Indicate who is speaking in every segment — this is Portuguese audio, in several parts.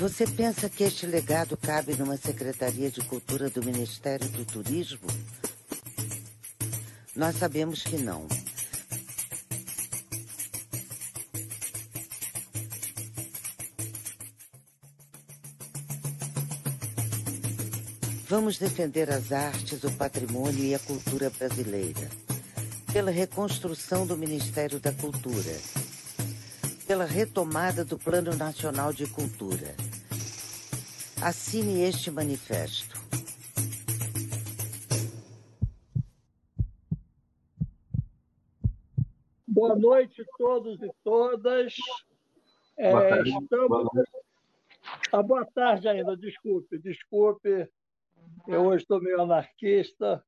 Speaker 1: Você pensa que este legado cabe numa Secretaria de Cultura do Ministério do Turismo? Nós sabemos que não. Vamos defender as artes, o patrimônio e a cultura brasileira. Pela reconstrução do Ministério da Cultura. Pela retomada do Plano Nacional de Cultura. Assine este manifesto.
Speaker 2: Boa noite a todos e todas. É, boa tarde. Estamos... Ah, boa tarde ainda, desculpe, desculpe. Eu hoje estou meio anarquista,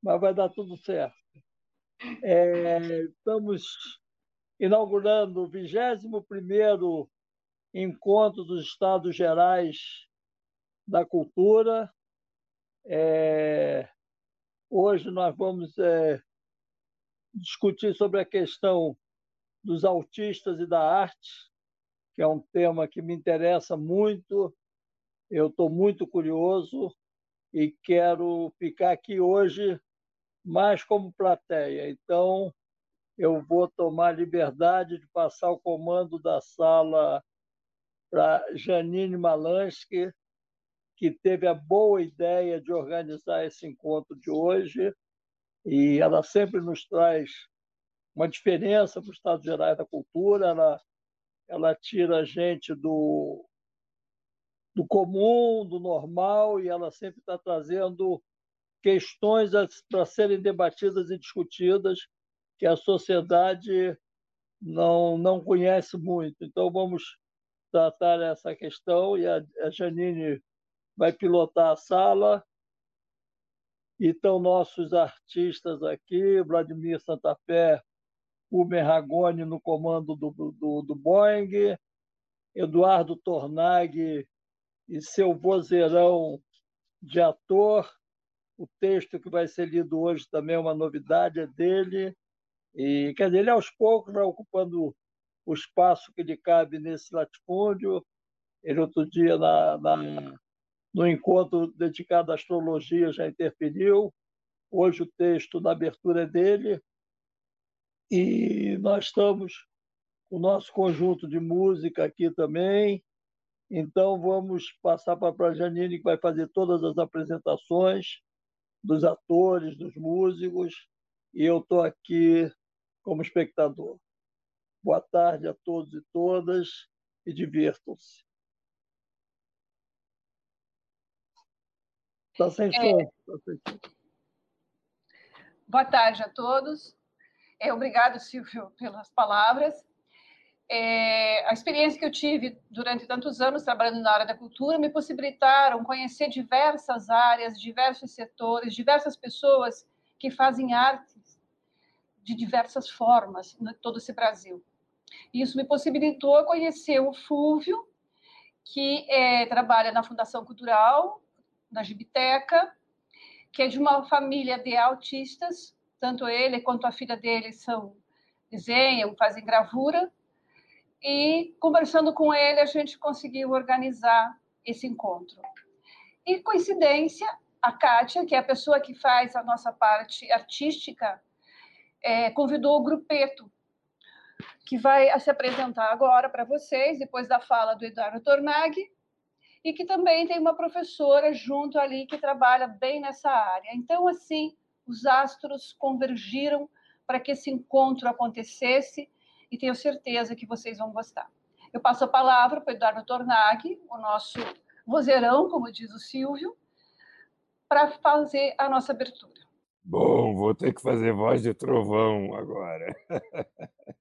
Speaker 2: mas vai dar tudo certo. É, estamos inaugurando o 21º Encontro dos Estados Gerais da Cultura. É, hoje nós vamos é, discutir sobre a questão dos autistas e da arte, que é um tema que me interessa muito. Eu estou muito curioso e quero ficar aqui hoje mais como plateia. Então, eu vou tomar liberdade de passar o comando da sala para Janine Malansky, que teve a boa ideia de organizar esse encontro de hoje, e ela sempre nos traz uma diferença para o Estado Gerais da Cultura, ela, ela tira a gente do, do comum, do normal, e ela sempre está trazendo questões para serem debatidas e discutidas que a sociedade não, não conhece muito. Então, vamos tratar essa questão e a, a Janine vai pilotar a sala. E estão nossos artistas aqui, Vladimir Santafé, o Ragone no comando do, do, do Boeing, Eduardo Tornag e seu vozeirão de ator. O texto que vai ser lido hoje também é uma novidade, é dele. E, quer dizer, ele aos poucos vai ocupando o espaço que lhe cabe nesse latifúndio. Ele, outro dia, na, na, no encontro dedicado à astrologia, já interferiu. Hoje o texto da abertura é dele. E nós estamos com o nosso conjunto de música aqui também. Então, vamos passar para a Janine, que vai fazer todas as apresentações dos atores, dos músicos, e eu estou aqui como espectador. Boa tarde a todos e todas e divirtam-se. Está sem é. som. Tá sem som.
Speaker 3: Boa tarde a todos. É, obrigado, Silvio, pelas palavras. É, a experiência que eu tive durante tantos anos trabalhando na área da cultura me possibilitaram conhecer diversas áreas, diversos setores, diversas pessoas que fazem artes de diversas formas em todo esse Brasil. Isso me possibilitou conhecer o Fúvio, que é, trabalha na Fundação Cultural, na Gibiteca, que é de uma família de autistas, tanto ele quanto a filha dele são desenham, fazem gravura, e conversando com ele a gente conseguiu organizar esse encontro. E coincidência, a Kátia, que é a pessoa que faz a nossa parte artística, é, convidou o Grupeto, que vai se apresentar agora para vocês, depois da fala do Eduardo Tornag, e que também tem uma professora junto ali que trabalha bem nessa área. Então, assim, os astros convergiram para que esse encontro acontecesse e tenho certeza que vocês vão gostar. Eu passo a palavra para o Eduardo Tornag, o nosso vozeirão, como diz o Silvio, para fazer a nossa abertura.
Speaker 4: Bom, vou ter que fazer voz de trovão agora.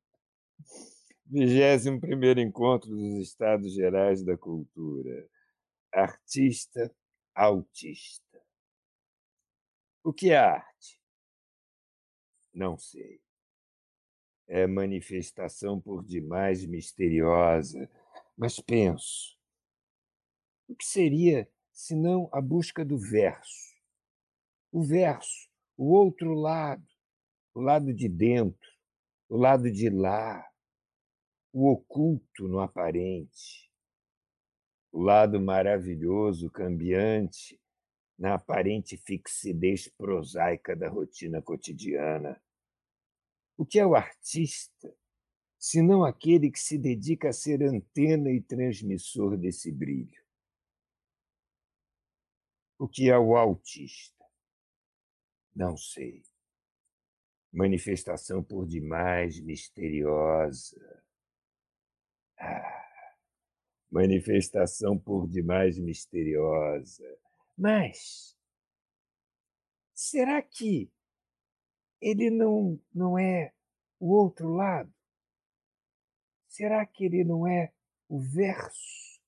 Speaker 4: 21 Encontro dos Estados Gerais da Cultura. Artista, autista. O que é arte? Não sei é manifestação por demais misteriosa, mas penso: o que seria senão a busca do verso? O verso, o outro lado, o lado de dentro, o lado de lá, o oculto no aparente. O lado maravilhoso, cambiante, na aparente fixidez prosaica da rotina cotidiana. O que é o artista, senão aquele que se dedica a ser antena e transmissor desse brilho? O que é o autista? Não sei. Manifestação por demais misteriosa. Ah manifestação por demais misteriosa. Mas será que ele não, não é o outro lado? Será que ele não é o verso?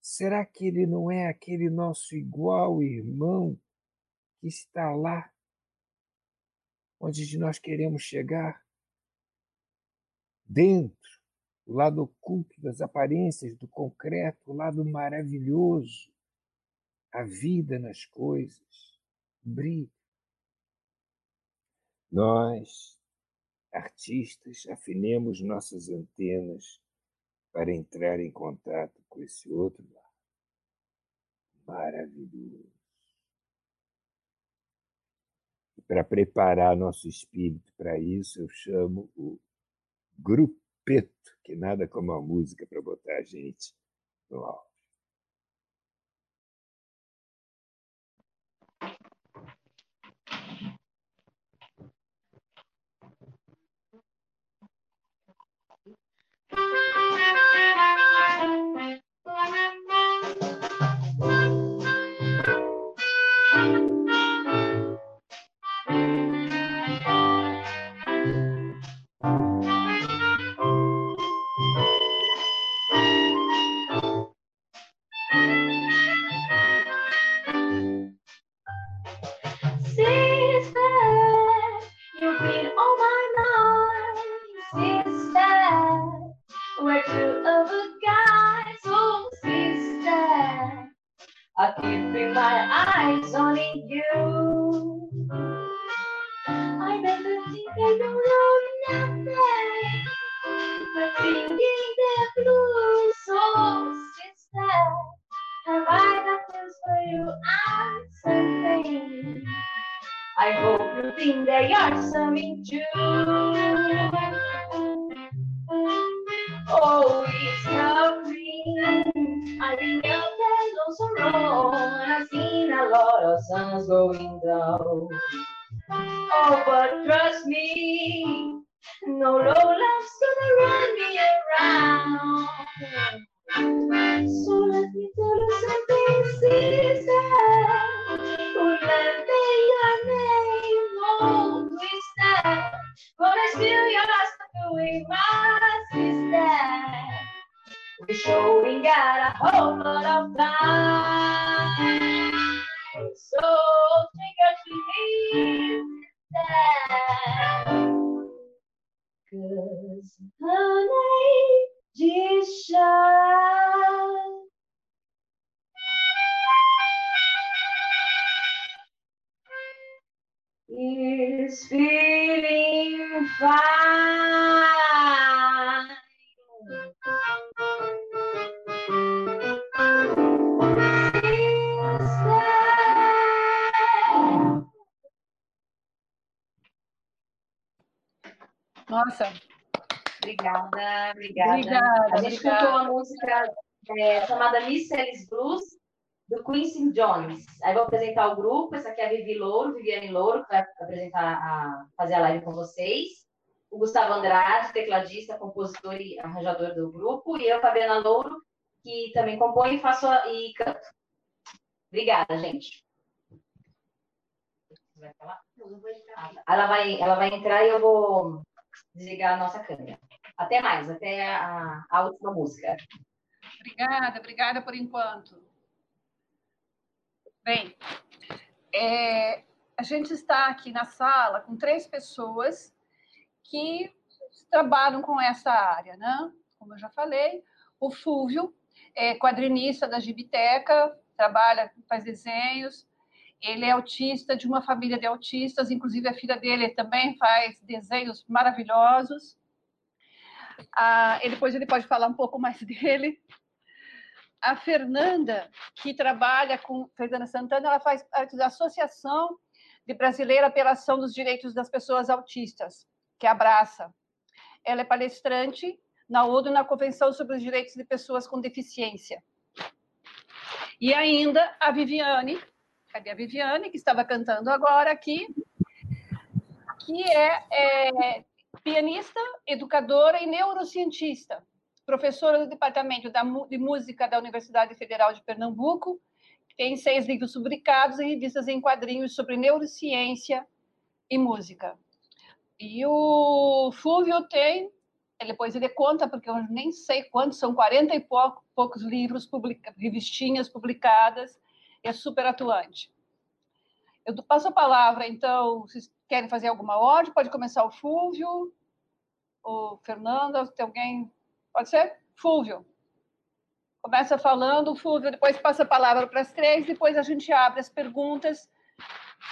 Speaker 4: Será que ele não é aquele nosso igual irmão que está lá, onde nós queremos chegar? Dentro o lado oculto das aparências, do concreto, o lado maravilhoso, a vida nas coisas, brilho. Nós, artistas, afinemos nossas antenas para entrar em contato com esse outro lado maravilhoso. E para preparar nosso espírito para isso, eu chamo o grupeto que nada como a música para botar a gente no alto.
Speaker 5: É, chamada Miss Blues, do Quincy Jones. Aí vou apresentar o grupo. Essa aqui é a Vivi Louro, Viviane Louro, que vai apresentar a, fazer a live com vocês. O Gustavo Andrade, tecladista, compositor e arranjador do grupo. E eu, Fabiana Louro, que também compõe faço e canto. Obrigada, gente. Ela vai, ela vai entrar e eu vou desligar a nossa câmera. Até mais, até a, a última música.
Speaker 3: Obrigada, obrigada por enquanto. Bem, é, a gente está aqui na sala com três pessoas que trabalham com essa área, né? Como eu já falei, o Fúvio é quadrinista da Gibiteca, trabalha, faz desenhos, ele é autista de uma família de autistas, inclusive a filha dele também faz desenhos maravilhosos. Ah, depois ele pode falar um pouco mais dele. A Fernanda, que trabalha com Fernanda Santana, ela faz parte da Associação de Brasileira pela Ação dos Direitos das Pessoas Autistas, que abraça. Ela é palestrante na ONU na Convenção sobre os Direitos de Pessoas com Deficiência. E ainda a Viviane, cadê a Viviane, que estava cantando agora aqui, que é, é pianista, educadora e neurocientista professora do Departamento de Música da Universidade Federal de Pernambuco, tem seis livros publicados em revistas em quadrinhos sobre neurociência e música. E o Fúvio tem, depois ele conta, porque eu nem sei quantos, são 40 e poucos livros, publica, revistinhas publicadas, é super atuante. Eu passo a palavra, então, vocês querem fazer alguma ordem? Pode começar o Fúvio, o Fernanda, tem alguém Pode ser? Fúvio. Começa falando, Fúvio, depois passa a palavra para as três, depois a gente abre as perguntas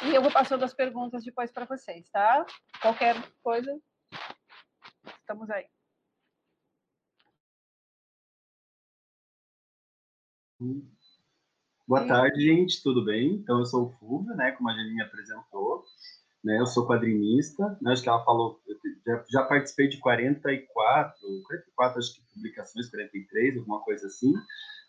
Speaker 3: e eu vou passando as perguntas depois para vocês, tá? Qualquer coisa, estamos aí.
Speaker 6: Boa tarde, gente, tudo bem? Então, eu sou o Fúvio, né, como a me apresentou né? Eu sou quadrinista, né? acho que ela falou, já, já, participei de 44, 44 acho que publicações, 43, alguma coisa assim.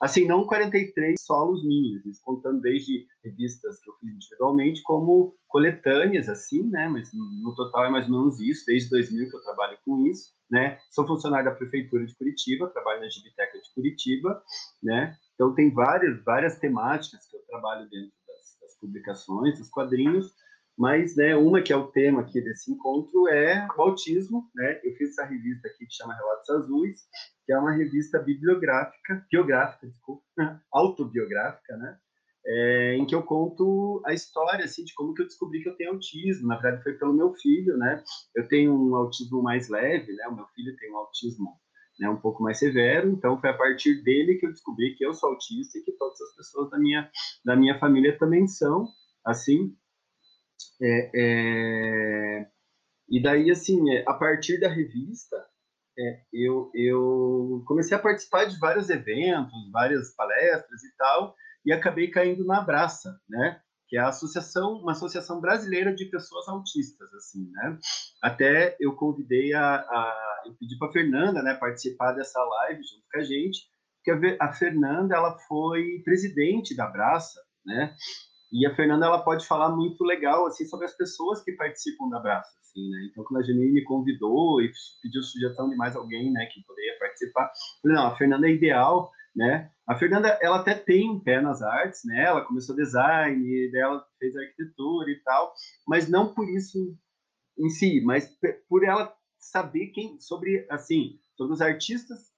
Speaker 6: Assim, não 43 solos minhos, contando desde revistas que eu fiz individualmente, como coletâneas, assim, né? Mas no total é mais ou menos isso, desde 2000 que eu trabalho com isso, né? Sou funcionário da Prefeitura de Curitiba, trabalho na Gibiteca de Curitiba, né? Então tem várias, várias temáticas que eu trabalho dentro das, das publicações, dos quadrinhos, mas, né, uma que é o tema aqui desse encontro é o autismo, né? Eu fiz essa revista aqui que chama Relatos Azuis, que é uma revista bibliográfica, biográfica, desculpa, autobiográfica, né? É, em que eu conto a história, assim, de como que eu descobri que eu tenho autismo. Na verdade, foi pelo meu filho, né? Eu tenho um autismo mais leve, né? O meu filho tem um autismo né, um pouco mais severo, então foi a partir dele que eu descobri que eu sou autista e que todas as pessoas da minha, da minha família também são, assim, é, é, e daí, assim, é, a partir da revista, é, eu, eu comecei a participar de vários eventos, várias palestras e tal, e acabei caindo na Abraça, né? Que é a associação, uma associação brasileira de pessoas autistas, assim, né? Até eu convidei a, a eu pedi para Fernanda, né, participar dessa live junto com a gente, porque a, a Fernanda ela foi presidente da Abraça, né? E a Fernanda ela pode falar muito legal assim sobre as pessoas que participam da Abraço, assim, né? Então quando a Janine me convidou e pediu sugestão de mais alguém, né, que poderia participar, falei, não, a Fernanda é ideal, né? A Fernanda ela até tem um pé nas artes, né? Ela começou design, dela fez arquitetura e tal, mas não por isso em si, mas por ela saber quem sobre assim sobre os artistas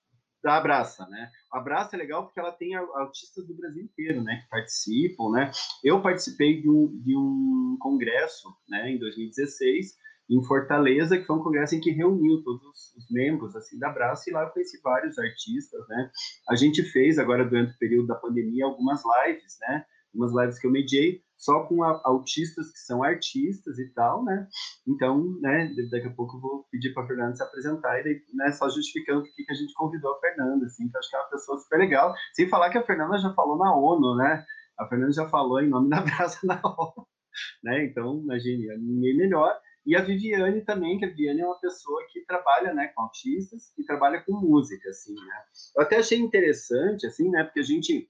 Speaker 6: da Abraça, né? A Abraça é legal porque ela tem autistas do Brasil inteiro, né, que participam, né? Eu participei de um, de um congresso, né, em 2016, em Fortaleza, que foi um congresso em que reuniu todos os membros, assim, da Abraça, e lá eu conheci vários artistas, né? A gente fez, agora, durante o período da pandemia, algumas lives, né? Umas lives que eu mediei, só com a, autistas que são artistas e tal, né? Então, né, daqui a pouco eu vou pedir para a Fernanda se apresentar e daí, né, só justificando que a gente convidou a Fernanda, assim, que eu acho que é uma pessoa super legal. Sem falar que a Fernanda já falou na ONU, né? A Fernanda já falou em nome da Praça na ONU, né? Então, imagine, ninguém melhor. E a Viviane também, que a Viviane é uma pessoa que trabalha, né, com autistas e trabalha com música, assim, né? Eu até achei interessante, assim, né, porque a gente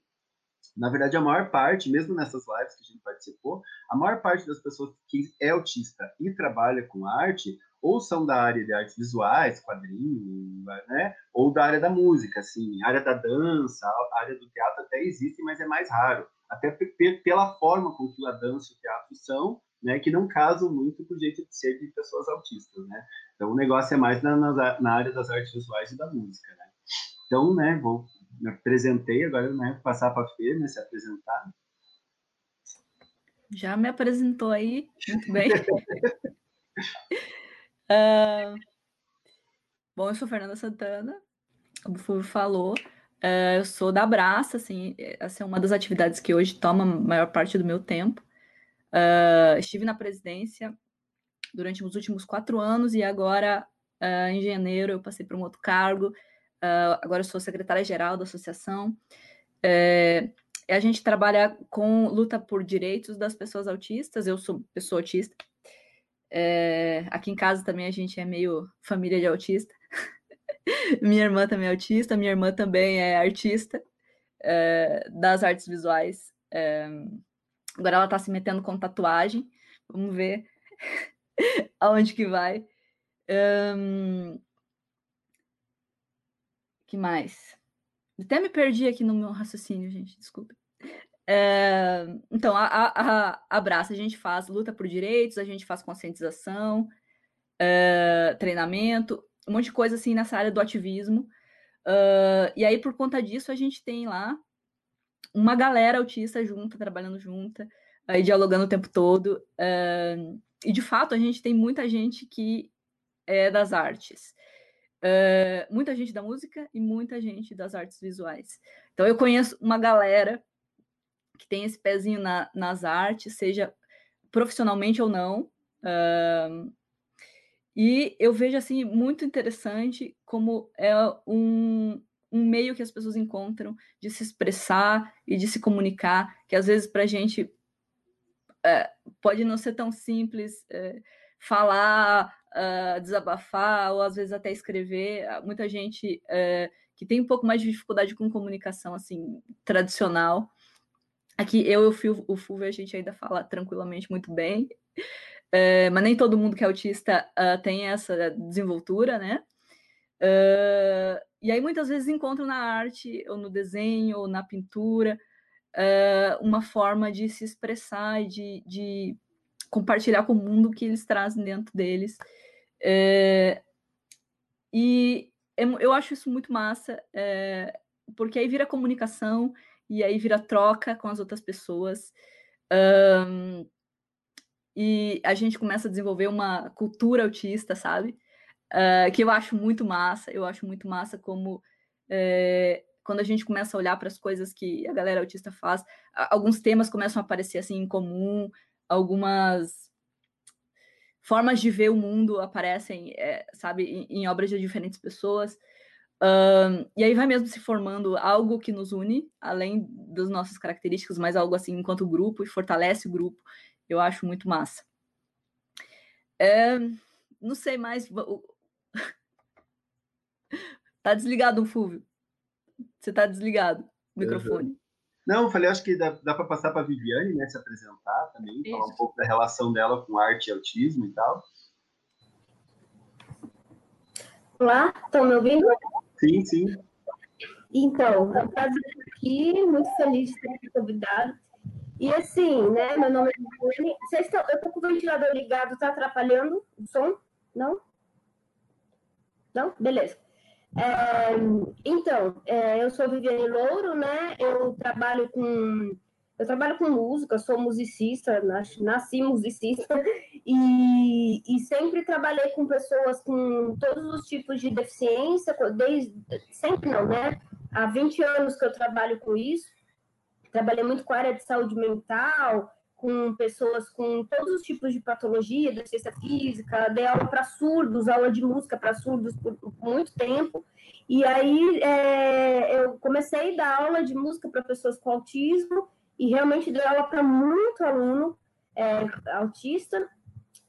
Speaker 6: na verdade, a maior parte, mesmo nessas lives que a gente participou, a maior parte das pessoas que é autista e trabalha com arte, ou são da área de artes visuais, quadrinhos, né? Ou da área da música, assim, área da dança, área do teatro até existe, mas é mais raro. Até pela forma com que a dança e o teatro são, né? Que não casam muito com o jeito de ser de pessoas autistas, né? Então, o negócio é mais na, na, na área das artes visuais e da música, né? Então, né, vou me apresentei, agora né, passar para a Fê, né, se apresentar.
Speaker 7: Já me apresentou aí, muito bem. uh, bom, eu sou Fernanda Santana, como o Fulvio falou, uh, eu sou da Abraça, assim, essa é uma das atividades que hoje toma a maior parte do meu tempo. Uh, estive na presidência durante os últimos quatro anos e agora, em janeiro, eu passei para um outro cargo, Uh, agora eu sou secretária-geral da associação. É, a gente trabalha com luta por direitos das pessoas autistas. Eu sou pessoa autista. É, aqui em casa também a gente é meio família de autista. minha irmã também é autista, minha irmã também é artista é, das artes visuais. É, agora ela está se metendo com tatuagem. Vamos ver aonde que vai. Que mais? Até me perdi aqui no meu raciocínio, gente, desculpa. É, então, a, a, a Abraça a gente faz luta por direitos, a gente faz conscientização, é, treinamento, um monte de coisa assim nessa área do ativismo. Uh, e aí, por conta disso, a gente tem lá uma galera autista junta, trabalhando junta, aí dialogando o tempo todo. E de fato, a gente tem muita gente que é das artes. Uh, muita gente da música e muita gente das artes visuais. Então, eu conheço uma galera que tem esse pezinho na, nas artes, seja profissionalmente ou não. Uh, e eu vejo assim muito interessante como é um, um meio que as pessoas encontram de se expressar e de se comunicar, que às vezes para a gente é, pode não ser tão simples falar, uh, desabafar, ou às vezes até escrever. Muita gente é, que tem um pouco mais de dificuldade com comunicação assim tradicional. Aqui eu e o Fulvio, a gente ainda fala tranquilamente muito bem. É, mas nem todo mundo que é autista uh, tem essa desenvoltura, né? Uh, e aí muitas vezes encontram na arte, ou no desenho, ou na pintura, uh, uma forma de se expressar e de, de, compartilhar com o mundo que eles trazem dentro deles. E eu acho isso muito massa, porque aí vira comunicação e aí vira troca com as outras pessoas. Um, e a gente começa a desenvolver uma cultura autista, sabe? Uh, que eu acho muito massa, eu acho muito massa como é, quando a gente começa a olhar para as coisas que a galera autista faz, alguns temas começam a aparecer assim em comum, algumas formas de ver o mundo aparecem, é, sabe, em, em, obras de diferentes pessoas. Um, e aí vai mesmo se formando algo que nos une, além das nossas características, mas algo assim enquanto grupo e fortalece o grupo eu acho muito massa. É, não sei mais. tá desligado o Fúvio. Você tá desligado o microfone.
Speaker 6: Não, eu falei, acho que dá, dá para passar para a Viviane, né, se apresentar também, Isso. falar um pouco da relação dela com arte e autismo e tal.
Speaker 8: Olá, estão me ouvindo?
Speaker 6: Sim, sim.
Speaker 8: Então, é um prazer estar aqui, muito feliz de ter convidado. E assim, né? Meu nome é Viviane. Vocês estão. Eu tô com o ventilador ligado, tá atrapalhando o som? Não? Não? Beleza. É, então, é, eu sou Viviane Louro, né? Eu trabalho com. Eu trabalho com música, sou musicista, nasci musicista, e, e sempre trabalhei com pessoas com todos os tipos de deficiência, desde, sempre não, né? Há 20 anos que eu trabalho com isso, trabalhei muito com a área de saúde mental, com pessoas com todos os tipos de patologia, deficiência física, dei aula para surdos, aula de música para surdos por, muito tempo. E aí é, eu comecei a dar aula de música para pessoas com autismo e realmente dei aula para muito aluno é, autista.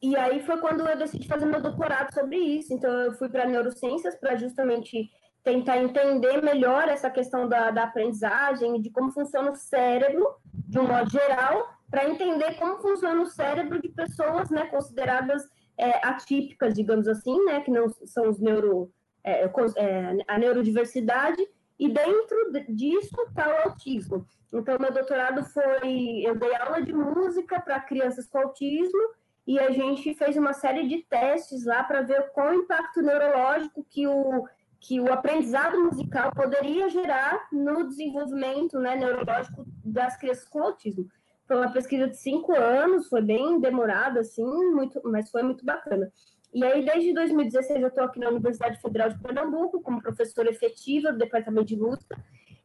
Speaker 8: E aí foi quando eu decidi fazer meu doutorado sobre isso. Então eu fui para neurociências para justamente tentar entender melhor essa questão da, da aprendizagem, de como funciona o cérebro, de um modo geral, para entender como funciona o cérebro de pessoas né, consideradas é, atípicas, digamos assim, né, que não são os neuro, é, é, a neurodiversidade, e dentro disso está o autismo. Então, meu doutorado foi, eu dei aula de música para crianças com autismo, e a gente fez uma série de testes lá para ver qual o impacto neurológico que o que o aprendizado musical poderia gerar no desenvolvimento né, neurológico das crianças com autismo. Foi uma pesquisa de cinco anos, foi bem demorada, assim, muito, mas foi muito bacana. E aí, desde 2016, eu estou aqui na Universidade Federal de Pernambuco, como professora efetiva do Departamento de Música.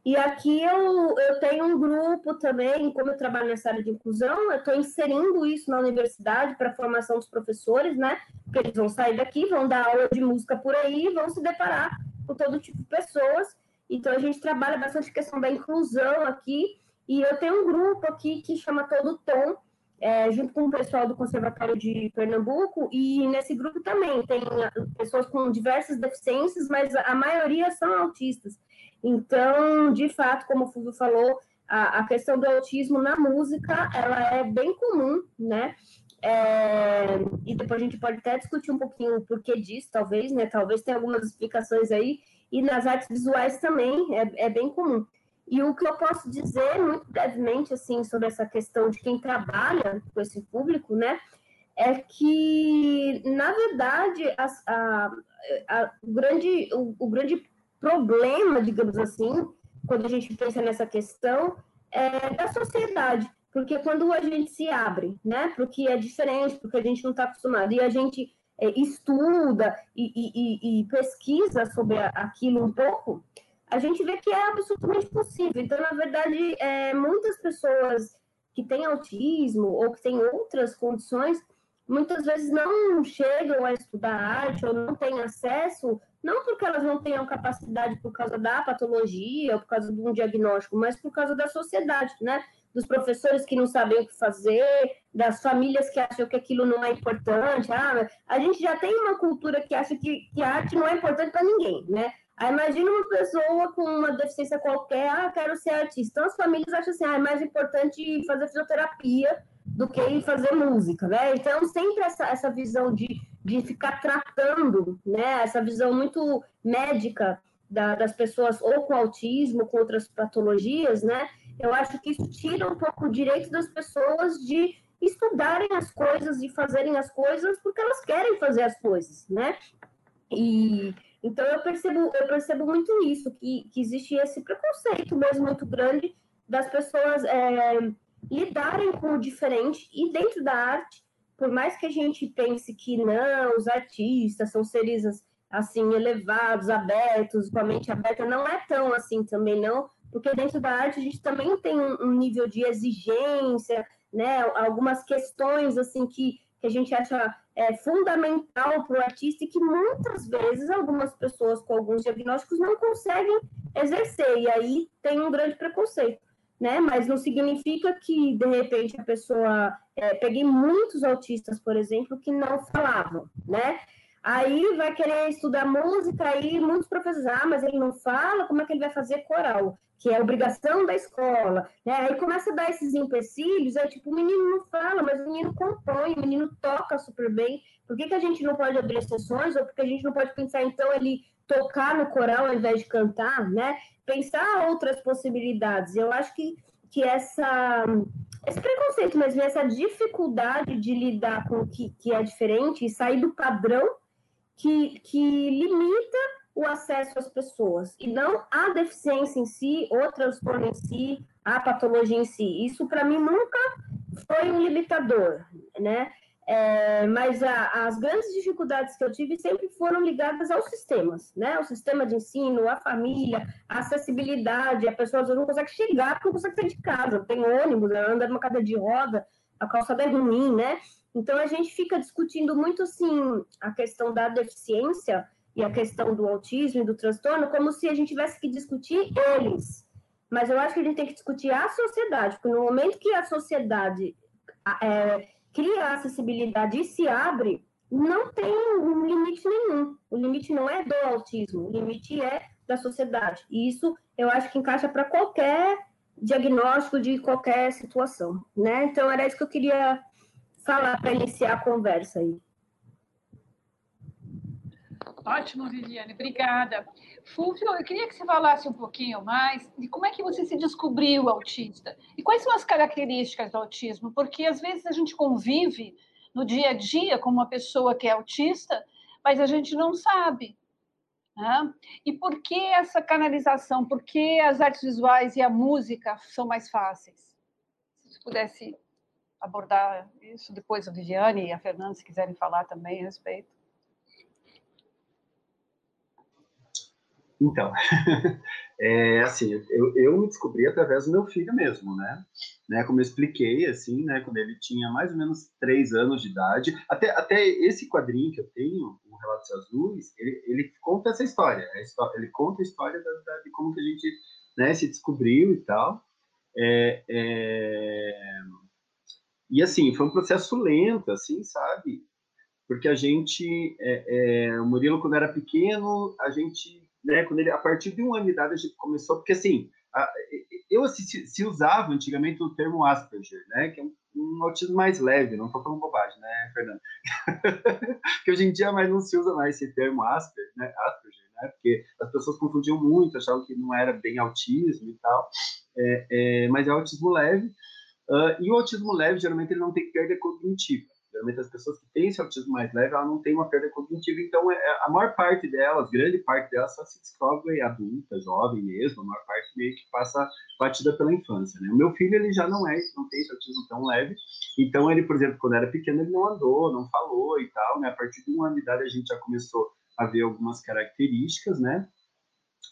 Speaker 8: E aqui eu, eu tenho um grupo também, como eu trabalho nessa área de inclusão, eu estou inserindo isso na universidade para a formação dos professores, né? Porque eles vão sair daqui, vão dar aula de música por aí, vão se deparar com todo tipo de pessoas. Então a gente trabalha bastante questão da inclusão aqui, e eu tenho um grupo aqui que chama Todo Tom, é, junto com o pessoal do Conservatório de Pernambuco, e nesse grupo também tem pessoas com diversas deficiências, mas a maioria são autistas. Então, de fato, como o Fulvio falou, a, a questão do autismo na música, ela é bem comum, né? É, e depois a gente pode até discutir um pouquinho o porquê disso, talvez, né? Talvez tenha algumas explicações aí. E nas artes visuais também é, é bem comum. E o que eu posso dizer, muito brevemente, assim, sobre essa questão de quem trabalha com esse público, né? É que, na verdade, a, a, a grande, o, o grande problema, digamos assim, quando a gente pensa nessa questão, é da sociedade. Porque quando a gente se abre, né, para o que é diferente, porque a gente não está acostumado, e a gente é, estuda e, e, e, pesquisa sobre aquilo um pouco, a gente vê que é absolutamente possível. Então, na verdade, é, muitas pessoas que têm autismo ou que têm outras condições, muitas vezes não chegam a estudar arte ou não têm acesso, não porque elas não tenham capacidade por causa da patologia ou por causa de um diagnóstico, mas por causa da sociedade, né? Dos professores que não sabem o que fazer, das famílias que acham que aquilo não é importante. Ah, a gente já tem uma cultura que acha que, que a arte não é importante para ninguém, né? Aí imagina uma pessoa com uma deficiência qualquer, ah, quero ser artista. Então as famílias acham assim, ah, é mais importante fazer fisioterapia do que fazer música, né? Então sempre essa, essa visão de, de ficar tratando, né? Essa visão muito médica da, das pessoas ou com autismo, com outras patologias, né? Eu acho que isso tira um pouco o direito das pessoas de estudarem as coisas e fazerem as coisas porque elas querem fazer as coisas, né? E então eu percebo, eu percebo muito isso, que, que existe esse preconceito mesmo muito grande das pessoas é, lidarem com o diferente e dentro da arte, por mais que a gente pense que não, os artistas são seres assim elevados, abertos, com a mente aberta, não é tão assim também não, porque dentro da arte a gente também tem um, nível de exigência, né, algumas questões assim que, que a gente acha é, fundamental para o artista e que muitas vezes algumas pessoas com alguns diagnósticos não conseguem exercer, e aí tem um grande preconceito. Né? Mas não significa que, de repente, a pessoa. É, peguei muitos autistas, por exemplo, que não falavam, né? Aí vai querer estudar música, aí muitos professores, ah, mas ele não fala, como é que ele vai fazer coral? Que é obrigação da escola, né? Aí começa a dar esses empecilhos, aí tipo, o menino não fala, mas o menino compõe, o menino toca super bem. Por que, que a gente não pode abrir sessões? Ou porque a gente não pode pensar, então, ele tocar no coral ao invés de cantar, né? Pensar outras possibilidades. Eu acho que, que essa esse preconceito mesmo, essa dificuldade de lidar com o que, que é diferente e sair do padrão que, que limita o acesso às pessoas, e não a deficiência em si, o transtorno em si, a patologia em si. Isso, para mim, nunca foi um limitador, né? É, mas a, as grandes dificuldades que eu tive sempre foram ligadas aos sistemas, né? O sistema de ensino, a família, a acessibilidade, a pessoa não consegue chegar porque não consegue sair de casa, tem ônibus, anda numa cadeira de roda, a calçada é ruim, né? Então, a gente fica discutindo muito, assim, a questão da deficiência e a questão do autismo e do transtorno como se a gente tivesse que discutir eles. Mas eu acho que a gente tem que discutir a sociedade, porque no momento que a sociedade é, cria acessibilidade e se abre, não tem um limite nenhum. O limite não é do autismo, o limite é da sociedade. E isso eu acho que encaixa para qualquer diagnóstico de qualquer situação, né? Então era isso que eu queria falar para iniciar a conversa aí.
Speaker 3: Ótimo, Viviane, obrigada. Fulvio, eu queria que você falasse um pouquinho mais de como é que você se descobriu autista e quais são as características do autismo, porque às vezes a gente convive no dia a dia com uma pessoa que é autista, mas a gente não sabe. Né? E por que essa canalização? Por que as artes visuais e a música são mais fáceis? Se você pudesse abordar isso, depois a Viviane e a Fernanda, se quiserem falar também a respeito.
Speaker 6: Então, é, assim, eu, eu me descobri através do meu filho mesmo, né? né? Como eu expliquei, assim, né? Quando ele tinha mais ou menos três anos de idade, até, até esse quadrinho que eu tenho, o Relatos Azuis, ele, ele conta essa história, ele conta a história da, da, de como que a gente né, se descobriu e tal. É, é... E assim, foi um processo lento, assim, sabe? Porque a gente, é, é, o Murilo, quando era pequeno, a gente, né, quando ele, a partir de uma ano de idade, a gente começou, porque assim, a, eu assisti, se usava antigamente o termo Asperger, né, que é um, um autismo mais leve, não estou falando bobagem, né, Fernando? que hoje em dia mais não se usa mais esse termo Asperger, né, Asperger, né, porque as pessoas confundiam muito, achavam que não era bem autismo e tal, é, é, mas é autismo leve, uh, e o autismo leve, geralmente, ele não tem perda cognitiva, Geralmente as pessoas que têm esse autismo mais leve, ela não tem uma perda cognitiva, então é, a maior parte delas, grande parte delas, só se descobre adulta, jovem mesmo, a maior parte meio que passa batida pela infância, né? O meu filho, ele já não é, não tem esse autismo tão leve, então ele, por exemplo, quando era pequeno, ele não andou, não falou e tal, né? A partir de uma idade a gente já começou a ver algumas características, né?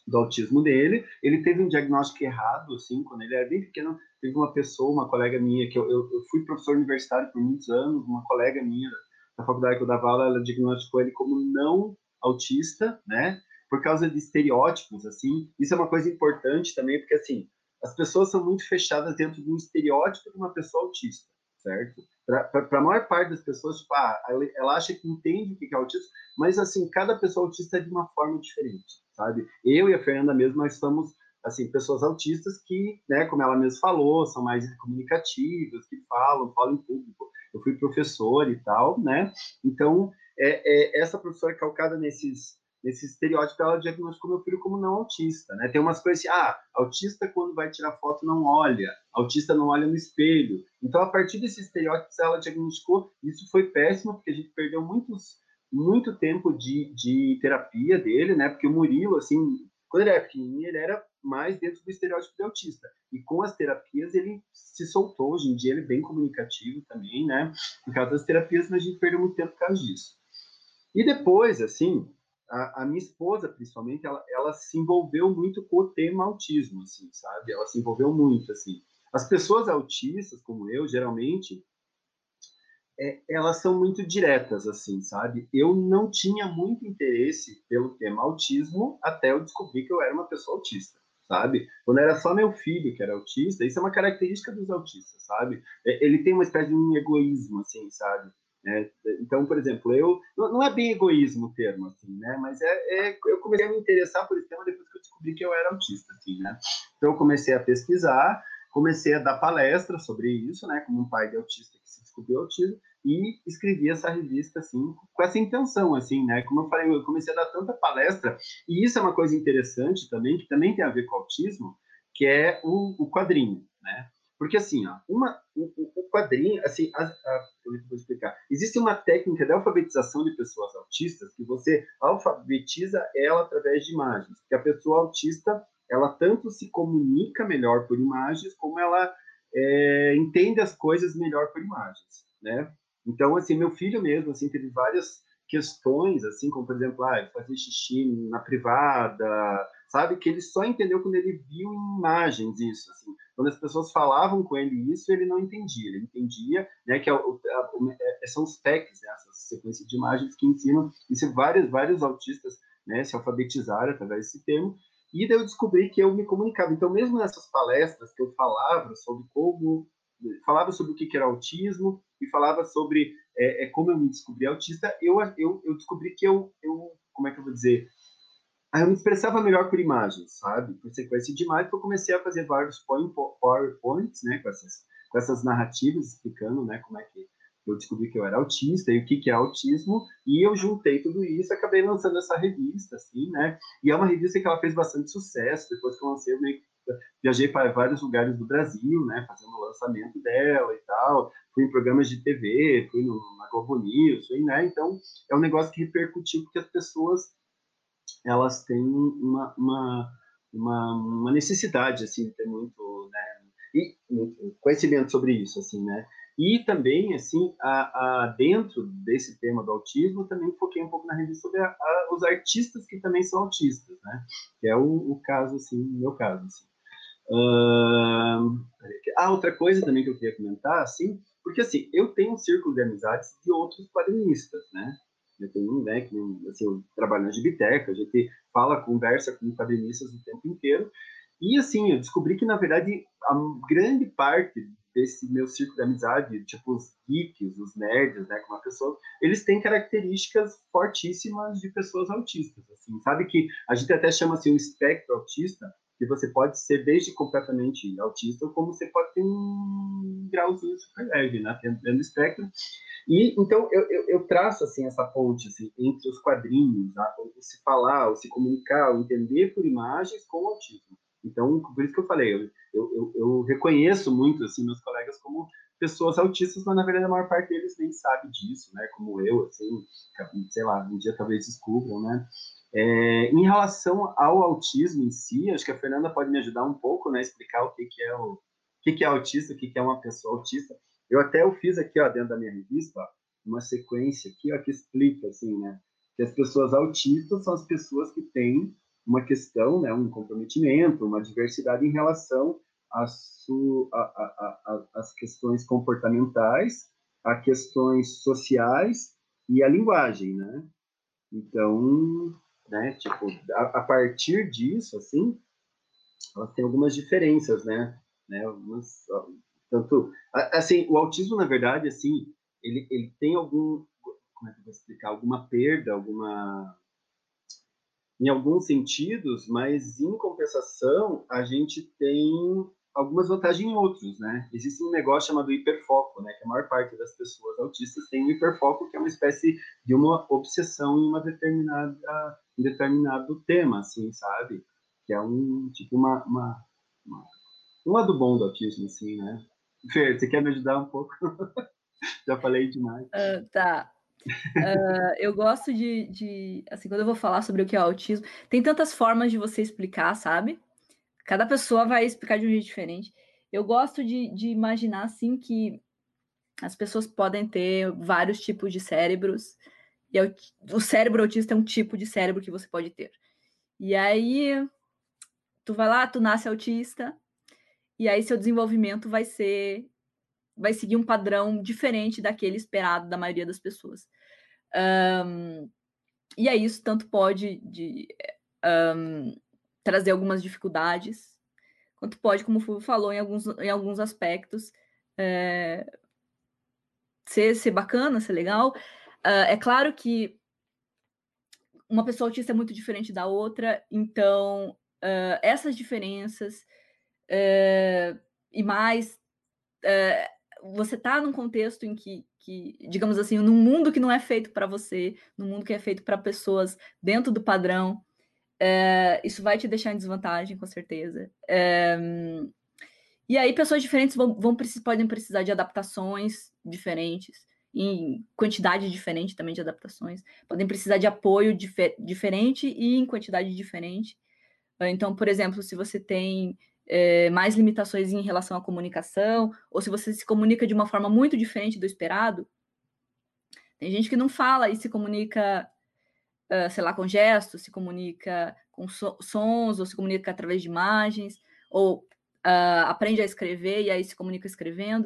Speaker 6: Do autismo dele. Ele teve um diagnóstico errado, assim, quando ele era bem pequeno. Teve uma pessoa, uma colega minha, que eu, eu, eu fui professor universitário por muitos anos, uma colega minha da faculdade que eu dava aula, ela diagnosticou ele como não autista, né? Por causa de estereótipos, assim. Isso é uma coisa importante também, porque, assim, as pessoas são muito fechadas dentro de um estereótipo de uma pessoa autista, certo? Para a maior parte das pessoas, tipo, ah, ela acha que entende o que é autismo, mas, assim, cada pessoa autista é de uma forma diferente sabe? Eu e a Fernanda mesmo, nós somos, assim, pessoas autistas que, né, como ela mesma falou, são mais comunicativas, que falam, falam em público. Eu fui professor e tal, né? Então, é, é essa professora calcada nesses nesse estereótipo, ela diagnosticou meu filho como não autista, né? Tem umas coisas assim, ah, autista quando vai tirar foto não olha, autista não olha no espelho. Então, a partir desses estereótipos, ela diagnosticou, isso foi péssimo, porque a gente perdeu muitos muito tempo de, de terapia dele, né? Porque o Murilo, assim, quando ele era pequenininho, ele era mais dentro do estereótipo de autista. E com as terapias ele se soltou. Hoje em dia ele é bem comunicativo também, né? Por causa das terapias, mas a gente perdeu muito tempo por causa disso. E depois, assim, a, a, minha esposa, principalmente, ela, ela se envolveu muito com o tema autismo, assim, sabe? Ela se envolveu muito, assim. As pessoas autistas, como eu, geralmente, é, elas são muito diretas, assim, sabe? Eu não tinha muito interesse pelo tema autismo até eu descobrir que eu era uma pessoa autista, sabe? Quando era só meu filho que era autista, isso é uma característica dos autistas, sabe? É, ele tem uma espécie de um egoísmo, assim, sabe? É, então, por exemplo, eu não é bem egoísmo o termo, assim, né? Mas é, é, eu comecei a me interessar por esse tema depois que eu descobri que eu era autista, assim, né? Então, eu comecei a pesquisar, comecei a dar palestras sobre isso, né? Como um pai de autista que se descobriu autismo e escrevi essa revista assim com essa intenção assim né? Como eu falei eu comecei a dar tanta palestra e isso é uma coisa interessante também que também tem a ver com autismo que é o, o quadrinho né? Porque assim ó, uma o, o quadrinho assim a, a, eu vou explicar. Existe uma técnica de alfabetização de pessoas autistas que você alfabetiza ela através de imagens que a pessoa autista ela tanto se comunica melhor por imagens como ela é, entende as coisas melhor por imagens né então, assim, meu filho mesmo, assim, teve várias questões, assim, como, por exemplo, ah, fazer xixi na privada, sabe? Que ele só entendeu quando ele viu imagens isso, assim. Quando as pessoas falavam com ele isso, ele não entendia. Ele entendia, né, que é o, a, o, é, são os PECs, né, essas sequências de imagens que ensinam, e vários, vários autistas, né, se alfabetizaram através desse termo, e daí eu descobri que eu me comunicava. Então, mesmo nessas palestras que eu falava sobre como falava sobre o que era autismo e falava sobre é, é, como eu me descobri autista, eu, eu, eu descobri que eu, eu, como é que eu vou dizer, eu me expressava melhor por imagens, sabe? Por sequência de imagens, eu comecei a fazer vários PowerPoints, né, com essas, com essas narrativas explicando, né, como é que eu descobri que eu era autista e o que, que é autismo, e eu juntei tudo isso, acabei lançando essa revista, assim, né? E é uma revista que ela fez bastante sucesso, depois que eu lancei, eu meio viajei para vários lugares do Brasil, né, fazendo o lançamento dela e tal, fui em programas de TV, fui no, na Globo News, fui, né, então é um negócio que repercutiu porque as pessoas, elas têm uma, uma, uma, uma necessidade, assim, de ter muito, né, e conhecimento sobre isso, assim, né, e também, assim, a, a, dentro desse tema do autismo, também foquei um pouco na revista sobre a, os artistas que também são autistas, né? Que é o, o caso, assim, meu caso, assim. Uh, ah, outra coisa também que eu queria comentar, assim, porque assim, eu tenho um círculo de amizades de outros quadrinistas, né? Eu tenho, né, que, assim, eu trabalho na Gibiteca, a gente fala, conversa com quadrinistas o tempo inteiro, e assim, eu descobri que, na verdade, a grande parte desse meu círculo de amizade, tipo os geeks, os nerds, né, como a pessoa, eles têm características fortíssimas de pessoas autistas, assim, sabe que a gente até chama assim o espectro autista, que você pode ser desde completamente autista, como você pode ter um grauzinho super leve, né, dentro do espectro, e então eu, eu, eu, traço assim essa ponte assim, entre os quadrinhos, a, o se falar, o se comunicar, o entender por imagens com o autismo. Então, por isso que eu falei, eu, eu, eu, reconheço muito assim meus colegas como pessoas autistas, mas na verdade a maior parte deles nem sabe disso, né? Como eu, assim, sei lá, um dia talvez descubram, né? É, em relação ao autismo em si, acho que a Fernanda pode me ajudar um pouco, né? Explicar o que, que é o, o que, que é autista, o que, que é uma pessoa autista. Eu até eu fiz aqui, ó, dentro da minha revista, ó, uma sequência aqui, ó, que explica, assim, né, que as pessoas autistas são as pessoas que têm uma questão, né, um comprometimento, uma diversidade em relação às questões comportamentais, a questões sociais e a linguagem, né? Então, né, tipo, a, a partir disso, assim, elas têm algumas diferenças, né? né? Algumas, tanto, assim, o autismo, na verdade, assim, ele, ele tem algum, como é que eu vou explicar, alguma perda, alguma, em alguns sentidos, mas em compensação, a gente tem algumas vantagens em outros, né? Existe um negócio chamado hiperfoco, né? Que a maior parte das pessoas autistas tem um hiperfoco, que é uma espécie de uma obsessão em uma determinada, em determinado tema, assim, sabe? Que é um, tipo, uma, uma, uma um lado bom do autismo, assim, né? Fer, você quer me ajudar um pouco? Já falei demais.
Speaker 7: Uh, tá. Uh, eu gosto de, de, assim, quando eu vou falar sobre o que é autismo, tem tantas formas de você explicar, sabe? Cada pessoa vai explicar de um jeito diferente. Eu gosto de, de imaginar, assim, que as pessoas podem ter vários tipos de cérebros, e o cérebro autista é um tipo de cérebro que você pode ter. E aí, tu vai lá, tu nasce autista, e aí seu desenvolvimento vai ser vai seguir um padrão diferente daquele esperado da maioria das pessoas. Um, e aí isso tanto pode de, um, trazer algumas dificuldades, quanto pode, como o Fulvio falou, em alguns, em alguns aspectos, é, ser, ser bacana, ser legal. Uh, é claro que uma pessoa autista é muito diferente da outra, então uh, essas diferenças uh, e mais, uh, você está num contexto em que, que, digamos assim, num mundo que não é feito para você, num mundo que é feito para pessoas dentro do padrão, uh, isso vai te deixar em desvantagem, com certeza. e aí, pessoas diferentes vão, vão podem precisar de adaptações diferentes, em quantidade diferente também de adaptações, podem precisar de apoio dif diferente e em quantidade diferente. Então, por exemplo, se você tem é, mais limitações em relação à comunicação, ou se você se comunica de uma forma muito diferente do esperado. Tem gente que não fala e se comunica, sei lá, com gestos, se comunica com so sons, ou se comunica através de imagens, ou uh, aprende a escrever e aí se comunica escrevendo.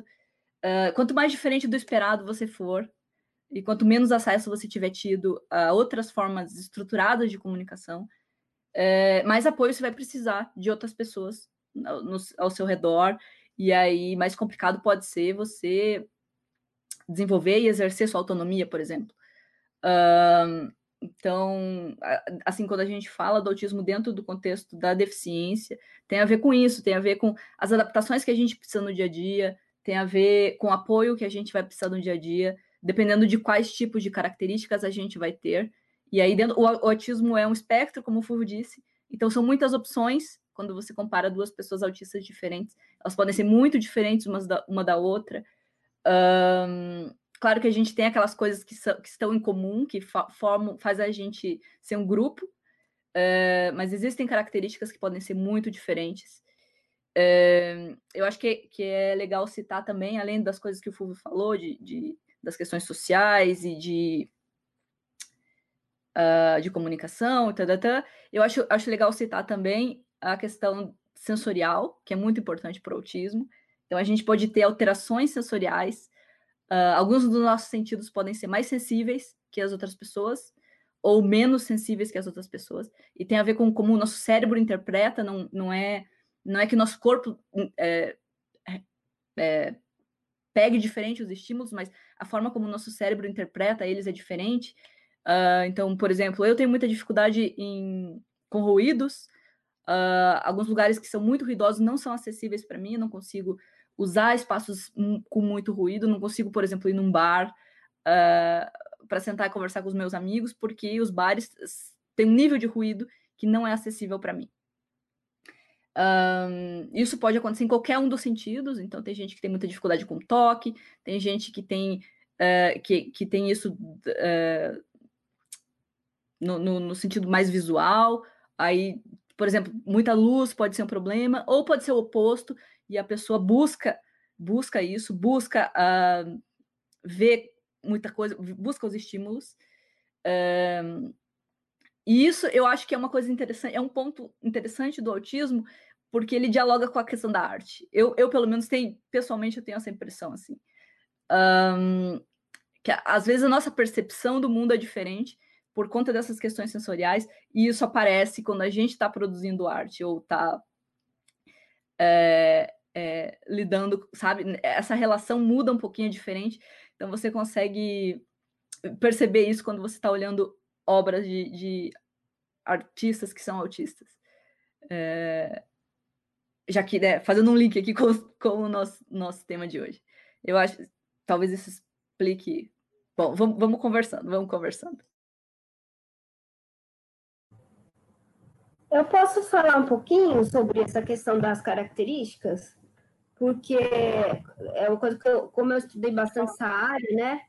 Speaker 7: Uh, quanto mais diferente do esperado você for, e quanto menos acesso você tiver tido a outras formas estruturadas de comunicação, mais apoio você vai precisar de outras pessoas no, ao seu redor, e aí mais complicado pode ser você desenvolver e exercer sua autonomia, por exemplo. Um, então, assim, quando a gente fala do autismo dentro do contexto da deficiência, tem a ver com isso, tem a ver com as adaptações que a gente precisa no dia a dia, tem a ver com o apoio que a gente vai precisar no dia a dia, dependendo de quais tipos de características a gente vai ter. E aí, dentro, o, autismo é um espectro, como o Fulvio disse, então são muitas opções quando você compara duas pessoas autistas diferentes. Elas podem ser muito diferentes umas da, uma da outra. Um, claro que a gente tem aquelas coisas que, que estão em comum, que formam, faz a gente ser um grupo, uh, mas existem características que podem ser muito diferentes. Uh, eu acho que, que é legal citar também, além das coisas que o Fulvio falou, de, de das questões sociais e de, uh, de comunicação, e tal, eu acho, acho legal citar também a questão sensorial, que é muito importante para o autismo. Então, a gente pode ter alterações sensoriais Uh, alguns dos nossos sentidos podem ser mais sensíveis que as outras pessoas, ou menos sensíveis que as outras pessoas, e tem a ver com como o nosso cérebro interpreta, não, não, é, não é que nosso corpo é, é, pegue diferente os estímulos, mas a forma como o nosso cérebro interpreta eles é diferente. Uh, então, por exemplo, eu tenho muita dificuldade em, com ruídos, uh, alguns lugares que são muito ruidosos não são acessíveis para mim, não consigo usar espaços com muito ruído, não consigo, por exemplo, ir num bar uh, ah, para sentar e conversar com os meus amigos, porque os bares têm um nível de ruído que não é acessível para mim. Um, isso pode acontecer em qualquer um dos sentidos, então tem gente que tem muita dificuldade com toque, tem gente que tem, uh, que, que tem isso uh, no, no, no, sentido mais visual, aí, por exemplo, muita luz pode ser um problema, ou pode ser o oposto, e a pessoa busca busca isso, busca uh, ver muita coisa, busca os estímulos. Uh, e isso eu acho que é uma coisa interessante, é um ponto interessante do autismo, porque ele dialoga com a questão da arte. Eu, eu pelo menos, tenho, pessoalmente, eu tenho essa impressão, assim. Um, que às vezes a nossa percepção do mundo é diferente por conta dessas questões sensoriais, e isso aparece quando a gente está produzindo arte ou está é, é, lidando, sabe? Essa relação muda um pouquinho diferente, então você consegue perceber isso quando você está olhando obras de, de, artistas que são autistas. É, já que, né, fazendo um link aqui com, com o nosso, nosso tema de hoje. Eu acho, talvez isso explique. Bom, vamos, vamos conversando, vamos conversando.
Speaker 8: Eu posso falar um pouquinho sobre essa questão das características, porque é uma coisa que eu, como eu estudei bastante essa área, né?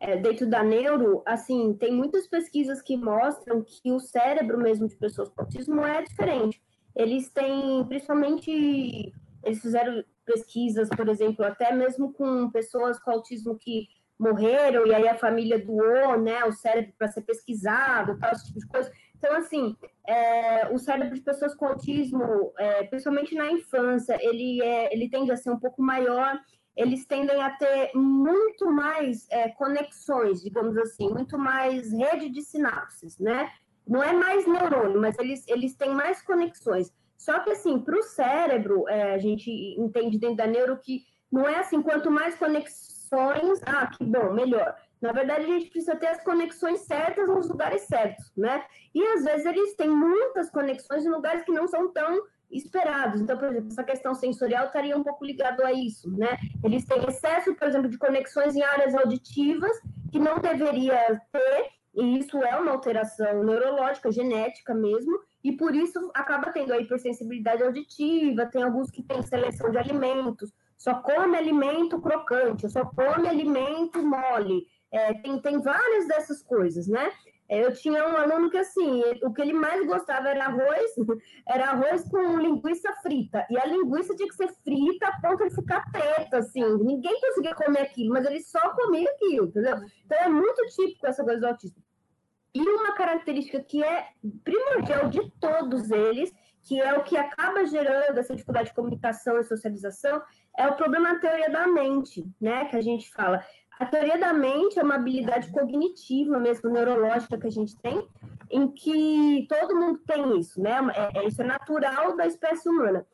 Speaker 8: É, dentro da neuro, assim, tem muitas pesquisas que mostram que o cérebro mesmo de pessoas com autismo é diferente. Eles têm, principalmente, eles fizeram pesquisas, por exemplo, até mesmo com pessoas com autismo que morreram e aí a família doou, né, o cérebro para ser pesquisado, tal, esse tipo de coisa. Então, assim, é, o cérebro de pessoas com autismo, é, principalmente na infância, ele, é, ele tende a ser um pouco maior, eles tendem a ter muito mais é, conexões, digamos assim, muito mais rede de sinapses, né? Não é mais neurônio, mas eles, eles têm mais conexões. Só que, assim, para o cérebro, é, a gente entende dentro da neuro que não é assim, quanto mais conexões, ah, que bom, melhor. Na verdade, a gente precisa ter as conexões certas nos lugares certos, né? E às vezes eles têm muitas conexões em lugares que não são tão esperados. Então, por exemplo, essa questão sensorial estaria um pouco ligado a isso, né? Eles têm excesso, por exemplo, de conexões em áreas auditivas que não deveria ter, e isso é uma alteração neurológica, genética mesmo, e por isso acaba tendo a hipersensibilidade auditiva, tem alguns que têm seleção de alimentos, só come alimento crocante, só come alimento mole, é, tem, tem várias dessas coisas, né? É, eu tinha um aluno que, assim, o que ele mais gostava era arroz, era arroz com linguiça frita. E a linguiça tinha que ser frita a ponto de ficar preta, assim. Ninguém conseguia comer aquilo, mas ele só comia aquilo, entendeu? Então é muito típico essa coisa do autismo. E uma característica que é primordial de todos eles, que é o que acaba gerando essa dificuldade de comunicação e socialização, é o problema da teoria da mente, né? Que a gente fala. A teoria da mente é uma habilidade cognitiva mesmo, neurológica que a gente tem, em que todo mundo tem isso, né? É, é, isso é natural da espécie humana,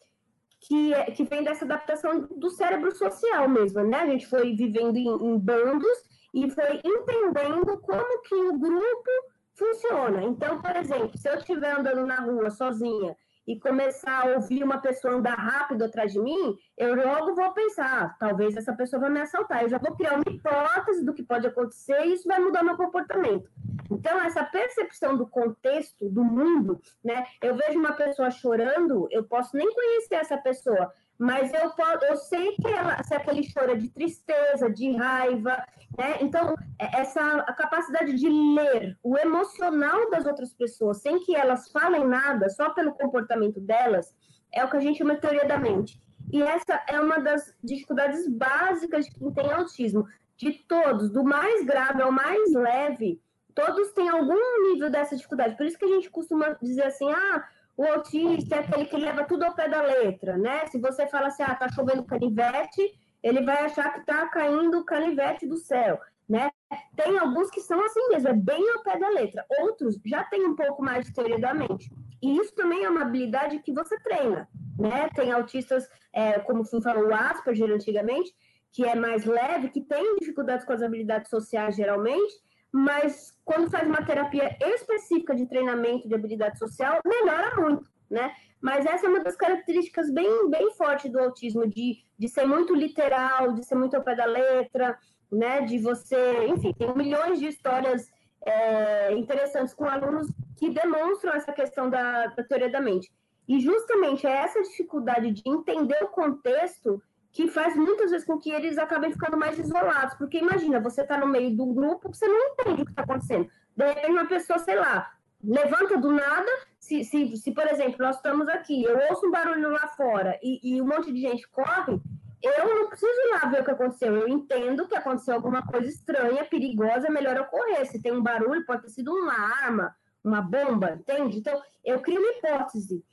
Speaker 8: que, é, que vem dessa adaptação do cérebro social mesmo, né? A gente foi vivendo em, em bandos e foi entendendo como que o grupo funciona. Então, por exemplo, se eu estiver andando na rua sozinha e começar a ouvir uma pessoa andar rápido atrás de mim, eu logo vou pensar, ah, talvez essa pessoa vai me assaltar. Eu já vou criar uma hipótese do que pode acontecer e isso vai mudar meu comportamento. Então, essa percepção do contexto, do mundo, né? Eu vejo uma pessoa chorando, eu posso nem conhecer essa pessoa, mas eu, eu sei que ela, se aquele choro é de tristeza, de raiva, né? Então, é, essa a capacidade de ler o emocional das outras pessoas sem que elas falem nada, só pelo comportamento delas, é o que a gente chama de teoria da mente. E essa é uma das dificuldades básicas de quem tem autismo. De todos, do mais grave ao mais leve, todos têm algum nível dessa dificuldade. Por isso que a gente costuma dizer assim, ah, o autista é aquele que leva tudo ao pé da letra, né? Se você fala assim, ah, tá chovendo canivete, ele vai achar que está caindo o canivete do céu, né? Tem alguns que são assim mesmo, é bem ao pé da letra. Outros já têm um pouco mais de teoria da mente. E isso também é uma habilidade que você treina, né? Tem autistas, é, como você falou, o Asperger antigamente, que é mais leve, que tem dificuldades com as habilidades sociais geralmente, mas quando faz uma terapia específica de treinamento de habilidade social, melhora muito, né? Mas essa é uma das características bem, bem fortes do autismo, de, de ser muito literal, de ser muito ao pé da letra, né? De você, enfim, tem milhões de histórias é, interessantes com alunos que demonstram essa questão da, da teoria da mente. E justamente é essa dificuldade de entender o contexto que faz muitas vezes com que eles acabem ficando mais isolados. Porque imagina, você está no meio de um grupo você não entende o que está acontecendo. De repente, uma pessoa, sei lá, levanta do nada. Se, se, se, por exemplo, nós estamos aqui, eu ouço um barulho lá fora e, e um monte de gente corre, eu não preciso ir lá ver o que aconteceu. Eu entendo que aconteceu alguma coisa estranha, perigosa, é melhor eu correr. Se tem um barulho, pode ter sido uma arma, uma bomba, entende? Então, eu crio uma hipótese.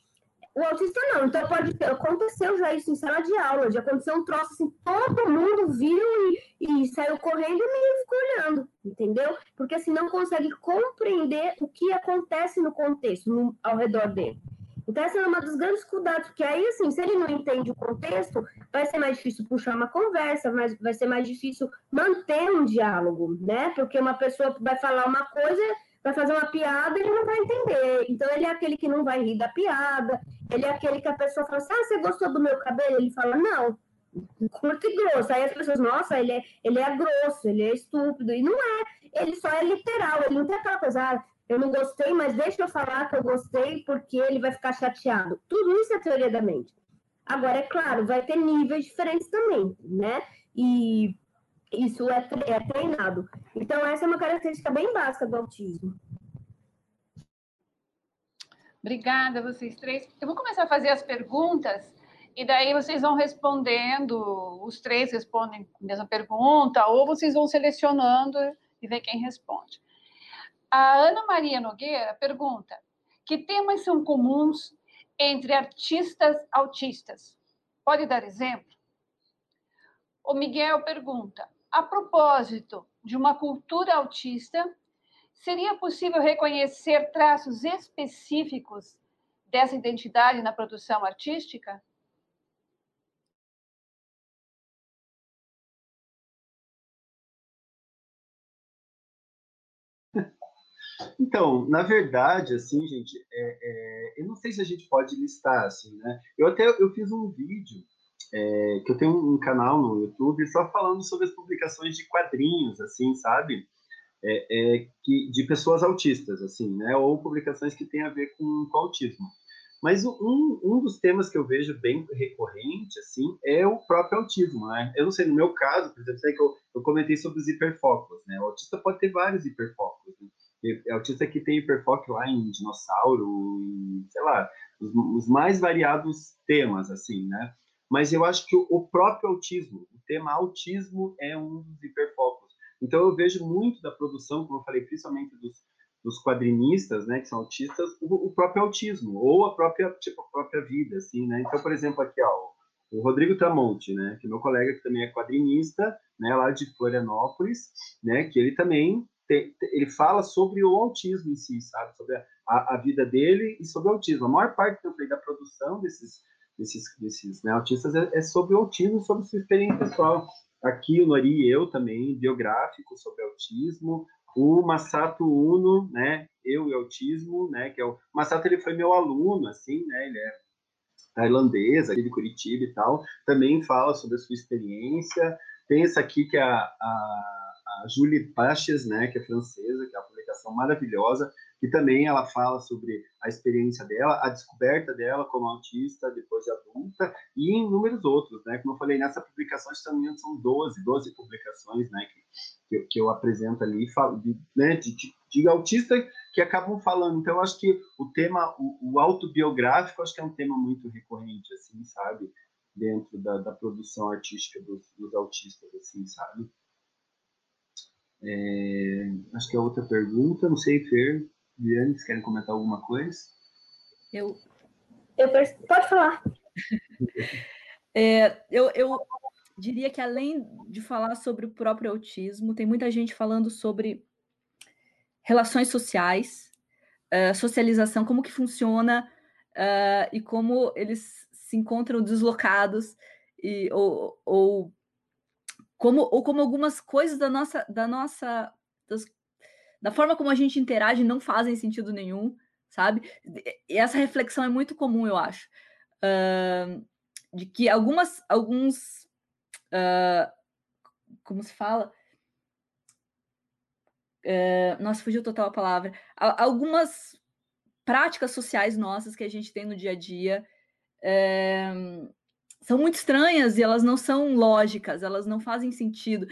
Speaker 8: O autista não, então pode ter. Aconteceu já isso em sala de aula, já aconteceu um troço assim, todo mundo viu e, e saiu correndo e menino ficou olhando, entendeu? Porque assim não consegue compreender o que acontece no contexto, no, ao redor dele. Então, essa é uma das grandes dificuldades, porque aí, assim, se ele não entende o contexto, vai ser mais difícil puxar uma conversa, mas vai ser mais difícil manter um diálogo, né? Porque uma pessoa vai falar uma coisa, vai fazer uma piada, ele não vai entender. Então, ele é aquele que não vai rir da piada, ele é aquele que a pessoa fala assim, ah, você gostou do meu cabelo? Ele fala, não, curto e grosso. Aí as pessoas, nossa, ele é, ele é grosso, ele é estúpido. E não é, ele só é literal, ele não tem aquela coisa, ah, eu não gostei, mas deixa eu falar que eu gostei porque ele vai ficar chateado. Tudo isso é teoria da mente. Agora, é claro, vai ter níveis diferentes também, né? E isso é, é treinado. Então, essa é uma característica bem básica do autismo.
Speaker 3: Obrigada, vocês três. Eu vou começar a fazer as perguntas e daí vocês vão respondendo, os três respondem a mesma pergunta, ou vocês vão selecionando e ver quem responde. A Ana Maria Nogueira pergunta: que temas são comuns entre artistas autistas? Pode dar exemplo? O Miguel pergunta: a propósito de uma cultura autista, seria possível reconhecer traços específicos dessa identidade na produção artística?
Speaker 6: Então, na verdade, assim, gente, é, é, eu não sei se a gente pode listar, assim, né? Eu até eu fiz um vídeo é, que eu tenho um canal no YouTube só falando sobre as publicações de quadrinhos, assim, sabe? É, é, que, de pessoas autistas, assim, né? Ou publicações que têm a ver com, com autismo. Mas um, um dos temas que eu vejo bem recorrente, assim, é o próprio autismo, né? Eu não sei, no meu caso, por exemplo, sei que eu, eu comentei sobre os hiperfocos, né? O autista pode ter vários hiperfocos, né? É autista que tem hiperfoco lá em dinossauro, em, sei lá, os, os, mais variados temas, assim, né? Mas eu acho que o, o, próprio autismo, o tema autismo é um dos hiperfocos. Então eu vejo muito da produção, como eu falei, principalmente dos, dos quadrinistas, né, que são autistas, o, o, próprio autismo, ou a própria, tipo, a própria vida, assim, né? Então, por exemplo, aqui, ó, o Rodrigo Tramonte, né, que é meu colega que também é quadrinista, né, lá de Florianópolis, né, que ele também ele fala sobre o autismo em si, sabe? Sobre a, a, vida dele e sobre o autismo. A maior parte da produção desses, desses, desses né, autistas é, é, sobre o autismo, sobre sua experiência pessoal. Aqui o Nori e eu também, biográfico sobre autismo. O Masato Uno, né? Eu e autismo, né? Que é o Masato ele foi meu aluno, assim, né? Ele é tailandês, aqui de Curitiba e tal. Também fala sobre a sua experiência. Tem essa aqui que é a, a a Julie Paches, né, que é francesa, que é uma publicação maravilhosa, que também ela fala sobre a experiência dela, a descoberta dela como autista depois de adulta e inúmeros outros, né? Como eu falei, nessa publicação, não são 12, 12 publicações, né, que, que, eu, que eu apresento ali, falo de, né, de, de, de, autista que acabam falando. Então, eu acho que o tema, o, o autobiográfico, acho que é um tema muito recorrente, assim, sabe? Dentro da, da produção artística dos, dos autistas, assim, sabe? É, acho que é outra pergunta. Não sei, Fer, Viane, vocês querem comentar alguma coisa?
Speaker 7: Eu.
Speaker 8: eu pode falar.
Speaker 7: É, eu, eu, diria que além de falar sobre o próprio autismo, tem muita gente falando sobre relações sociais, uh, socialização, como que funciona uh, e como eles se encontram deslocados e, ou, ou como ou como algumas coisas da nossa da nossa das, da forma como a gente interage não fazem sentido nenhum, sabe? E essa reflexão é muito comum, eu acho, uh, de que algumas alguns uh, como se fala? Uh, nossa, fugiu total a palavra. Algumas práticas sociais nossas que a gente tem no dia a dia são muito estranhas e elas não são lógicas, elas não fazem sentido.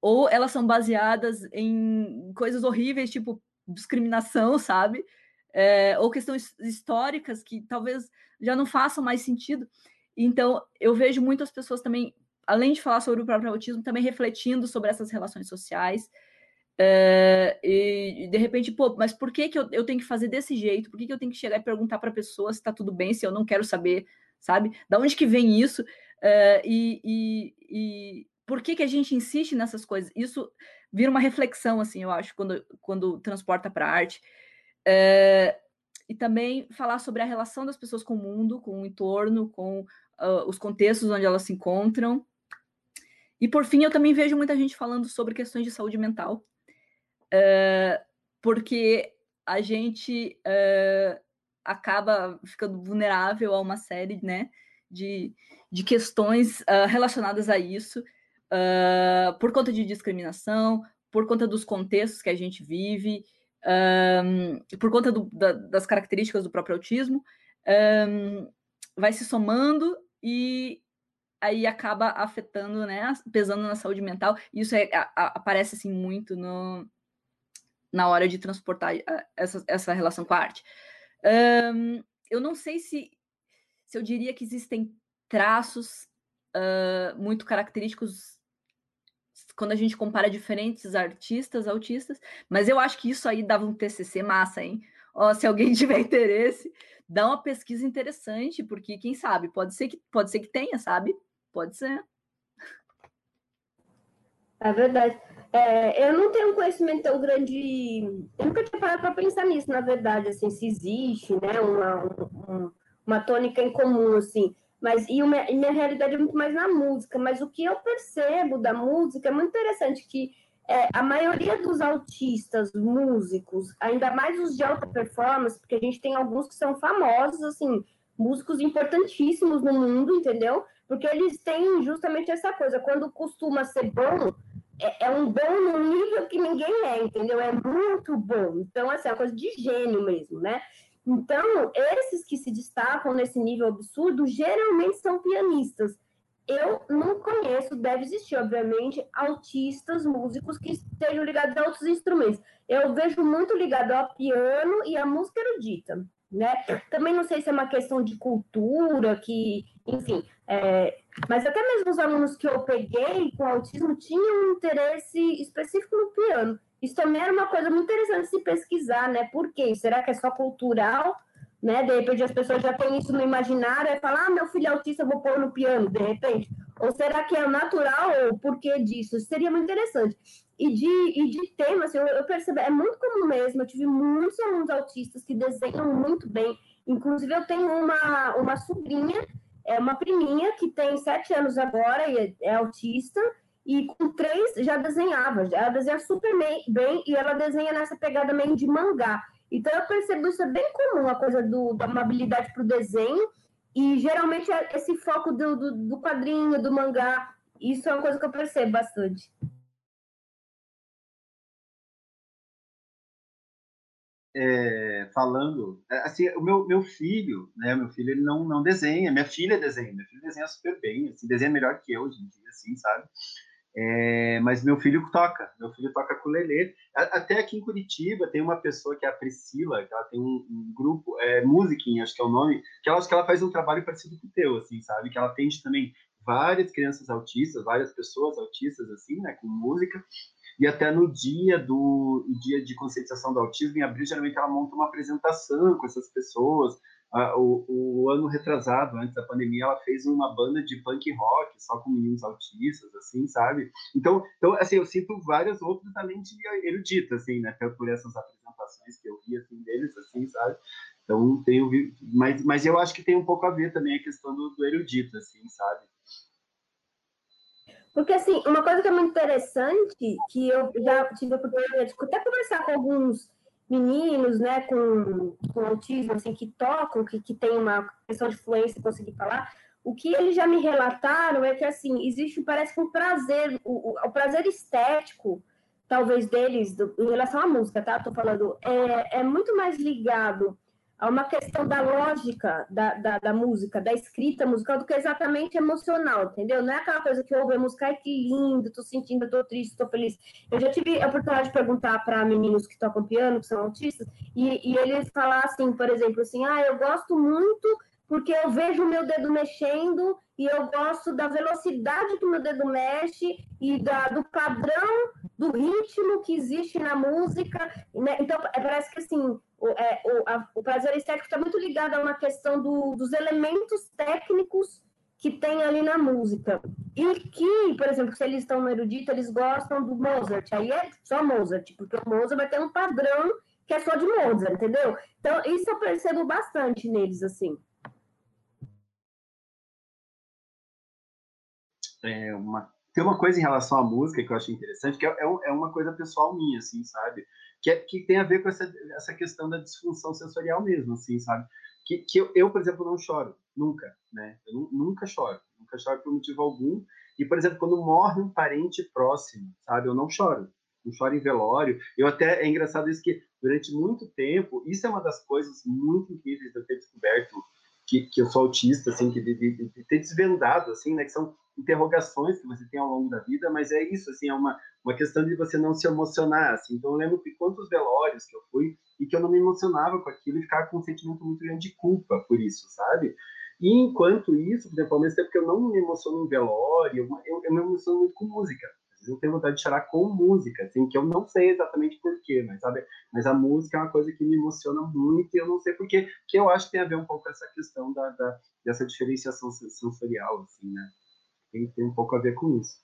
Speaker 7: Ou elas são baseadas em coisas horríveis, tipo discriminação, sabe? É, ou questões históricas que talvez já não façam mais sentido. Então, eu vejo muitas pessoas também além de falar sobre o próprio autismo, também refletindo sobre essas relações sociais. Uh, e, de repente, pô, mas por que, que eu, eu tenho que fazer desse jeito? Por que, que eu tenho que chegar e perguntar para a pessoa se está tudo bem, se eu não quero saber, sabe? Da onde que vem isso? E, e, e, por que, que a gente insiste nessas coisas? Isso vira uma reflexão, assim, eu acho, quando, quando transporta para a arte. Uh, e também falar sobre a relação das pessoas com o mundo, com o entorno, com os contextos onde elas se encontram. E por fim, eu também vejo muita gente falando sobre questões de saúde mental, uh, porque a gente uh, acaba ficando vulnerável a uma série né, de, de questões uh, relacionadas a isso, por conta de discriminação, por conta dos contextos que a gente vive, um, por conta do, da, das características do próprio autismo, um, vai se somando e aí acaba afetando, né, pesando na saúde mental. Isso é, a, a, aparece assim muito no, na hora de transportar essa, essa relação com a arte. Um, eu não sei se, se eu diria que existem traços uh, muito característicos quando a gente compara diferentes artistas, autistas, mas eu acho que isso aí dava um TCC massa, hein? Ó, se alguém tiver interesse, dá uma pesquisa interessante, porque quem sabe, pode ser que pode ser que tenha, sabe? Pode ser.
Speaker 8: É verdade. É, eu não tenho um conhecimento tão grande. Eu nunca tinha parado para pensar nisso, na verdade, assim, se existe, né, uma, uma, uma tônica em comum, assim. Mas e, uma, e minha realidade é muito mais na música. Mas o que eu percebo da música é muito interessante que é, a maioria dos autistas, músicos, ainda mais os de alta performance, porque a gente tem alguns que são famosos, assim, músicos importantíssimos no mundo, entendeu? Porque eles têm justamente essa coisa, quando costuma ser bom, é, é, um bom no nível que ninguém é, entendeu? É muito bom. Então, assim, é uma coisa de gênio mesmo, né? Então, esses que se destacam nesse nível absurdo, geralmente são pianistas. Eu não conheço, deve existir, obviamente, autistas, músicos que estejam ligados a outros instrumentos. Eu vejo muito ligado ao piano e à música erudita né? Também não sei se é uma questão de cultura, que, enfim, é, mas até mesmo os alunos que eu peguei com autismo tinham um interesse específico no piano. Isso também era uma coisa muito interessante de se pesquisar, né? Por quê? Será que é só cultural? Né? De repente as pessoas já têm isso no imaginário e falam, ah, meu filho é autista, vou pôr no piano, de repente. Ou será que é natural ou por que disso? Isso seria muito interessante. E de, e de tema, assim, eu, eu percebo, é muito comum mesmo. Eu tive muitos alunos autistas que desenham muito bem. Inclusive, eu tenho uma, uma sobrinha, é uma priminha, que tem sete anos agora e é, é autista. E com três já desenhava, ela desenha super bem e ela desenha nessa pegada meio de mangá. Então eu percebo isso é bem comum, a coisa do, da habilidade para o desenho, e geralmente é esse foco do, do, do quadrinho, do mangá, isso é uma coisa que eu percebo bastante.
Speaker 6: é, falando, é, assim, o meu, meu filho, né, meu filho ele não, não desenha, minha filha desenha, meu filho desenha super bem, assim, desenha melhor que eu hoje em dia, assim, sabe? É, mas meu filho toca, meu filho toca com lelê. Até aqui em Curitiba tem uma pessoa que é a Priscila, que ela tem um, um grupo, é, acho que é o nome, que ela, acho que ela faz um trabalho parecido com o teu, assim, sabe? Que ela atende também várias crianças autistas, várias pessoas autistas, assim, né, com música, E até no dia do dia de conscientização do autismo, em abril, geralmente ela monta uma apresentação com essas pessoas. O, o, ano retrasado, antes da pandemia, ela fez uma banda de punk rock só com meninos autistas, assim, sabe? Então, então assim, eu sinto vários outros também de erudita, assim, né? Por essas apresentações que eu vi, assim, deles, assim, sabe? Então, tenho mas, mas eu acho que tem um pouco a ver também a questão do, do erudito, assim, sabe?
Speaker 8: Porque, assim, uma coisa que é muito interessante, que eu já tive a oportunidade de até conversar com alguns meninos, né, com, com autismo, assim, que tocam, que, que tem uma questão de fluência, conseguir falar, o que eles já me relataram é que, assim, existe, parece que um prazer, o, o, o prazer estético, talvez, deles, do, em relação à música, tá? Tô falando, é, é muito mais ligado a uma questão da lógica da, da, da, música, da escrita musical, do que exatamente emocional, entendeu? Não é aquela coisa que ouve a música, ai que lindo, tô sentindo, tô triste, tô feliz. Eu já tive a oportunidade de perguntar para meninos que tocam piano, que são autistas, e, e eles falar assim, por exemplo, assim, ah, eu gosto muito porque eu vejo o meu dedo mexendo e eu gosto da velocidade que o meu dedo mexe e da, do padrão do ritmo que existe na música. Né? Então, é, parece que assim, o, é, o, a, o prazer estético está muito ligado a uma questão do, dos elementos técnicos que tem ali na música. E que, por exemplo, se eles estão no erudito, eles gostam do Mozart. Aí é só Mozart, porque o Mozart vai ter um padrão que é só de Mozart, entendeu? Então, isso eu percebo bastante neles, assim.
Speaker 6: é, uma, tem uma coisa em relação à música que eu achei interessante, que é, é, é uma coisa pessoal minha, assim, sabe? Que, é, que tem a ver com essa, essa questão da disfunção sensorial mesmo, assim, sabe? Que, que eu, eu, por exemplo, não choro, nunca, né? Eu nunca choro, nunca choro por motivo algum. E, por exemplo, quando morre um parente próximo, sabe? Eu não choro, não choro em velório. Eu até, é engraçado isso que, durante muito tempo, isso é uma das coisas muito incríveis de eu ter descoberto que, que eu sou autista, assim, que de, de, de, ter desvendado, assim, né, que são interrogações que você tem ao longo da vida, mas é isso, assim, é uma, uma questão de você não se emocionar, assim, então eu lembro de quantos velórios que eu fui e que eu não me emocionava com aquilo e ficava com um sentimento muito grande de culpa por isso, sabe? E enquanto isso, por exemplo, ao mesmo tempo que eu não me emociono em velório, eu, eu me emociono muito com música, eu tenho vontade de chorar com música, assim, que eu não sei exatamente porquê, mas sabe? Mas a música é uma coisa que me emociona muito e eu não sei porquê, que eu acho que tem a ver um pouco com essa questão da, da dessa diferenciação sensorial, assim, né? Tem, tem um pouco a ver com isso.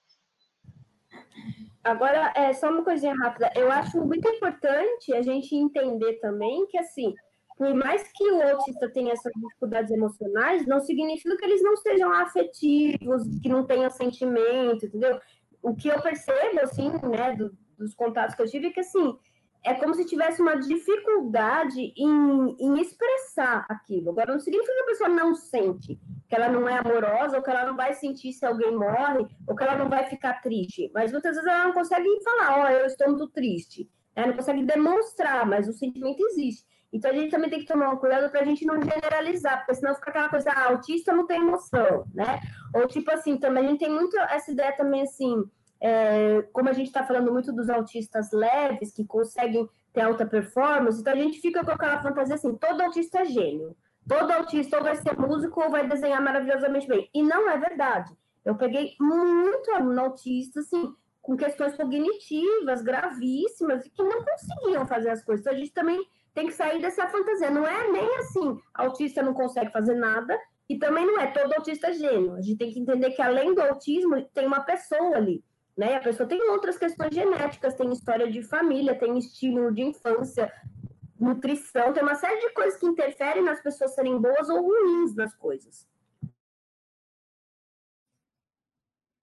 Speaker 8: Agora, é, só uma coisinha rápida. Eu acho muito importante a gente entender também que, assim, por mais que o autista tenha essas dificuldades emocionais, não significa que eles não sejam afetivos, que não tenham sentimento, entendeu? O que eu percebo, assim, né, do, dos contatos que eu tive, é que, assim, é como se tivesse uma dificuldade em, em expressar aquilo. Agora, não significa que a pessoa não sente, que ela não é amorosa, ou que ela não vai sentir se alguém morre, ou que ela não vai ficar triste. Mas muitas vezes ela não consegue falar, ó, oh, eu estou muito triste. Ela não consegue demonstrar, mas o sentimento existe. Então a gente também tem que tomar um cuidado para a gente não generalizar, porque senão fica aquela coisa, ah, autista não tem emoção, né? Ou tipo assim, também a gente tem muito essa ideia também assim, é, como a gente está falando muito dos autistas leves, que conseguem ter alta performance, então a gente fica com aquela fantasia assim, todo autista é gênio. Todo autista ou vai ser músico ou vai desenhar maravilhosamente bem. E não é verdade. Eu peguei muito aluno autista, assim, com questões cognitivas gravíssimas e que não conseguiam fazer as coisas. Então a gente também tem que sair dessa fantasia. Não é nem assim, autista não consegue fazer nada, e também não é todo autista gênio. A gente tem que entender que além do autismo, tem uma pessoa ali. Né? A pessoa tem outras questões genéticas, tem história de família, tem estímulo de infância, nutrição, tem uma série de coisas que interferem nas pessoas serem boas ou ruins nas coisas.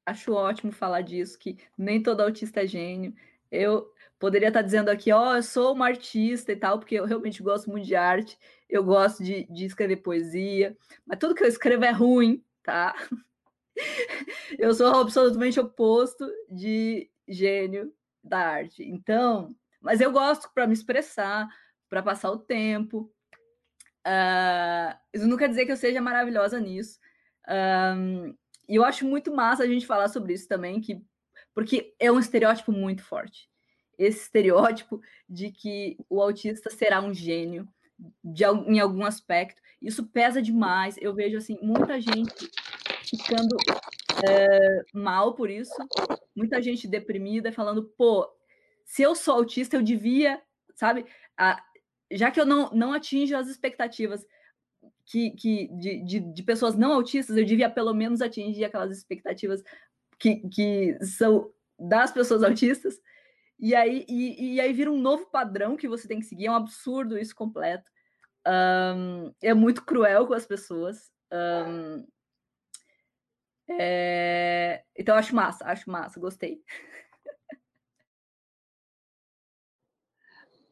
Speaker 7: Acho ótimo falar disso, que nem todo autista é gênio. Eu poderia estar dizendo aqui, ó, oh, eu sou uma artista e tal, porque eu realmente gosto muito de arte, eu gosto de, de escrever poesia, mas tudo que eu escrevo é ruim, tá? eu sou absolutamente oposto de gênio da arte. Então, mas eu gosto para me expressar, para passar o tempo. Uh, isso não quer dizer que eu seja maravilhosa nisso. Um, e eu acho muito massa a gente falar sobre isso também, que porque é um estereótipo muito forte. Esse estereótipo de que o autista será um gênio de, em algum aspecto. Isso pesa demais. Eu vejo assim muita gente ficando é, mal por isso, muita gente deprimida, falando, pô, se eu sou autista, eu devia, sabe? A, já que eu não, não atinjo as expectativas que, que de, de, de, pessoas não autistas, eu devia pelo menos atingir aquelas expectativas que, que são das pessoas autistas. E aí, e, e aí vira um novo padrão que você tem que seguir. É um absurdo isso completo. Um, é muito cruel com as pessoas. Um, é... Então, acho massa, acho massa, gostei.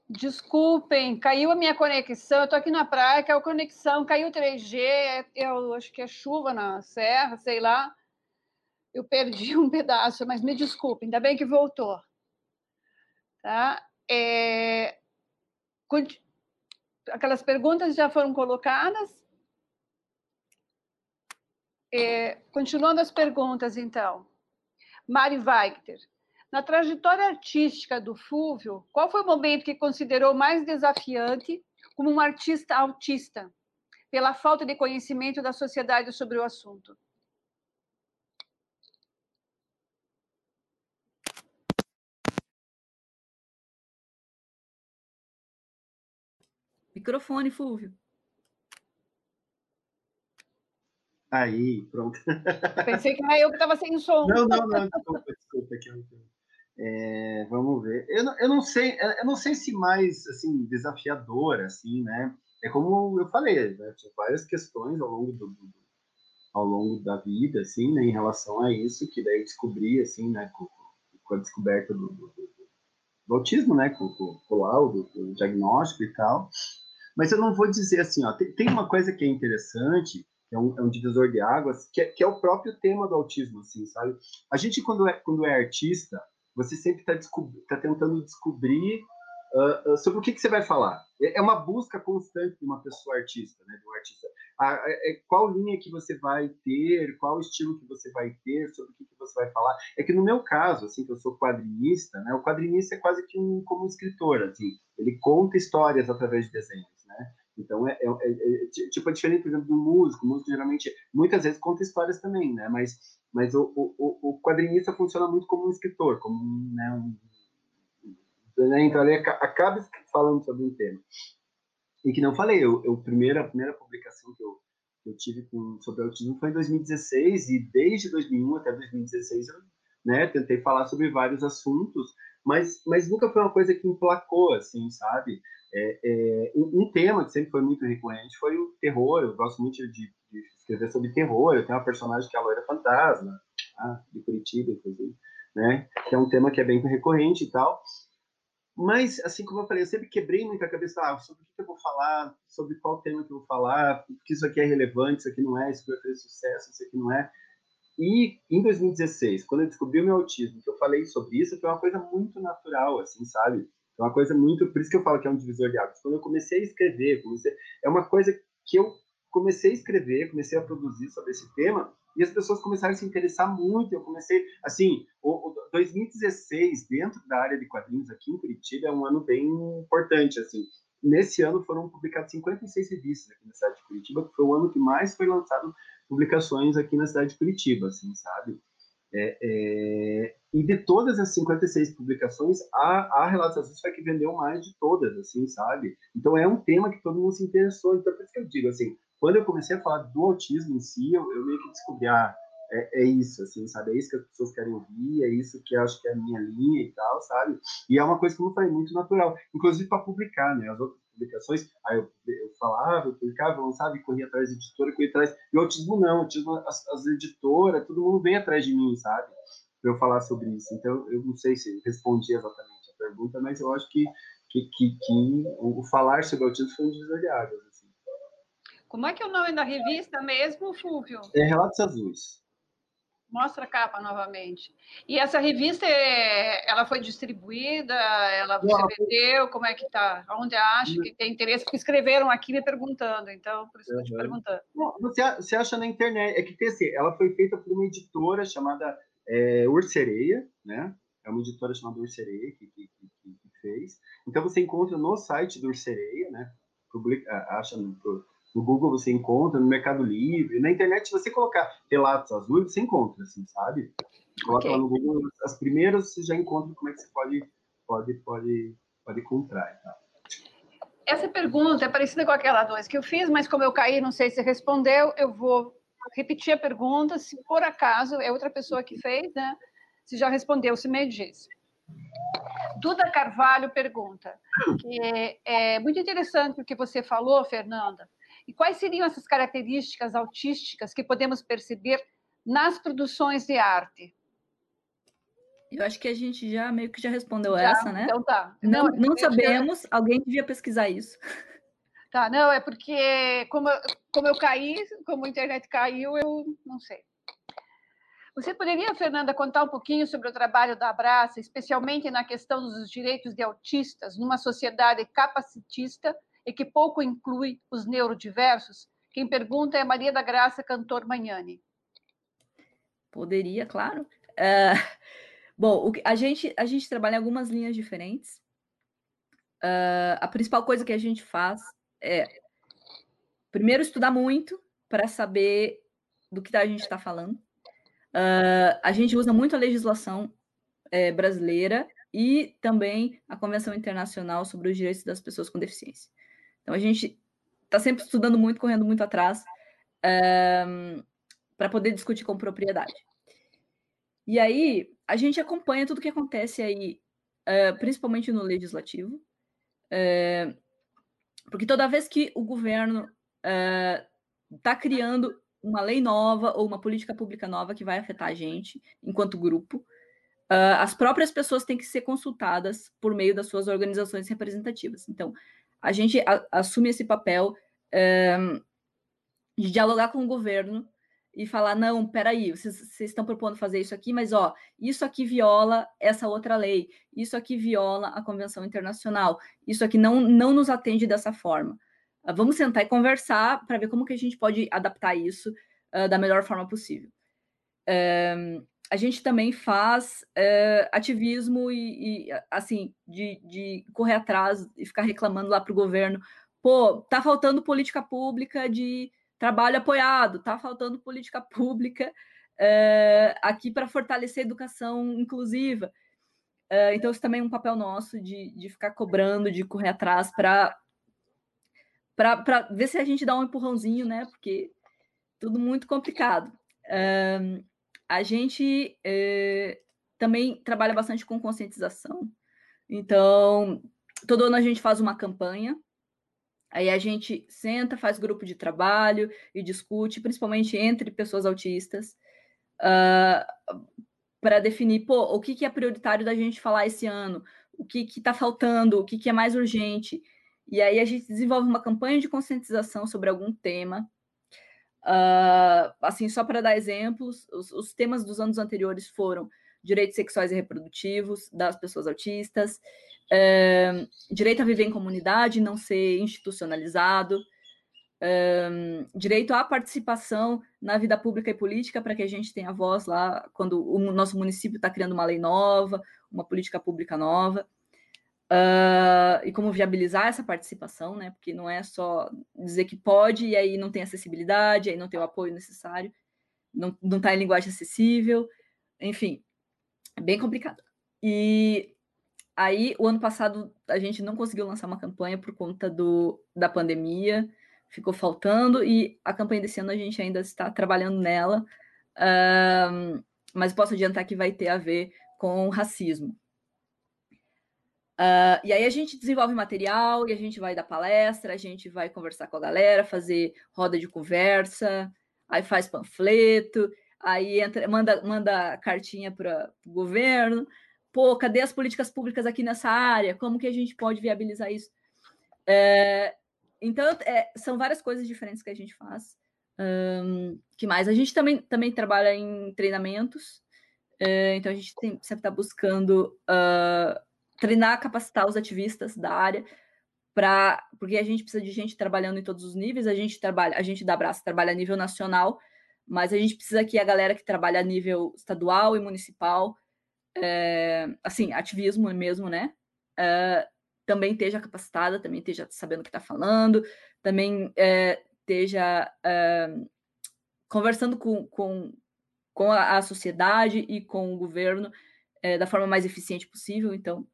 Speaker 3: Desculpem, caiu a minha conexão. Eu estou aqui na praia, caiu a conexão, caiu o 3G, eu acho que é chuva na serra, sei lá. Eu perdi um pedaço, mas me desculpem, ainda bem que voltou. Tá? É... Aquelas perguntas já foram colocadas. É... Continuando as perguntas, então. Mari Weigter. Na trajetória artística do Fúvio, qual foi o momento que considerou mais desafiante como um artista autista, pela falta de conhecimento da sociedade sobre o assunto?
Speaker 7: Microfone, Fúvio.
Speaker 6: Aí, pronto.
Speaker 3: Pensei que era eu que estava sem som.
Speaker 6: Não, não, não, desculpa, desculpa. Aqui, é, vamos ver. Eu não, eu não sei, eu não sei se mais assim desafiador, assim, né? É como eu falei, né? tinha várias questões ao longo do, do, ao longo da vida, assim, né? Em relação a isso, que daí eu descobri, assim, né? Com, com a descoberta do, do, do, autismo, né? Com, com, com o laudo, o diagnóstico e tal. Mas eu não vou dizer assim, ó. Tem, tem uma coisa que é interessante é um, é um divisor de águas, que é, que é, o próprio tema do autismo, assim, sabe? A gente, quando é, quando é artista, você sempre está tá tentando descobrir uh, uh, sobre o que, que, você vai falar. É, é uma busca constante de uma pessoa artista, né, de um artista. é, qual linha que você vai ter, qual estilo que você vai ter, sobre o que, que você vai falar. É que no meu caso, assim, que eu sou quadrinista, né, o quadrinista é quase que um, como um escritor, assim, ele conta histórias através de desenhos? Então, é, é, é, é tipo, é diferente, por exemplo, do músico. O músico, geralmente, muitas vezes conta histórias também, né? Mas, mas o, o, o quadrinista funciona muito como um escritor, como né, um, né? Então, ele acaba falando sobre um tema. E que não falei, eu, eu primeira, a primeira publicação que eu, eu tive com, sobre autismo foi em 2016, e desde 2001 até 2016 eu né, tentei falar sobre vários assuntos, mas, mas nunca foi uma coisa que emplacou, assim, sabe? É, é, um, tema que sempre foi muito recorrente foi o terror. Eu gosto muito de, de escrever sobre terror. Eu tenho uma personagem que é a Loira Fantasma, tá? de Curitiba, inclusive, né? Que é um tema que é bem recorrente e tal. Mas, assim como eu falei, eu sempre quebrei muito a cabeça ah, sobre o que eu vou falar, sobre qual tema que eu vou falar, porque isso aqui é relevante, isso aqui não é, isso aqui vai fazer sucesso, isso aqui não é. E em 2016, quando eu descobri o meu autismo, que eu falei sobre isso, foi uma coisa muito natural, assim, sabe? É uma coisa muito. Por isso que eu falo que é um divisor de águas. Quando eu comecei a escrever, comecei, é uma coisa que eu comecei a escrever, comecei a produzir sobre esse tema, e as pessoas começaram a se interessar muito. Eu comecei, assim, o, o 2016, dentro da área de quadrinhos aqui em Curitiba, é um ano bem importante, assim. Nesse ano foram publicadas 56 revistas aqui na cidade de Curitiba, que foi o ano que mais foi lançado publicações aqui na cidade de Curitiba, assim, sabe? É, é, e de todas as 56 publicações, a, a Relatos Azuis foi a que vendeu mais de todas, assim, sabe? Então é um tema que todo mundo se interessou. Então, por isso que eu digo, assim, quando eu comecei a falar do autismo em si, eu, eu meio que descobri, ah, é, é, isso, assim, sabe? É isso que as pessoas querem ouvir, é isso que eu acho que é a minha linha e tal, sabe? E é uma coisa que eu falei, muito natural, inclusive para publicar, né? As outras publicações, aí eu, eu falava, eu publicava, eu lançava e corria atrás da editora, corria atrás. E o autismo não, o autismo, as, as editoras, todo mundo vem atrás de mim, sabe? Para eu falar sobre isso. Então, eu não sei se respondi exatamente a pergunta, mas eu acho que, que, que, que o falar sobre o autismo foi um divisor de águas. Assim.
Speaker 3: Como é que é o nome da revista mesmo, Fúvio?
Speaker 6: É Relatos Azuis.
Speaker 3: Mostra a capa novamente. E essa revista, é, ela foi distribuída? Ela você Não, vendeu? Como é que está? Onde acha que tem interesse? Porque escreveram aqui me perguntando, então por isso estou te perguntando.
Speaker 6: você, você acha na internet? É que tem assim, ela foi feita por uma editora chamada é, Ursereia, né? É uma editora chamada Ursereia que, que, que, que, fez. Então você encontra no site do Ursereia, né? Publica, acha no, no Google você encontra, no Mercado Livre, na internet, se você colocar relatos azuis, você encontra, assim, sabe? Coloca okay. lá no Google, as primeiras você já encontra como é que você pode, pode, pode, pode encontrar. Tá?
Speaker 3: Essa pergunta é parecida com aquela dois que eu fiz, mas como eu caí, não sei se respondeu, eu vou repetir a pergunta. Se por acaso é outra pessoa que fez, né? Se já respondeu, se me diz. Duda Carvalho pergunta, que é, é muito interessante o que você falou, Fernanda, e quais seriam essas características autísticas que podemos perceber nas produções de arte?
Speaker 7: Eu acho que a gente já meio que já respondeu já, essa, né?
Speaker 3: Então tá.
Speaker 7: Não, não, não sabemos, alguém devia pesquisar isso.
Speaker 3: Tá, não, é porque como, como eu caí, como a internet caiu, eu não sei. Você poderia, Fernanda, contar um pouquinho sobre o trabalho da Abraça, especialmente na questão dos direitos de autistas, numa sociedade capacitista e que pouco inclui os neurodiversos? Quem pergunta é Maria da Graça Cantor Magnani.
Speaker 7: Poderia, claro. Uh, bom, a, gente, a gente trabalha em algumas linhas diferentes. Uh, a principal coisa que a gente faz é, primeiro, estudar muito para saber do que a gente está falando. Uh, a gente usa muito a legislação é, brasileira e também a Convenção Internacional sobre os Direitos das Pessoas com Deficiência. Então, a gente está sempre estudando muito, correndo muito atrás, um, para poder discutir com propriedade. E aí, a gente acompanha tudo que acontece aí, uh, principalmente no legislativo, uh, porque toda vez que o governo está uh, criando uma lei nova ou uma política pública nova que vai afetar a gente enquanto grupo, as próprias pessoas têm que ser consultadas por meio das suas organizações representativas. Então, a gente a, assume esse papel de dialogar com o governo e falar, não, peraí, vocês, vocês estão propondo fazer isso aqui, mas ó, isso aqui viola essa outra lei, isso aqui viola a Convenção Internacional, isso aqui não, não nos atende dessa forma. Uh, vamos sentar e conversar para ver como que a gente pode adaptar isso uh, da melhor forma possível. Uh, a gente também faz uh, ativismo e, e, assim, de, de correr atrás e ficar reclamando lá para o governo, pô, tá faltando política pública de trabalho apoiado, está faltando política pública é, aqui para fortalecer a educação inclusiva. É, então, isso também é um papel nosso de, de ficar cobrando, de correr atrás para para ver se a gente dá um empurrãozinho, né? Porque tudo muito complicado. É, a gente também trabalha bastante com conscientização. Então, todo ano a gente faz uma campanha Aí a gente senta, faz grupo de trabalho e discute, principalmente entre pessoas autistas, uh, ah, para definir, pô, o que, que, é prioritário da gente falar esse ano, o que está faltando, o que, que, é mais urgente. E aí a gente desenvolve uma campanha de conscientização sobre algum tema. Uh, assim, só para dar exemplos, os, os temas dos anos anteriores foram direitos sexuais e reprodutivos das pessoas autistas, é, direito a viver em comunidade, não ser institucionalizado, é, direito à participação na vida pública e política, para que a gente tenha voz lá quando o nosso município está criando uma lei nova, uma política pública nova. Uh, e como viabilizar essa participação, né? Porque não é só dizer que pode e aí não tem acessibilidade, aí não tem o apoio necessário, não está em linguagem acessível, enfim, é bem complicado. E Aí, o ano passado, a gente não conseguiu lançar uma campanha por conta do, da pandemia, ficou faltando, e a campanha desse ano a gente ainda está trabalhando nela, um, mas posso adiantar que vai ter a ver com racismo. Uh, e aí a gente desenvolve material, e a gente vai dar palestra, a gente vai conversar com a galera, fazer roda de conversa, aí faz panfleto, aí entra, manda, manda cartinha para o governo, pô, cadê as políticas públicas aqui nessa área? Como que a gente pode viabilizar isso? É, então, é, são várias coisas diferentes que a gente faz. Um, que mais? A gente também, também trabalha em treinamentos, é, então a gente tem, sempre está buscando uh, treinar, capacitar os ativistas da área, pra, porque a gente precisa de gente trabalhando em todos os níveis, a gente trabalha, a gente da Braça trabalha a nível nacional, mas a gente precisa que a galera que trabalha a nível estadual e municipal é, assim, ativismo mesmo, né? É, também esteja capacitada, também esteja sabendo o que está falando, também é, esteja conversando com, com, com a, a, sociedade e com o governo da forma mais eficiente possível. Então,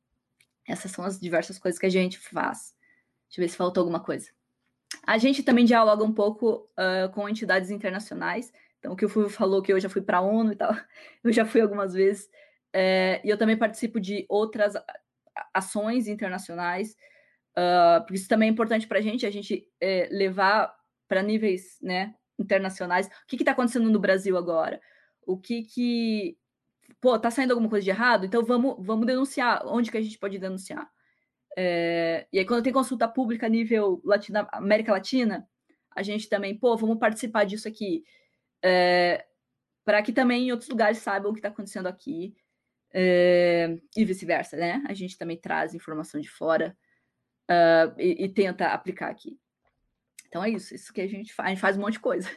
Speaker 7: Essas são as diversas coisas que a gente faz. Deixa eu ver se faltou alguma coisa. A gente também dialoga um pouco uh, com entidades internacionais. Então, o que o Fulvio falou que eu já fui para a ONU e tal, eu já fui algumas vezes. É, e eu também participo de outras ações internacionais, uh, porque isso também é importante para a gente, a gente é, levar para níveis né, internacionais. O que está acontecendo no Brasil agora? O que que... Pô, tá saindo alguma coisa de errado? Então vamos, vamos denunciar. Onde que a gente pode denunciar? É, e aí, quando tem consulta pública a nível Latina, América Latina, a gente também, pô, vamos participar disso aqui. É, para que também em outros lugares saibam o que está acontecendo aqui. É, e vice-versa, né? A gente também traz informação de fora uh, e, e, tenta aplicar aqui. Então é isso, isso que a gente faz, a gente faz um monte de coisa.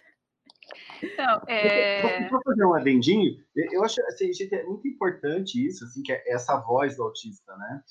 Speaker 6: Então, é... Vou fazer um adendinho. Eu acho assim, gente, é muito importante isso, assim, que é essa voz do autista, né?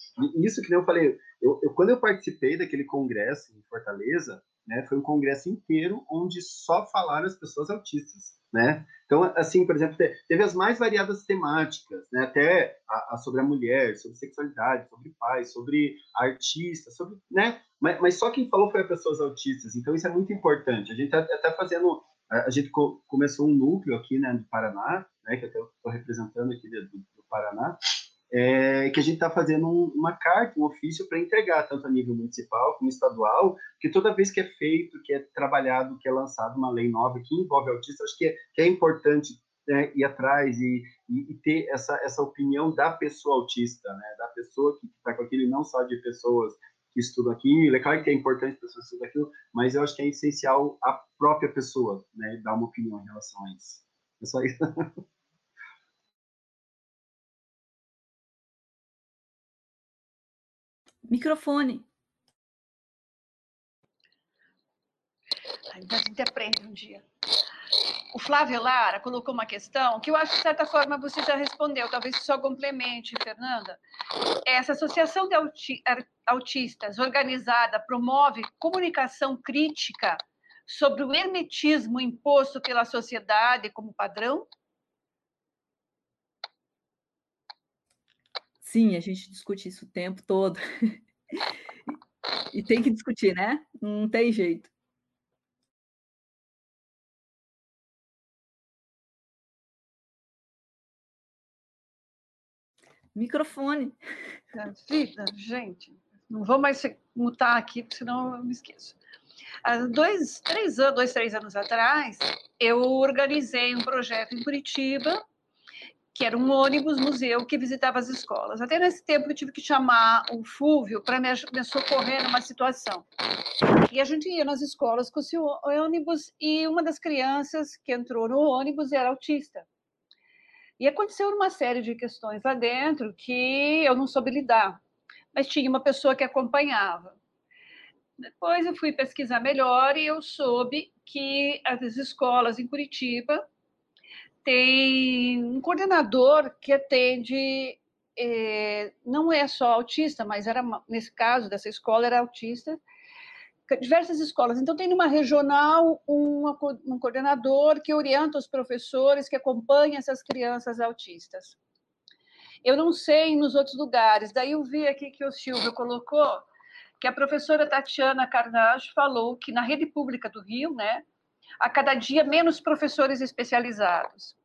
Speaker 6: Isso que eu falei, eu, eu, quando eu participei daquele congresso em Fortaleza, né, foi um congresso inteiro onde só falaram as pessoas autistas, né? Então, assim, por exemplo, teve as mais variadas temáticas, né? Até a, a sobre a mulher, sobre sexualidade, sobre pais, sobre artistas, sobre, né? Mas, mas, só quem falou foi as pessoas autistas. Então, isso é muito importante. A gente está tá fazendo a gente co começou um núcleo aqui, né, do Paraná, né, que eu estou representando aqui do, do Paraná, é, que a gente está fazendo um, uma carta, um ofício para entregar, tanto a nível municipal como estadual, que toda vez que é feito, que é trabalhado, que é lançado uma lei nova que envolve autistas, acho que é, que é importante né, ir atrás e, e, e, ter essa, essa opinião da pessoa autista, né, da pessoa que está com aquilo, não só de pessoas que estudam aquilo. É claro que é importante as pessoas estudar aquilo, mas eu acho que é essencial a própria pessoa né, dar uma opinião em relação a isso. É só isso.
Speaker 7: Microfone.
Speaker 3: Ainda a gente aprende um dia. O Flávio Lara colocou uma questão que eu acho que, de certa forma, você já respondeu, talvez só complemente, Fernanda. Essa associação de autistas organizada promove comunicação crítica sobre o hermetismo imposto pela sociedade como padrão?
Speaker 7: Sim, a gente discute isso o tempo todo. e tem que discutir, né? Não tem jeito. Microfone.
Speaker 3: Vida, gente, não vou mais mutar aqui, senão eu me esqueço. Há dois, três anos, dois, três anos atrás, eu organizei um projeto em Curitiba, que era um ônibus museu que visitava as escolas. Até nesse tempo eu tive que chamar o Fúvio para me, me socorrer numa situação. E a gente ia nas escolas com esse ônibus e uma das crianças que entrou no ônibus era autista. E aconteceu uma série de questões lá dentro que eu não soube lidar, mas tinha uma pessoa que acompanhava. Depois eu fui pesquisar melhor e eu soube que as escolas em Curitiba têm um coordenador que atende, é, não é só autista, mas era nesse caso dessa escola era autista, diversas escolas. Então, tem numa regional um, coordenador que orienta os professores, que acompanha essas crianças autistas. Eu não sei nos outros lugares. Daí eu vi aqui que o Silvio colocou que a professora Tatiana Carnage falou que na rede pública do Rio, né, a cada dia menos professores especializados.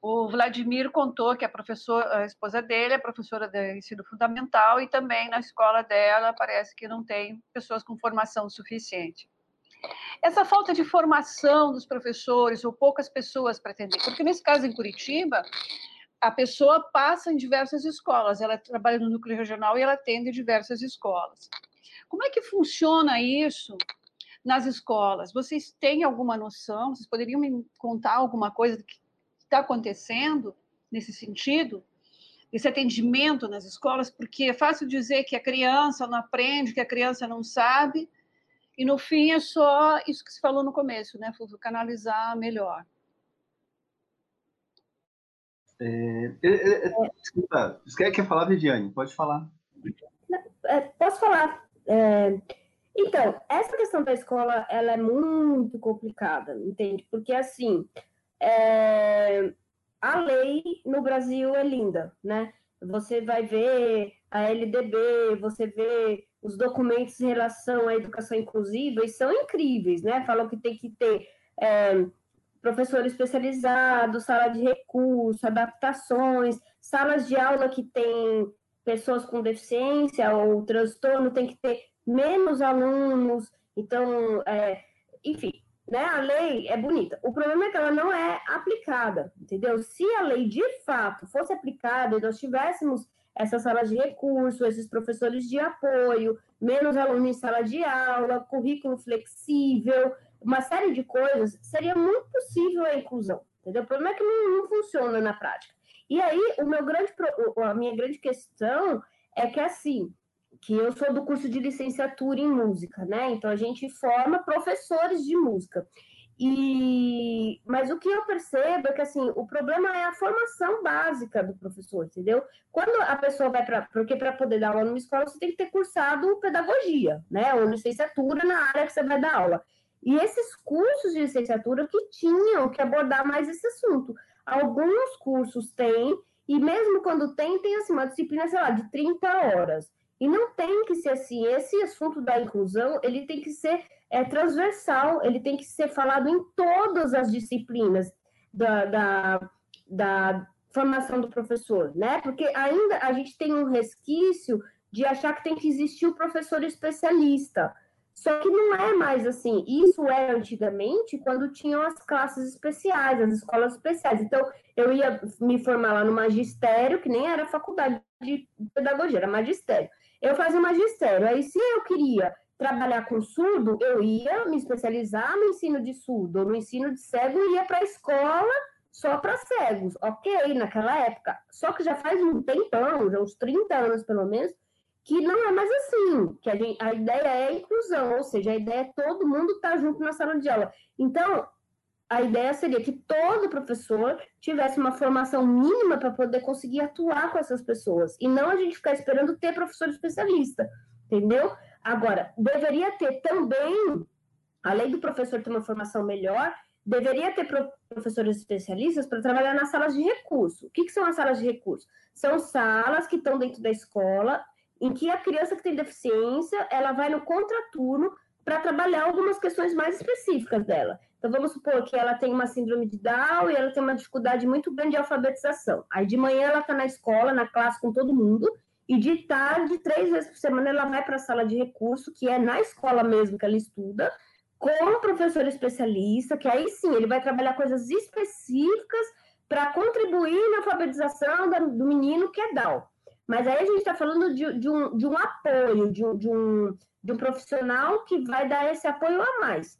Speaker 3: O Vladimir contou que a professora, a esposa dele é professora de ensino fundamental e também na escola dela parece que não tem pessoas com formação suficiente. Essa falta de formação dos professores ou poucas pessoas para atender, porque nesse caso em Curitiba, a pessoa passa em diversas escolas, ela trabalha no núcleo regional e ela atende diversas escolas. Como é que funciona isso nas escolas? Vocês têm alguma noção? Vocês poderiam me contar alguma coisa que está acontecendo nesse sentido, esse atendimento nas escolas, porque é fácil dizer que a criança não aprende, que a criança não sabe, e no fim é só isso que se falou no começo, né, Fulvio? Canalizar melhor.
Speaker 6: É, é, é, é desculpa, você quer falar, Viviane? Pode falar.
Speaker 8: É, posso falar. É, então, essa questão da escola, ela é muito complicada, entende? Porque, assim, é, a lei no Brasil é linda, né? você vai ver a LDB, você vê os documentos em relação à educação inclusiva, e são incríveis, né? Falam que tem que ter é, professor especializado, sala de recurso, adaptações, salas de aula que tem pessoas com deficiência ou transtorno, tem que ter menos alunos, então, é, enfim, né, a lei é bonita. O problema é que ela não é aplicada, entendeu? Se a lei de fato fosse aplicada e nós tivéssemos essas salas de recurso, esses professores de apoio, menos alunos em sala de aula, currículo flexível, uma série de coisas, seria muito possível a inclusão, entendeu? O problema é que não, não funciona na prática. E aí, o meu grande, a minha grande questão é que, assim, que eu sou do curso de licenciatura em música, né? Então, a gente forma professores de música. E, mas o que eu percebo é que assim, o problema é a formação básica do professor, entendeu? Quando a pessoa vai para, porque para poder dar aula numa escola você tem que ter cursado pedagogia, né? Ou licenciatura na área que você vai dar aula. E esses cursos de licenciatura que tinham que abordar mais esse assunto. Alguns cursos têm, e mesmo quando tem, tem assim, uma disciplina, sei lá, de 30 horas. E não tem que ser assim. Esse assunto da inclusão, ele tem que ser é, transversal, ele tem que ser falado em todas as disciplinas da, da, da formação do professor, né? Porque ainda a gente tem um resquício de achar que tem que existir o professor especialista. Só que não é mais assim. Isso era antigamente quando tinham as classes especiais, as escolas especiais. Então, eu ia me formar lá no magistério, que nem era faculdade de pedagogia, era magistério. Eu fazia magistério. Aí, se eu queria trabalhar com surdo, eu ia me especializar no ensino de surdo, no ensino de cego, e ia para a escola só para cegos. Ok, naquela época. Só que já faz um tempão, já uns 30 anos pelo menos, que não é mais assim, que a, gente, a ideia é a inclusão, ou seja, a ideia é todo mundo estar tá junto na sala de aula. Então, a ideia seria que todo professor tivesse uma formação mínima para poder conseguir atuar com essas pessoas, e não a gente ficar esperando ter professor especialista, entendeu? Agora, deveria ter também, além do professor ter uma formação melhor, deveria ter professores especialistas para trabalhar nas salas de recurso. O que, que são as salas de recurso? São salas que estão dentro da escola em que a criança que tem deficiência, ela vai no contraturno para trabalhar algumas questões mais específicas dela. Então, vamos supor que ela tem uma síndrome de Down e ela tem uma dificuldade muito grande de alfabetização. Aí, de manhã, ela está na escola, na classe com todo mundo, e de tarde, três vezes por semana, ela vai para a sala de recurso, que é na escola mesmo que ela estuda, com um professor especialista, que aí sim, ele vai trabalhar coisas específicas para contribuir na alfabetização do menino que é Down. Mas aí a gente está falando de, de, um, de um apoio, de um, de, um, de um profissional que vai dar esse apoio a mais.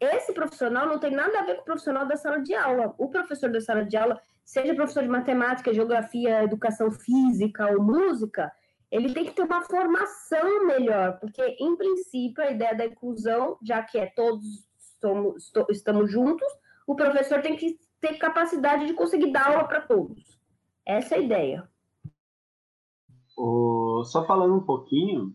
Speaker 8: Esse profissional não tem nada a ver com o profissional da sala de aula. O professor da sala de aula, seja professor de matemática, geografia, educação física ou música, ele tem que ter uma formação melhor, porque, em princípio, a ideia da inclusão, já que é todos somos, estamos juntos, o professor tem que ter capacidade de conseguir dar aula para todos. Essa é a ideia.
Speaker 6: O, só falando um pouquinho,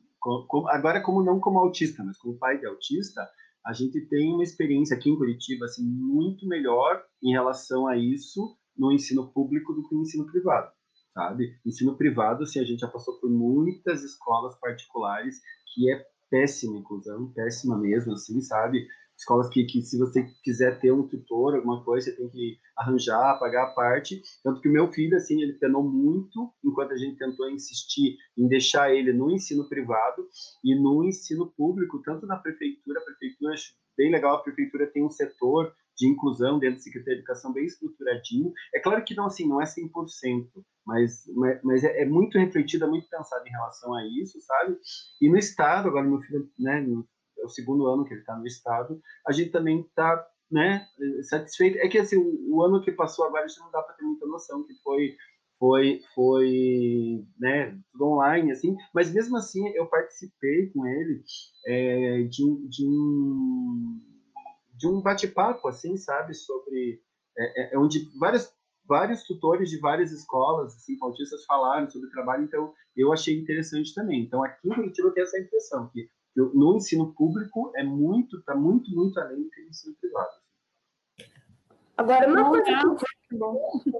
Speaker 6: agora como não como autista, mas como pai de autista, a gente tem uma experiência aqui em Curitiba assim muito melhor em relação a isso no ensino público do que no ensino privado, sabe? Ensino privado, assim, a gente já passou por muitas escolas particulares que é péssima inclusão, péssima mesmo, assim, sabe? Escolas que, que se você quiser ter um tutor, alguma coisa, você tem que arranjar, pagar a parte. Tanto que o meu filho, assim, ele penou muito enquanto a gente tentou insistir em deixar ele no ensino privado e no ensino público, tanto na prefeitura, a prefeitura, acho bem legal, a prefeitura tem um setor de inclusão dentro da Secretaria de Educação bem estruturadinho. É claro que não, assim, não é 100%, mas, mas é, é muito refletido, é muito pensado em relação a isso, sabe? E no Estado, agora meu filho, né, é o segundo ano que ele está no estado, a gente também está né, satisfeito. É que assim, o, o, ano que passou agora a gente não dá para ter muita noção que foi foi foi né, tudo online assim, mas mesmo assim eu participei com ele é, de, um, de um de um bate-papo assim, sabe, sobre é, é, é onde várias vários tutores de várias escolas, assim, autistas falaram sobre o trabalho, então eu achei interessante também. Então aqui em Curitiba eu tenho essa impressão que no ensino público é muito, está muito, muito além do que no ensino privado.
Speaker 8: Agora, uma coisa é. que...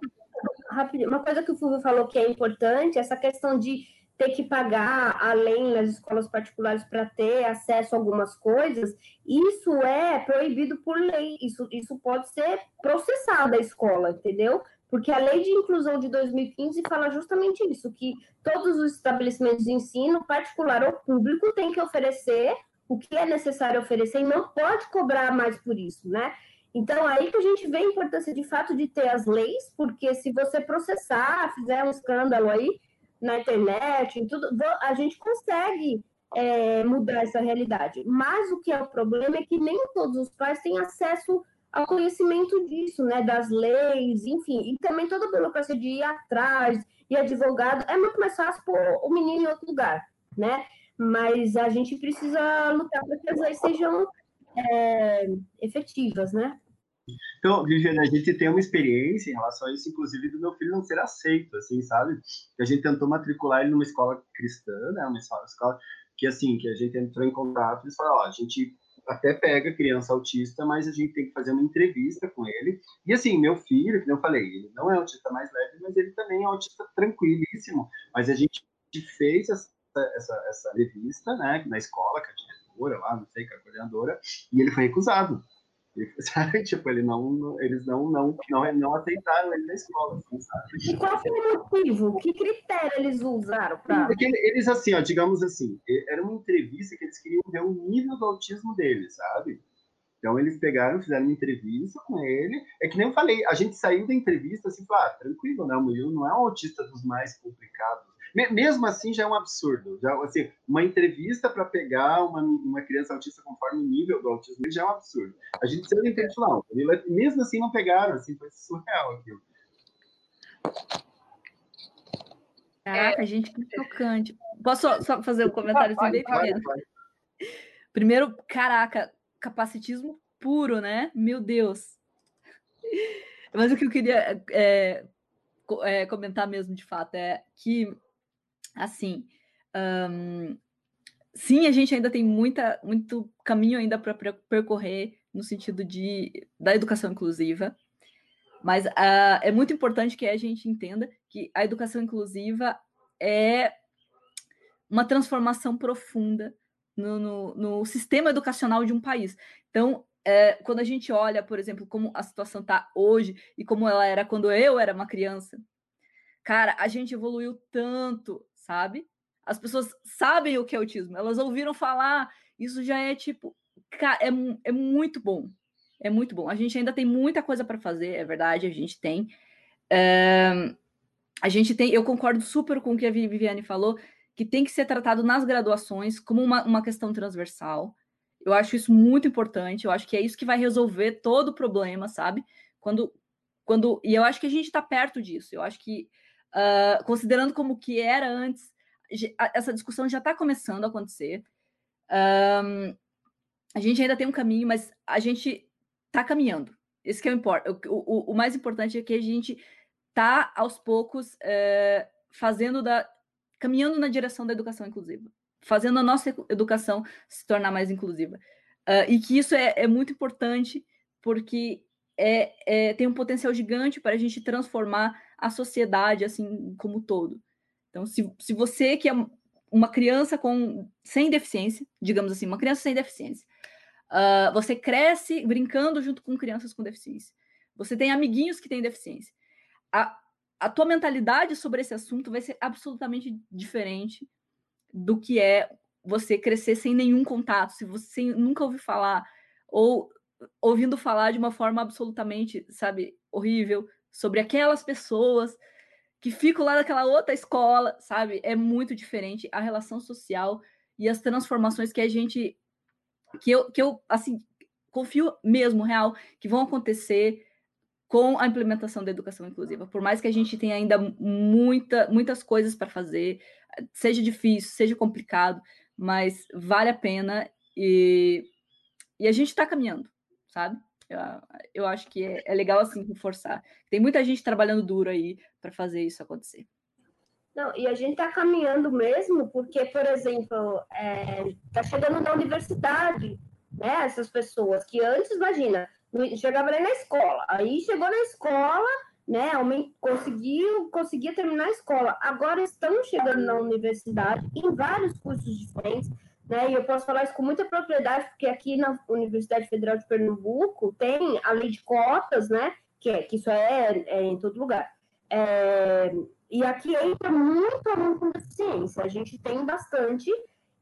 Speaker 8: rapidinho, uma coisa que o Fulvio falou que é importante, essa questão de ter que pagar além nas escolas particulares para ter acesso a algumas coisas, isso é proibido por lei, isso, isso pode ser processado a escola, entendeu? Porque a lei de inclusão de 2015 fala justamente isso, que todos os estabelecimentos de ensino, particular ou público, têm que oferecer o que é necessário oferecer e não pode cobrar mais por isso, né? Então, aí que a gente vê a importância de fato de ter as leis, porque se você processar, fizer um escândalo aí na internet, em tudo, a gente consegue é, mudar essa realidade. Mas o que é o problema é que nem todos os pais têm acesso ao conhecimento disso, né, das leis, enfim, e também toda a burocracia de ir atrás, e advogado, é muito mais fácil pôr o menino em outro lugar, né? Mas a gente precisa lutar para que as leis sejam é, efetivas, né?
Speaker 6: Então, Viviane, a gente tem uma experiência em relação a isso, inclusive do meu filho não ser aceito, assim, sabe? A gente tentou matricular ele numa escola cristã, né? Uma escola que, assim, que a gente entrou em contato e falaram, ó, a gente até pega criança autista, mas a gente tem que fazer uma entrevista com ele. E assim, meu filho, que eu falei, ele não é autista mais leve, mas ele também é autista tranquilíssimo. Mas a gente fez essa, essa, essa revista, né, na escola, com a diretora lá, não sei, com a coordenadora, e ele foi recusado. sabe? Tipo, ele não, eles não, não, não, não aceitaram ele na escola, assim, sabe?
Speaker 8: E qual foi o motivo? Que critério eles usaram para...
Speaker 6: Porque eles, assim, ó, digamos assim, era uma entrevista que eles queriam ver o nível do autismo dele, sabe? Então, eles pegaram, fizeram uma entrevista com ele. É que nem eu falei, a gente saiu da entrevista assim, ah, tranquilo, né? O Murilo não é um autista dos mais complicados mesmo assim já é um absurdo. Já, assim, uma entrevista para pegar uma, uma criança autista conforme o nível do autismo já é um absurdo. A gente da entrevista não, mesmo assim não pegaram, assim, foi surreal aquilo.
Speaker 7: Caraca, gente, que tocante. Posso só fazer um comentário assim, bem pequeno? Primeiro, caraca, capacitismo puro, né? Meu Deus. Mas o que eu queria é, é, comentar mesmo, de fato, é que assim, um, sim, a gente ainda tem muita, muito caminho ainda para percorrer no sentido de, da educação inclusiva, mas uh, é muito importante que a gente entenda que a educação inclusiva é uma transformação profunda no, no, no sistema educacional de um país. Então, é, quando a gente olha, por exemplo, como a situação está hoje e como ela era quando eu era uma criança, cara, a gente evoluiu tanto sabe? As pessoas sabem o que é autismo, elas ouviram falar, isso já é tipo, é, é muito bom. É muito bom. A gente ainda tem muita coisa para fazer, é verdade, a gente tem. É, a gente tem, eu concordo super com o que a Viviane falou, que tem que ser tratado nas graduações como uma, uma questão transversal. Eu acho isso muito importante, eu acho que é isso que vai resolver todo o problema, sabe? Quando, quando e eu acho que a gente está perto disso. Eu acho que uh, considerando como que era antes, essa discussão já está começando a acontecer. Um, a gente ainda tem um caminho, mas a gente está caminhando. Isso que é o, o, o, mais importante é que a gente está aos poucos é, fazendo da caminhando na direção da educação inclusiva, fazendo a nossa educação se tornar mais inclusiva. Uh, e que isso é, é, muito importante porque é, é, tem um potencial gigante para a gente transformar a sociedade assim como todo. Então, se, se você que é uma criança com sem deficiência, digamos assim, uma criança sem deficiência, uh, você cresce brincando junto com crianças com deficiência. Você tem amiguinhos que têm deficiência. A, a tua mentalidade sobre esse assunto vai ser absolutamente diferente do que é você crescer sem nenhum contato, se você nunca ouviu falar, ou ouvindo falar de uma forma absolutamente, sabe, horrível, sobre aquelas pessoas que ficam lá naquela outra escola, sabe? É muito diferente a relação social e as transformações que a gente que eu, que eu assim confio mesmo real que vão acontecer com a implementação da educação inclusiva. Por mais que a gente tenha ainda muita, muitas coisas para fazer, seja difícil, seja complicado, mas vale a pena e, e a gente está caminhando, sabe? Eu, acho que é, é legal assim reforçar. Tem muita gente trabalhando duro aí para fazer isso acontecer.
Speaker 8: Não, e a gente está caminhando mesmo, porque, por exemplo, está é, tá chegando na universidade, né? Essas pessoas que antes, imagina, chegava ali na escola, aí chegou na escola, né? Conseguiu, conseguia terminar a escola. Agora estão chegando na universidade em vários cursos diferentes, né? E eu posso falar isso com muita propriedade, porque aqui na Universidade Federal de Pernambuco tem a lei de cotas, né? Que, é, que isso é, é em todo lugar. É, e aqui entra muito aluno com deficiência. A gente tem bastante.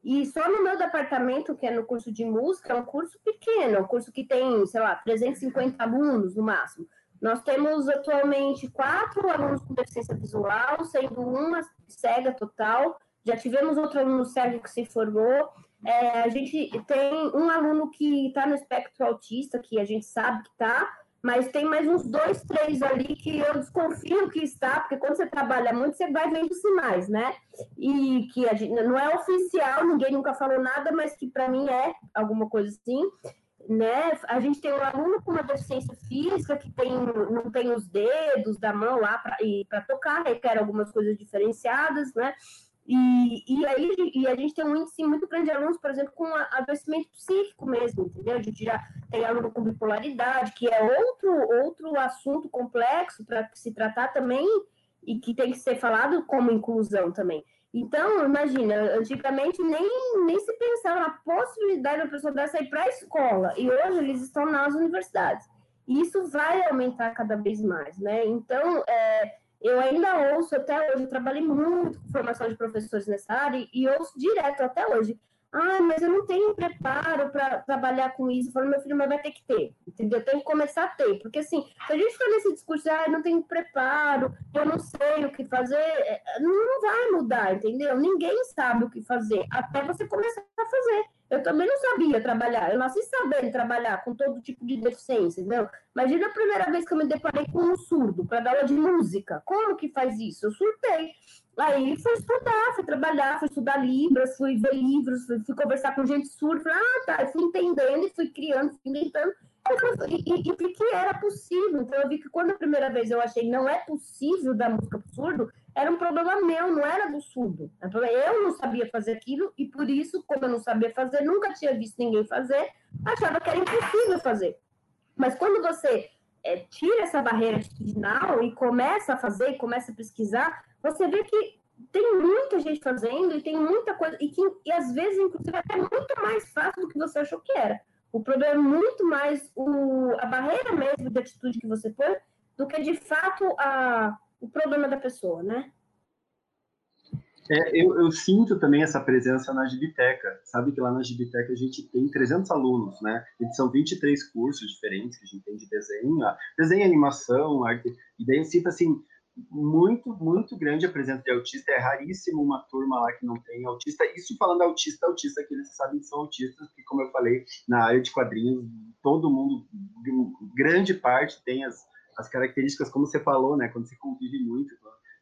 Speaker 8: E só no meu departamento, que é no curso de música, é um curso pequeno, é um curso que tem, sei lá, 350 alunos no máximo. Nós temos atualmente quatro alunos com deficiência visual, sendo uma cega total. Já tivemos outro aluno cego que se formou. É, a gente tem um aluno que está no espectro autista, que a gente sabe que está, mas tem mais uns dois, três ali que eu desconfio que está, porque quando você trabalha muito, você vai vendo sinais, né? E que a gente, não é oficial, ninguém nunca falou nada, mas que para mim é alguma coisa assim né? A gente tem um aluno com uma deficiência física que tem, não tem os dedos da mão lá para tocar, requer algumas coisas diferenciadas, né? E, e aí e a gente tem um índice muito grande de alunos, por exemplo, com adoecimento psíquico mesmo, entendeu? A gente já tem aluno com bipolaridade, que é outro, outro assunto complexo para se tratar também e que tem que ser falado como inclusão também. Então, imagina, antigamente nem, nem se pensava na possibilidade de uma pessoa dessa ir para a escola, e hoje eles estão nas universidades. E isso vai aumentar cada vez mais, né? Então, é, eu ainda ouço até hoje, trabalhei muito com formação de professores nessa área, e ouço direto até hoje. Ah, mas eu não tenho preparo para trabalhar com isso. Eu falo, meu filho, mas vai ter que ter, entendeu? Tem que começar a ter. Porque, assim, se a gente for nesse discurso, ah, não tenho preparo, eu não sei o que fazer, é, não vai mudar, entendeu? Ninguém sabe o que fazer, até você começar a fazer. Eu também não sabia trabalhar, eu nasci sabendo trabalhar com todo tipo de deficiência, entendeu? Imagina a primeira vez que eu me deparei com um surdo para dar aula de música. Como que faz isso? Eu surtei. Aí fui estudar, fui trabalhar, fui estudar Libras, fui ver livros, fui, fui conversar com gente surda, ah, tá, eu fui entendendo e fui criando, fui inventando, e, e, e que era possível. Então eu vi que quando a primeira vez eu achei não é possível dar música pro surdo, era um problema meu, não era do surdo. Eu não sabia fazer aquilo, e por isso, como eu não sabia fazer, nunca tinha visto ninguém fazer, achava que era impossível fazer. Mas quando você é, tira essa barreira atitudinal e começa a fazer, começa a pesquisar, você vê que tem muita gente fazendo e tem muita coisa, e que e às vezes, inclusive, é muito mais fácil do que você achou que era. O problema é muito mais o, a barreira mesmo de atitude que você põe do que, de fato, a, o problema da pessoa, né?
Speaker 6: É, eu, eu, sinto também essa presença na Gibiteca. Sabe que lá na Gibiteca a gente tem 300 alunos, né? E são 23 cursos diferentes que a gente tem de desenho, desenho, animação, arte. E daí eu sinto, assim, muito, muito grande a presença de autista. É raríssimo uma turma lá que não tem autista. Isso falando autista, autista, que eles sabem que são autistas, porque, como eu falei, na área de quadrinhos, todo mundo, grande parte, tem as, as características, como você falou, né? Quando você convive muito,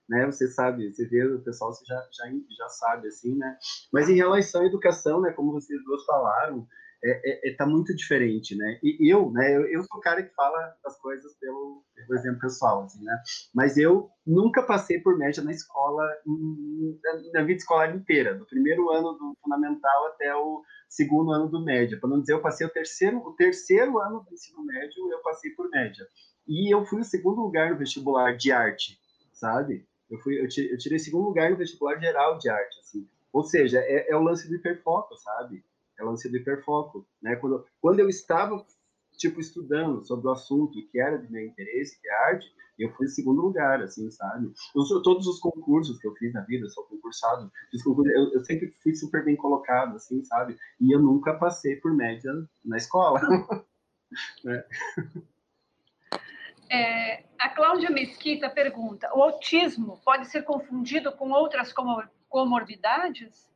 Speaker 6: né? Você sabe, você vê o pessoal, você já, já, já sabe, assim, né? Mas em relação à educação, né? Como vocês duas falaram, é, é, é, tá muito diferente, né? E eu, né, eu, eu, sou o cara que fala as coisas pelo, pelo exemplo pessoal, assim, né? Mas eu nunca passei por média na escola, na vida escolar inteira, do primeiro ano do fundamental até o segundo ano do médio. Para não dizer, eu passei o terceiro, o terceiro ano do ensino médio, eu passei por média. E eu fui o segundo lugar no vestibular de arte, sabe? Eu fui, eu tirei, tirei segundo lugar no vestibular geral de arte, assim. Ou seja, é, é o lance do hiperfoco, sabe? É lance do hiperfoco, né? Quando, quando eu estava, tipo, estudando sobre o assunto que era de meu interesse, que é arte, eu fui em segundo lugar, assim, sabe? Eu, todos os concursos que eu fiz na vida, sou concursado, eu, eu, sempre fui super bem colocado, assim, sabe? E eu nunca passei por média na escola. né?
Speaker 3: É, a Cláudia Mesquita pergunta: o autismo pode ser confundido com outras comorbidades?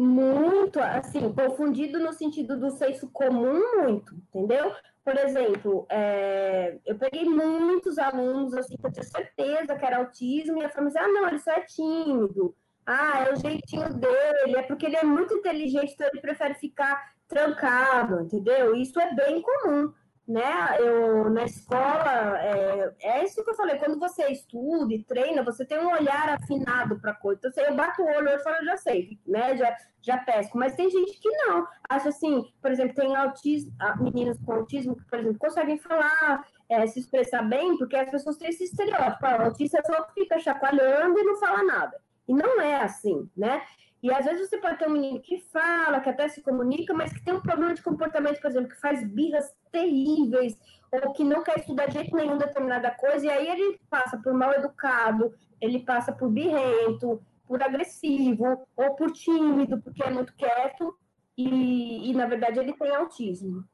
Speaker 8: Muito, assim, confundido no sentido do senso comum, muito, entendeu? Por exemplo, é, eu peguei muitos alunos, assim, que eu tinha certeza que era autismo, e a família ah, não, ele só é tímido, ah, é o jeitinho dele, é porque ele é muito inteligente, então ele prefere ficar trancado, entendeu? Isso é bem comum, né? Eu, na escola, é, é, isso que eu falei, quando você estuda e treina, você tem um olhar afinado para coisa. Então, eu bato o olho, eu falo, já sei, né? Já, já pesco. Mas tem gente que não. Acha assim, por exemplo, tem autismo, meninas com autismo que, por exemplo, conseguem falar, é, se expressar bem, porque as pessoas têm esse estereótipo. Ah, o autista só fica chacoalhando e não fala nada. E não é assim, né? E às vezes você pode ter um menino que fala, que até se comunica, mas que tem um problema de comportamento, por exemplo, que faz birras terríveis, ou que não quer estudar de jeito nenhum determinada coisa, e aí ele passa por mal educado, ele passa por birrento, por agressivo, ou por tímido, porque é muito quieto, e, e na verdade ele tem autismo.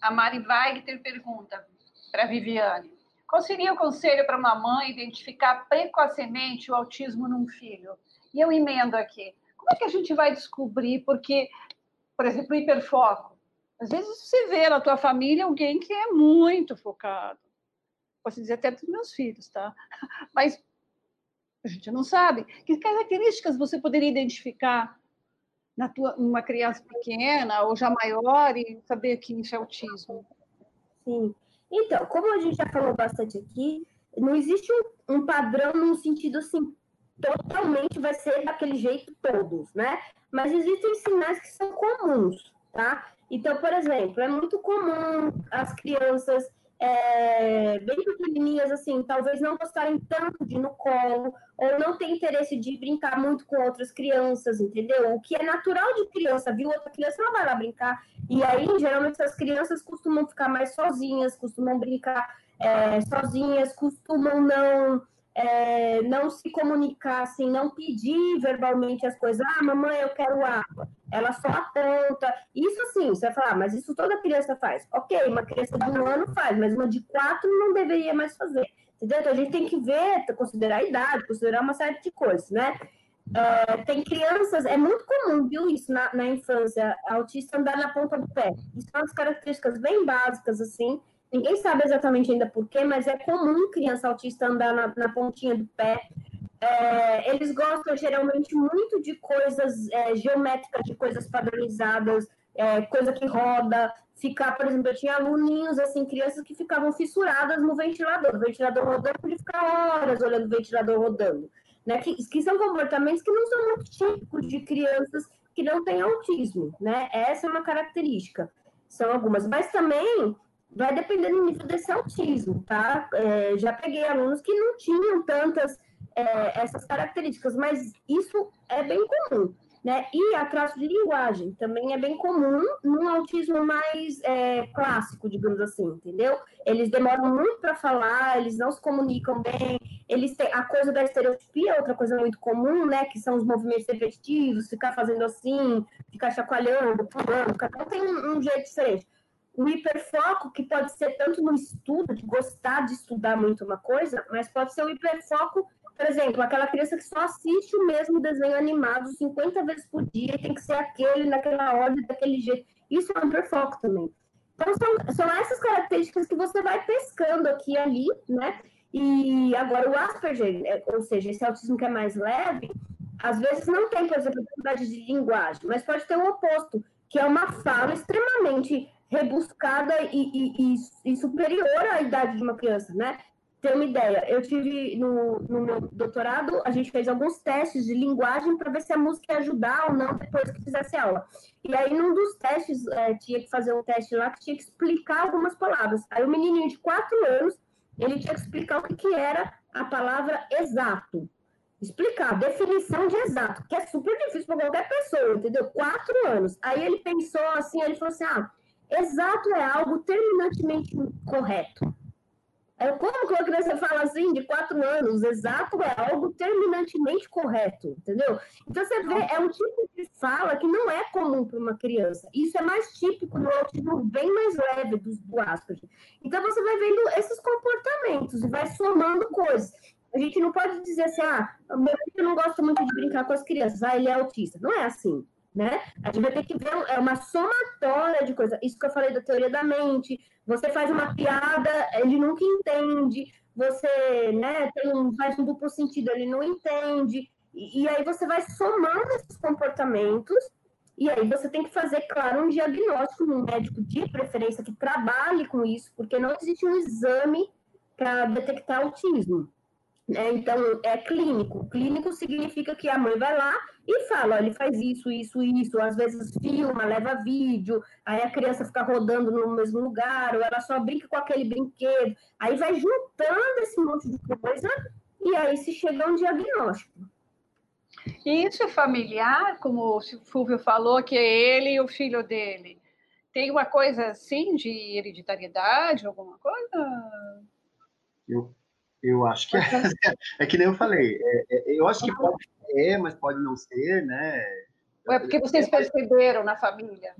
Speaker 3: A Mari Weigter pergunta para Viviane: qual seria o conselho para uma mãe identificar precocemente o autismo num filho? E eu emendo aqui. Como é que a gente vai descobrir? Porque, por exemplo, o hiperfoco. Às vezes você vê na tua família alguém que é muito focado. Posso dizer até dos meus filhos, tá? Mas a gente não sabe. Que características você poderia identificar na tua, numa criança pequena ou já maior e saber que isso é autismo?
Speaker 8: Sim. Então, como a gente já falou bastante aqui, não existe um, um padrão no sentido assim totalmente vai ser daquele jeito todos, né? Mas existem sinais que são comuns, tá? Então, por exemplo, é muito comum as crianças é, bem pequenininhas, assim, talvez não gostarem tanto de ir no colo, ou não ter interesse de brincar muito com outras crianças, entendeu? O que é natural de criança, viu? Outra criança não vai lá brincar. E aí, geralmente, as crianças costumam ficar mais sozinhas, costumam brincar é, sozinhas, costumam não é, não se comunicar, assim, não pedir verbalmente as coisas. Ah, mamãe, eu quero água. Ela só aponta. Isso assim, você vai falar, ah, mas isso toda criança faz. Ok, uma criança de um ano faz, mas uma de quatro não deveria mais fazer. Entendeu? Então a gente tem que ver, considerar a idade, considerar uma série de coisas, né? É, tem crianças, é muito comum, viu, isso na, na infância, autista andar na ponta do pé. Isso são as características bem básicas, assim, Ninguém sabe exatamente ainda porquê, mas é comum criança autista andar na, na pontinha do pé. É, eles gostam geralmente muito de coisas é, geométricas, de coisas padronizadas, é, coisa que roda. Ficar, por exemplo, eu tinha aluninhos, assim, crianças que ficavam fissuradas no ventilador. O ventilador rodando, ele ficar horas olhando o ventilador rodando. Né? Que, que são comportamentos que não são muito típicos de crianças que não têm autismo, né? Essa é uma característica. São algumas. Mas também vai depender do nível desse autismo, tá? É, já peguei alunos que não tinham tantas é, essas características, mas isso é bem comum, né? E atraso de linguagem também é bem comum num autismo mais é, clássico, digamos assim, entendeu? Eles demoram muito para falar, eles não se comunicam bem, eles têm a coisa da estereotipia, outra coisa muito comum, né? Que são os movimentos repetitivos, ficar fazendo assim, ficar chacoalhando, pulando, cada um tem um, um jeito diferente o hiperfoco, que pode ser tanto no estudo, de gostar de estudar muito uma coisa, mas pode ser o hiperfoco, por exemplo, aquela criança que só assiste o mesmo desenho animado 50 vezes por dia e tem que ser aquele, naquela ordem, daquele jeito. Isso é um hiperfoco também. Então, são, são essas características que você vai pescando aqui e ali, né? E agora, o Asperger, é, ou seja, esse autismo que é mais leve, às vezes não tem, por exemplo, dificuldade de linguagem, mas pode ter o oposto, que é uma fala extremamente rebuscada e, e, e, superior à idade de uma criança, né? Ter uma ideia, eu tive no, no meu doutorado, a gente fez alguns testes de linguagem para ver se a música ia ajudar ou não depois que fizesse aula. E aí, num dos testes, é, tinha que fazer um teste lá que tinha que explicar algumas palavras. Aí, o menininho de quatro anos, ele tinha que explicar o que, que era a palavra exato explicar definição de exato, que é super difícil para qualquer pessoa, entendeu? Quatro anos. Aí ele pensou assim, ele falou assim: ah, Exato é algo terminantemente correto. É, como que uma criança fala assim, de quatro anos? Exato é algo terminantemente correto, entendeu? Então, você vê, é um tipo de fala que não é comum para uma criança. Isso é mais típico no autismo bem mais leve do, do Asperger. Então, você vai vendo esses comportamentos e vai somando coisas. A gente não pode dizer assim, ah, meu filho não gosta muito de brincar com as crianças, ah, ele é autista. Não é assim né? A gente vai ter que ver é uma somatória de coisas. Isso que eu falei da teoria da mente. Você faz uma piada, ele nunca entende. Você, né, tem um, faz um duplo sentido, ele não entende. E, e aí você vai somando esses comportamentos E aí você tem que fazer, claro, um diagnóstico num médico de preferência que trabalhe com isso, porque não existe um exame para detectar autismo. Né? Então, é clínico. Clínico significa que a mãe vai lá e fala, ele faz isso, isso, isso, às vezes filma, leva vídeo, aí a criança fica rodando no mesmo lugar, ou ela só brinca com aquele brinquedo, aí vai juntando esse monte de coisa e aí se chega a um diagnóstico.
Speaker 3: E isso é familiar, como o Fulvio falou, que é ele e o filho dele. Tem uma coisa assim de hereditariedade, alguma coisa?
Speaker 6: Eu, eu acho que é. É que nem eu falei. É, é, eu acho que pode ser, mas pode não ser, né?
Speaker 3: Ou é porque vocês perceberam na família?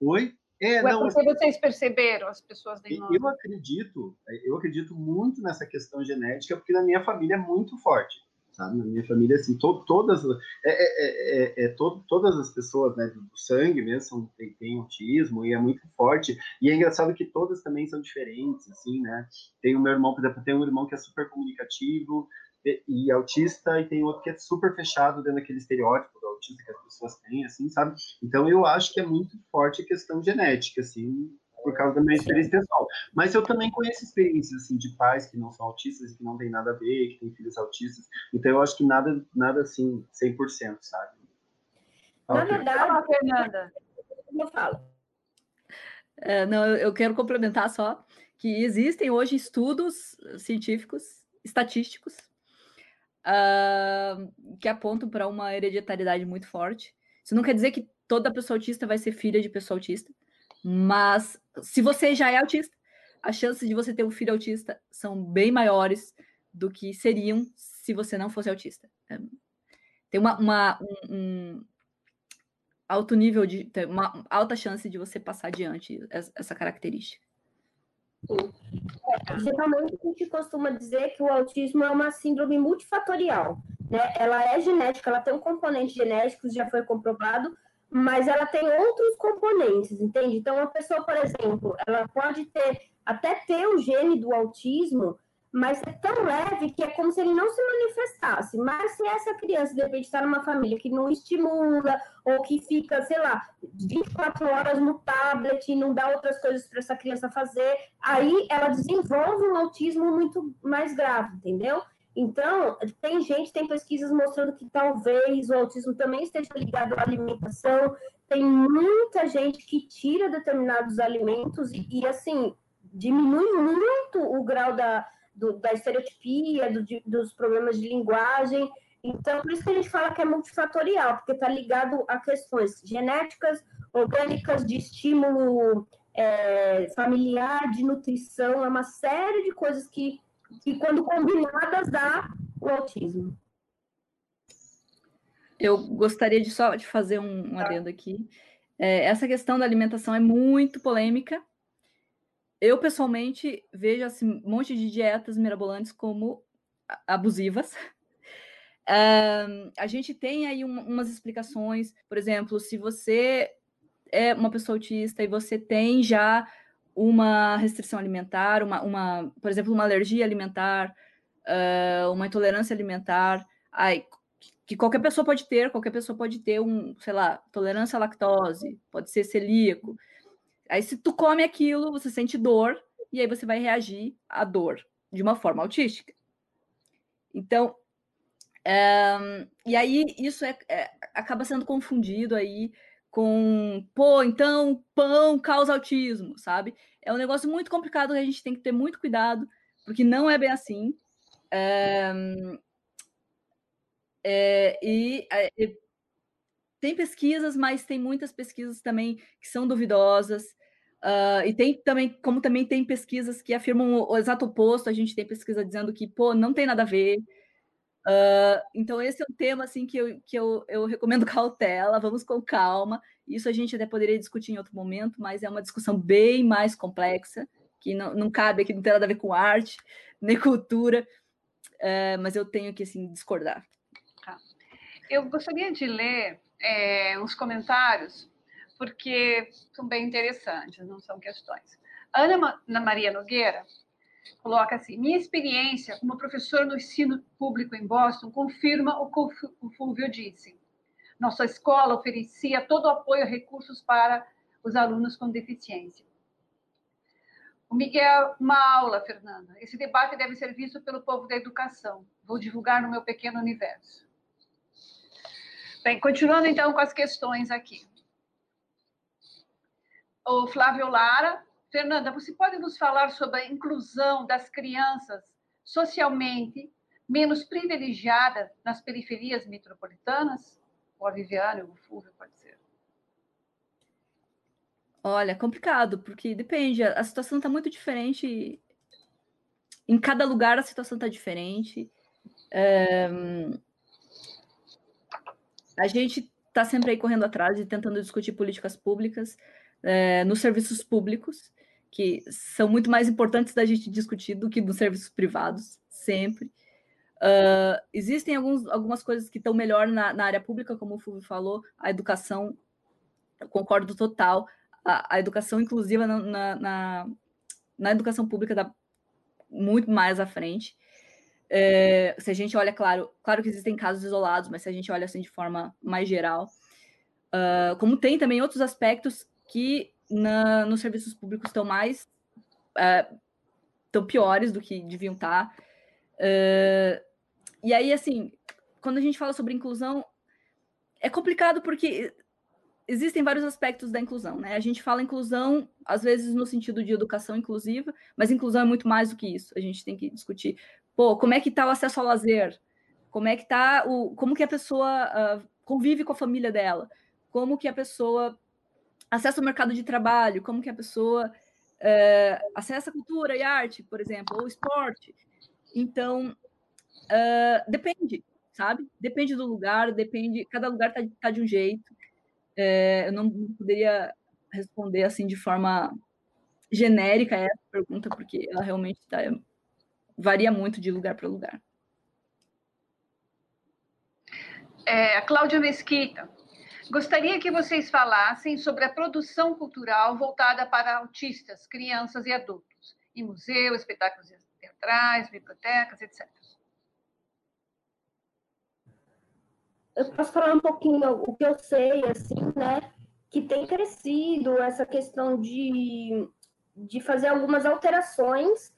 Speaker 6: Oi?
Speaker 3: É, Ou é porque vocês perceberam, as pessoas da
Speaker 6: Eu acredito, eu acredito muito nessa questão genética, porque na minha família é muito forte sabe? Na minha família, assim, to, todas, é, é, é, é to, todas as pessoas, né, do sangue mesmo, tem, tem, autismo e é muito forte. E é engraçado que todas também são diferentes, assim, né? Tem o meu irmão, por exemplo, tem um irmão que é super comunicativo e, e autista, e tem outro que é super fechado dentro daquele estereótipo do autista que as pessoas têm, assim, sabe? Então, eu acho que é muito forte a questão genética, assim, por causa da minha experiência pessoal. Mas eu também conheço experiências assim de pais que não são autistas e que não tem nada a ver, que têm filhos autistas. Então eu acho que nada nada assim 100%, sabe?
Speaker 8: Na okay. verdade, Fernanda,
Speaker 7: eu falo. É, não, eu quero complementar só que existem hoje estudos científicos, estatísticos, uh, que apontam para uma hereditariedade muito forte. Isso não quer dizer que toda pessoa autista vai ser filha de pessoa autista, mas se você já é autista, as chances de você ter um filho autista são bem maiores do que seriam se você não fosse autista. É, tem uma, uma um, um, alto nível de uma alta chance de você passar adiante essa característica.
Speaker 8: É, geralmente a gente costuma dizer que o autismo é uma síndrome multifatorial. Né? Ela é genética, ela tem um componente genético, já foi comprovado, mas ela tem outros componentes, entende? Então, uma pessoa, por exemplo, ela pode ter, até ter o gene do autismo, mas é tão leve que é como se ele não se manifestasse. Mas se essa criança, de repente, está numa família que não estimula, ou que fica, sei lá, 24 horas no tablet e não dá outras coisas para essa criança fazer, aí ela desenvolve um autismo muito mais grave, entendeu? Então, tem gente, tem pesquisas mostrando que talvez o autismo também esteja ligado à alimentação. Tem muita gente que tira determinados alimentos e, e assim, diminui muito o grau da, do, da estereotipia, do, de, dos problemas de linguagem. Então, por isso que a gente fala que é multifatorial, porque está ligado a questões genéticas, orgânicas, de estímulo é, familiar, de nutrição, é uma série de coisas que que quando combinadas dá o autismo.
Speaker 7: Eu gostaria de só de fazer um, um adendo aqui. É, essa questão da alimentação é muito polêmica. Eu, pessoalmente, vejo assim, um monte de dietas mirabolantes como abusivas. a gente tem aí um, umas explicações, por exemplo, se você é uma pessoa autista e você tem já uma restrição alimentar, uma, uma por exemplo, uma alergia alimentar, uh, uma intolerância alimentar, ai, que qualquer pessoa pode ter, qualquer pessoa pode ter um, sei lá, tolerância à lactose, pode ser celíaco. Aí se tu come aquilo, você sente dor e aí você vai reagir à dor de uma forma autística. Então, um, e aí isso é, é, acaba sendo confundido aí com, pô, então pão causa autismo, sabe? É um negócio muito complicado que a gente tem que ter muito cuidado, porque não é bem assim. É, é, e é, tem pesquisas, mas tem muitas pesquisas também que são duvidosas. Uh, e tem também, como também tem pesquisas que afirmam o, o exato oposto, a gente tem pesquisa dizendo que, pô, não tem nada a ver, Uh, então, esse é um tema assim, que, eu, que eu, eu recomendo cautela, vamos com calma. Isso a gente até poderia discutir em outro momento, mas é uma discussão bem mais complexa, que não, não cabe aqui, não tem nada a ver com arte, nem cultura, uh, mas eu tenho que assim, discordar.
Speaker 3: Tá. Eu gostaria de ler é, uns comentários, porque são bem interessantes, não são questões. Ana Maria Nogueira coloca assim: minha experiência como professor no ensino público em Boston confirma o que o Fulvio disse. Nossa escola oferecia todo o apoio e recursos para os alunos com deficiência. O Miguel, uma aula, Fernanda. Esse debate deve ser visto pelo povo da educação. Vou divulgar no meu pequeno universo. Bem, continuando então com as questões aqui. O Flávio Lara. Fernanda, você pode nos falar sobre a inclusão das crianças socialmente menos privilegiadas nas periferias metropolitanas? A Viviane, o Fúvio, pode ser.
Speaker 7: Olha, complicado, porque depende, a situação está muito diferente. Em cada lugar a situação está diferente. É, a gente está sempre aí correndo atrás e tentando discutir políticas públicas é, nos serviços públicos, que são muito mais importantes da gente discutir do que nos serviços privados, sempre. Uh, existem alguns, algumas coisas que estão melhor na, na, área pública, como o Fulvio falou, a educação, eu concordo total, a, a educação inclusiva na, na, na, educação pública dá muito mais à frente. É, se a gente olha, claro, claro que existem casos isolados, mas se a gente olha assim de forma mais geral, uh, como tem também outros aspectos que na, nos serviços públicos estão mais uh, estão piores do que deviam estar. Tá. Uh, e aí, assim, quando a gente fala sobre inclusão, é complicado porque existem vários aspectos da inclusão, né? A gente fala inclusão, às vezes, no sentido de educação inclusiva, mas inclusão é muito mais do que isso. A gente tem que discutir Pô, como é que está o acesso ao lazer? Como é que tá o. Como que a pessoa uh, convive com a família dela? Como que a pessoa acessa o mercado de trabalho? Como que a pessoa uh, acessa cultura e arte, por exemplo, ou esporte? Então, uh, depende, sabe? Depende do lugar, depende. Cada lugar está tá de um jeito. É, eu não poderia responder assim de forma genérica essa pergunta, porque ela realmente está varia muito de lugar para lugar.
Speaker 3: É, a Cláudia Mesquita. Gostaria que vocês falassem sobre a produção cultural voltada para autistas, crianças e adultos, em museu, espetáculos teatrais, bibliotecas, etc.
Speaker 8: Eu posso falar um pouquinho o que eu sei, assim, né? Que tem crescido essa questão de, de fazer algumas alterações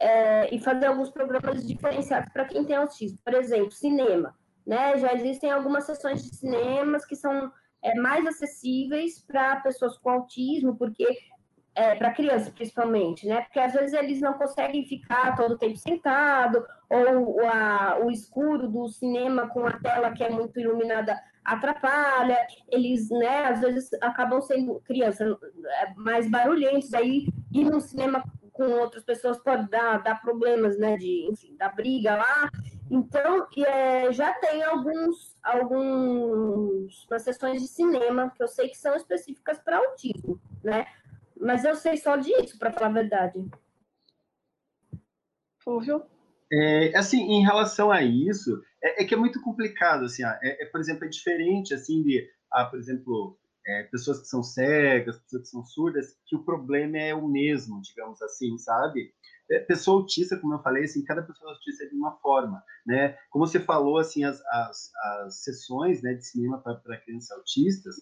Speaker 8: é, e fazer alguns programas diferenciados para quem tem autismo. Por exemplo, cinema. Né? Já existem algumas sessões de cinemas que são é, mais acessíveis para pessoas com autismo, porque é, para crianças principalmente, né? Porque às vezes eles não conseguem ficar todo o tempo sentado, ou a, o escuro do cinema com a tela que é muito iluminada atrapalha, eles, né, às vezes acabam sendo crianças é, mais barulhentos, aí ir no cinema com outras pessoas pode dar, dar problemas, né, de, enfim, da briga lá. Então, é, já tem alguns, alguns sessões de cinema que eu sei que são específicas para autismo, né? Mas eu sei só disso, para falar a verdade.
Speaker 3: Fúvio?
Speaker 6: É, assim, em relação a isso, é, é que é muito complicado, assim, é, é, por exemplo, é diferente, assim, de, ah, por exemplo, é, pessoas que são cegas, pessoas que são surdas, que o problema é o mesmo, digamos assim, sabe? É, pessoa autista, como eu falei, assim, cada pessoa autista é de uma forma, né? Como você falou, assim, as, as, as sessões né, de cinema para crianças autistas,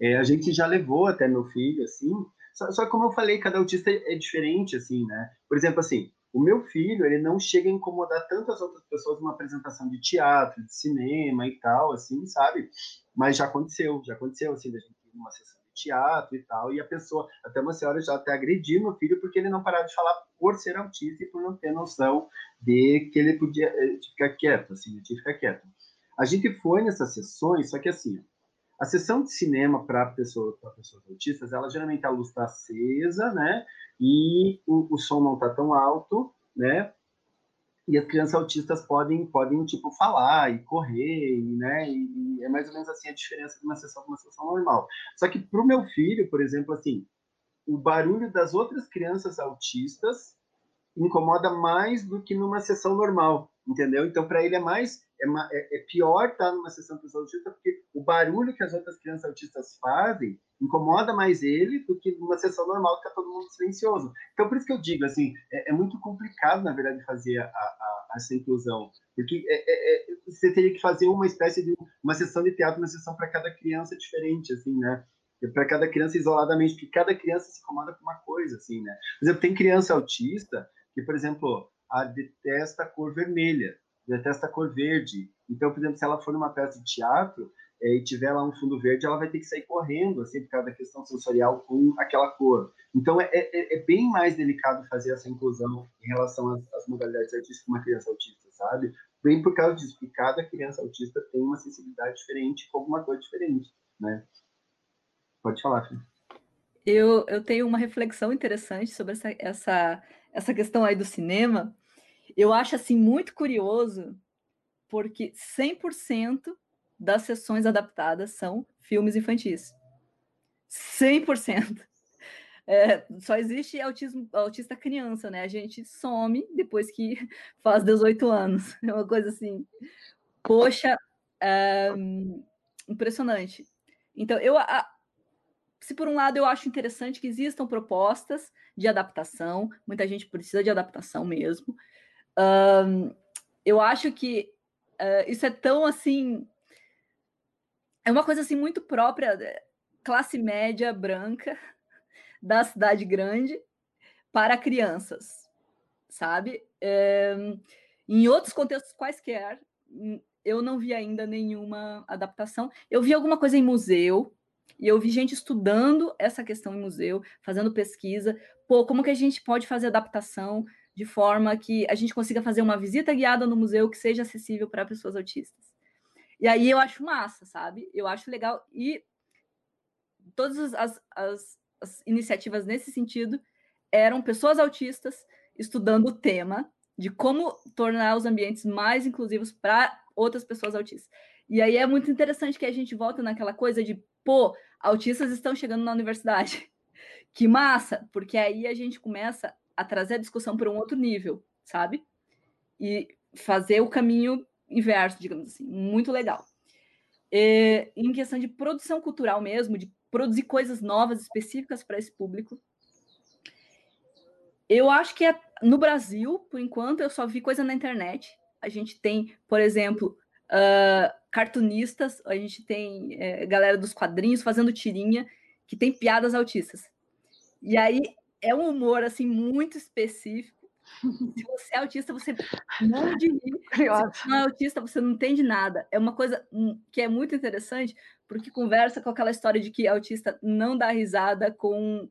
Speaker 6: é, a gente já levou até meu filho, assim, só, só como eu falei, cada autista é diferente, assim, né? Por exemplo, assim, o meu filho, ele não chega a incomodar tanto as outras pessoas numa apresentação de teatro, de cinema e tal, assim, sabe? Mas já aconteceu, já aconteceu, assim, da gente ir numa sessão teatro e tal, e a pessoa, até uma senhora já até agrediu meu filho porque ele não parava de falar por ser autista e por não ter noção de que ele podia eh, ficar quieto, assim, de ficar quieto. A gente foi nessas sessões, só que assim, a sessão de cinema para pessoas, pessoas autistas, ela geralmente a luz está acesa, né? E o, o som não está tão alto, né? E as crianças autistas podem, podem tipo, falar e correr, né? E, e é mais ou menos assim a diferença de uma sessão para uma sessão normal. Só que para o meu filho, por exemplo, assim, o barulho das outras crianças autistas incomoda mais do que numa sessão normal, entendeu? Então, para ele é mais é, é, é pior estar numa sessão de pessoa autista porque o barulho que as outras crianças autistas fazem incomoda mais ele do que numa sessão normal que está todo mundo silencioso. Então, por isso que eu digo, assim, é, é muito complicado, na verdade, fazer a, a, essa inclusão, porque é, é, é, você teria que fazer uma espécie de uma sessão de teatro, uma sessão para cada criança diferente, assim, né? Para cada criança isoladamente, porque cada criança se incomoda com uma coisa, assim, né? Por exemplo, tem criança autista que, por exemplo, a detesta a cor vermelha, detesta a cor verde. Então, por exemplo, se ela for numa peça de teatro, é, e tiver lá um fundo verde, ela vai ter que sair correndo, assim, por causa da questão sensorial com aquela cor. Então, é, é, é bem mais delicado fazer essa inclusão em relação às, às modalidades artísticas com uma criança autista, sabe? Bem por causa disso, porque cada criança autista tem uma sensibilidade diferente, com alguma coisa diferente, né? Pode falar, filho.
Speaker 7: Eu, eu tenho uma reflexão interessante sobre essa, essa, essa questão aí do cinema. Eu acho, assim, muito curioso, porque 100% das sessões adaptadas são filmes infantis. 100%. É, só existe autismo, autista criança, né? A gente some depois que faz 18 anos. É uma coisa assim. Poxa, é, impressionante. Então, eu. A, se por um lado eu acho interessante que existam propostas de adaptação, muita gente precisa de adaptação mesmo. Um, eu acho que uh, isso é tão assim é uma coisa assim muito própria, é, classe média branca da cidade grande para crianças, sabe? É, em outros contextos quaisquer, hum, eu não vi ainda nenhuma adaptação. Eu vi alguma coisa em museu, e eu vi gente estudando essa questão em museu, fazendo pesquisa. Pô, como que a gente pode fazer adaptação de forma que a gente consiga fazer uma visita guiada no museu que seja acessível para pessoas autistas? E aí eu acho massa, sabe? Eu acho legal. E todas as, as, as iniciativas nesse sentido eram pessoas autistas estudando o tema de como tornar os ambientes mais inclusivos para outras pessoas autistas. E aí é muito interessante que a gente volta naquela coisa de, pô, autistas estão chegando na universidade. Que massa, porque aí a gente começa a trazer a discussão para um outro nível, sabe? E fazer o caminho inverso, digamos assim, muito legal. É, em questão de produção cultural mesmo, de produzir coisas novas, específicas para esse público. Eu acho que é, no Brasil, por enquanto, eu só vi coisa na internet. A gente tem, por exemplo, uh, cartunistas, a gente tem é, galera dos quadrinhos fazendo tirinha, que tem piadas autistas. E aí é um humor assim muito específico se você é autista, você não de rir. Se você não é autista, você não entende nada. É uma coisa hum, que é muito interessante, porque conversa com aquela história de que autista não dá risada com,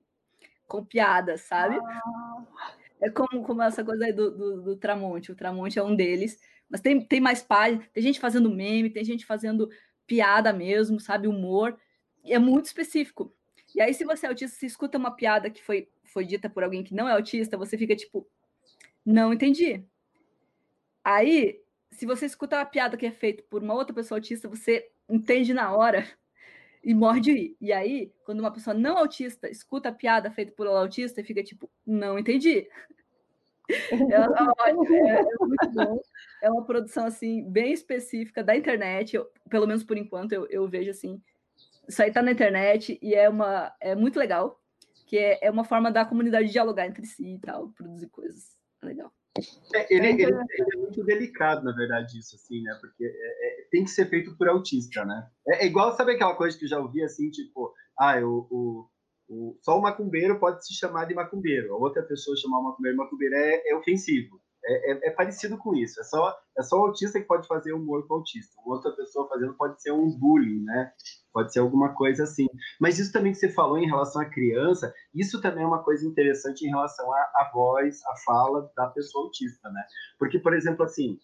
Speaker 7: com piadas, sabe? Ah. É como, como essa coisa aí do, do, do, Tramonte. O Tramonte é um deles. Mas tem, tem mais páginas, tem gente fazendo meme, tem gente fazendo piada mesmo, sabe? Humor. E é muito específico. E aí, se você é autista, se escuta uma piada que foi, foi dita por alguém que não é autista, você fica tipo, não entendi. Aí, se você escuta uma piada que é feita por uma outra pessoa autista, você entende na hora e morre de rir. E aí, quando uma pessoa não autista escuta a piada feita por um autista, fica tipo, não entendi. É, é, é, muito bom. É uma produção assim bem específica da internet. Eu, pelo menos por enquanto eu, eu, vejo assim. Isso aí tá na internet e é uma é muito legal, que é, é uma forma da comunidade dialogar entre si e tal, produzir coisas. Legal.
Speaker 6: É, ele, ele, ele, é muito delicado, na verdade, isso, assim, né? Porque é, é, tem que ser feito por autista, né? É, é, igual, sabe aquela coisa que eu já ouvi, assim, tipo, ah, o, o, o, só o macumbeiro pode se chamar de macumbeiro, a outra pessoa chamar o macumbeiro de macumbeiro é, é ofensivo. É, é, é, parecido com isso. É só, é só o autista que pode fazer humor com o autista. Outra pessoa fazendo pode ser um bullying, né? Pode ser alguma coisa assim. Mas isso também que você falou em relação à criança, isso também é uma coisa interessante em relação à, à voz, à fala da pessoa autista, né? Porque, por exemplo, assim,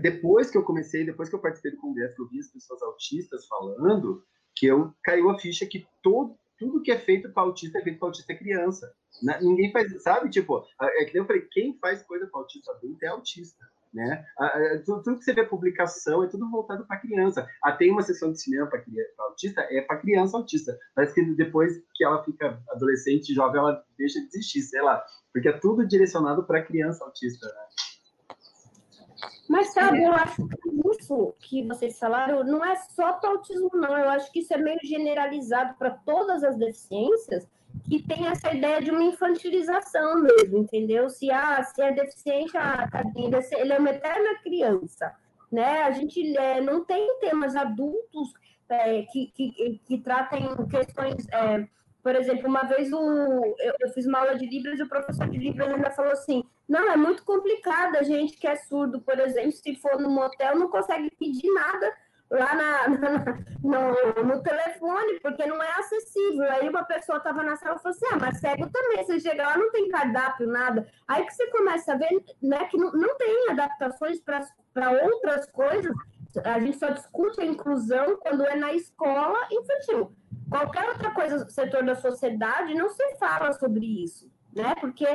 Speaker 6: depois que eu comecei, depois que eu participei do congresso, que eu vi as pessoas autistas falando, que eu caiu a ficha que todo, tudo que é feito para autista é feito para autista criança. Né? Ninguém faz, sabe? Tipo, é que nem eu falei, quem faz coisa para autista adulto é autista. Né? Tudo, tudo, que você vê publicação é tudo voltado para criança. Ah, tem uma sessão de cinema para autista, é para criança autista. Parece que depois que ela fica adolescente, jovem, ela deixa de existir, sei lá. Porque é tudo direcionado para criança autista. Né?
Speaker 8: Mas sabe, eu acho que isso que vocês falaram não é só para autismo, não. Eu acho que isso é meio generalizado para todas as deficiências, que tem essa ideia de uma infantilização mesmo, entendeu? Se, ah, se é deficiente, ah, ele é uma eterna criança, né? A gente é, não tem temas adultos é, que, que, que tratem questões é, por exemplo, uma vez o, eu, eu, fiz uma aula de Libras e o professor de Libras ainda falou assim: não, é muito complicado a gente que é surdo, por exemplo, se for no motel, não consegue pedir nada lá na, na no, no, telefone, porque não é acessível. Aí uma pessoa estava na sala e falou assim: ah, mas cego também, você chega lá, não tem cardápio, nada. Aí que você começa a ver né, que não, não tem adaptações para outras coisas. A gente só discute a inclusão quando é na escola infantil. Qualquer outra coisa, setor da sociedade, não se fala sobre isso, né? Porque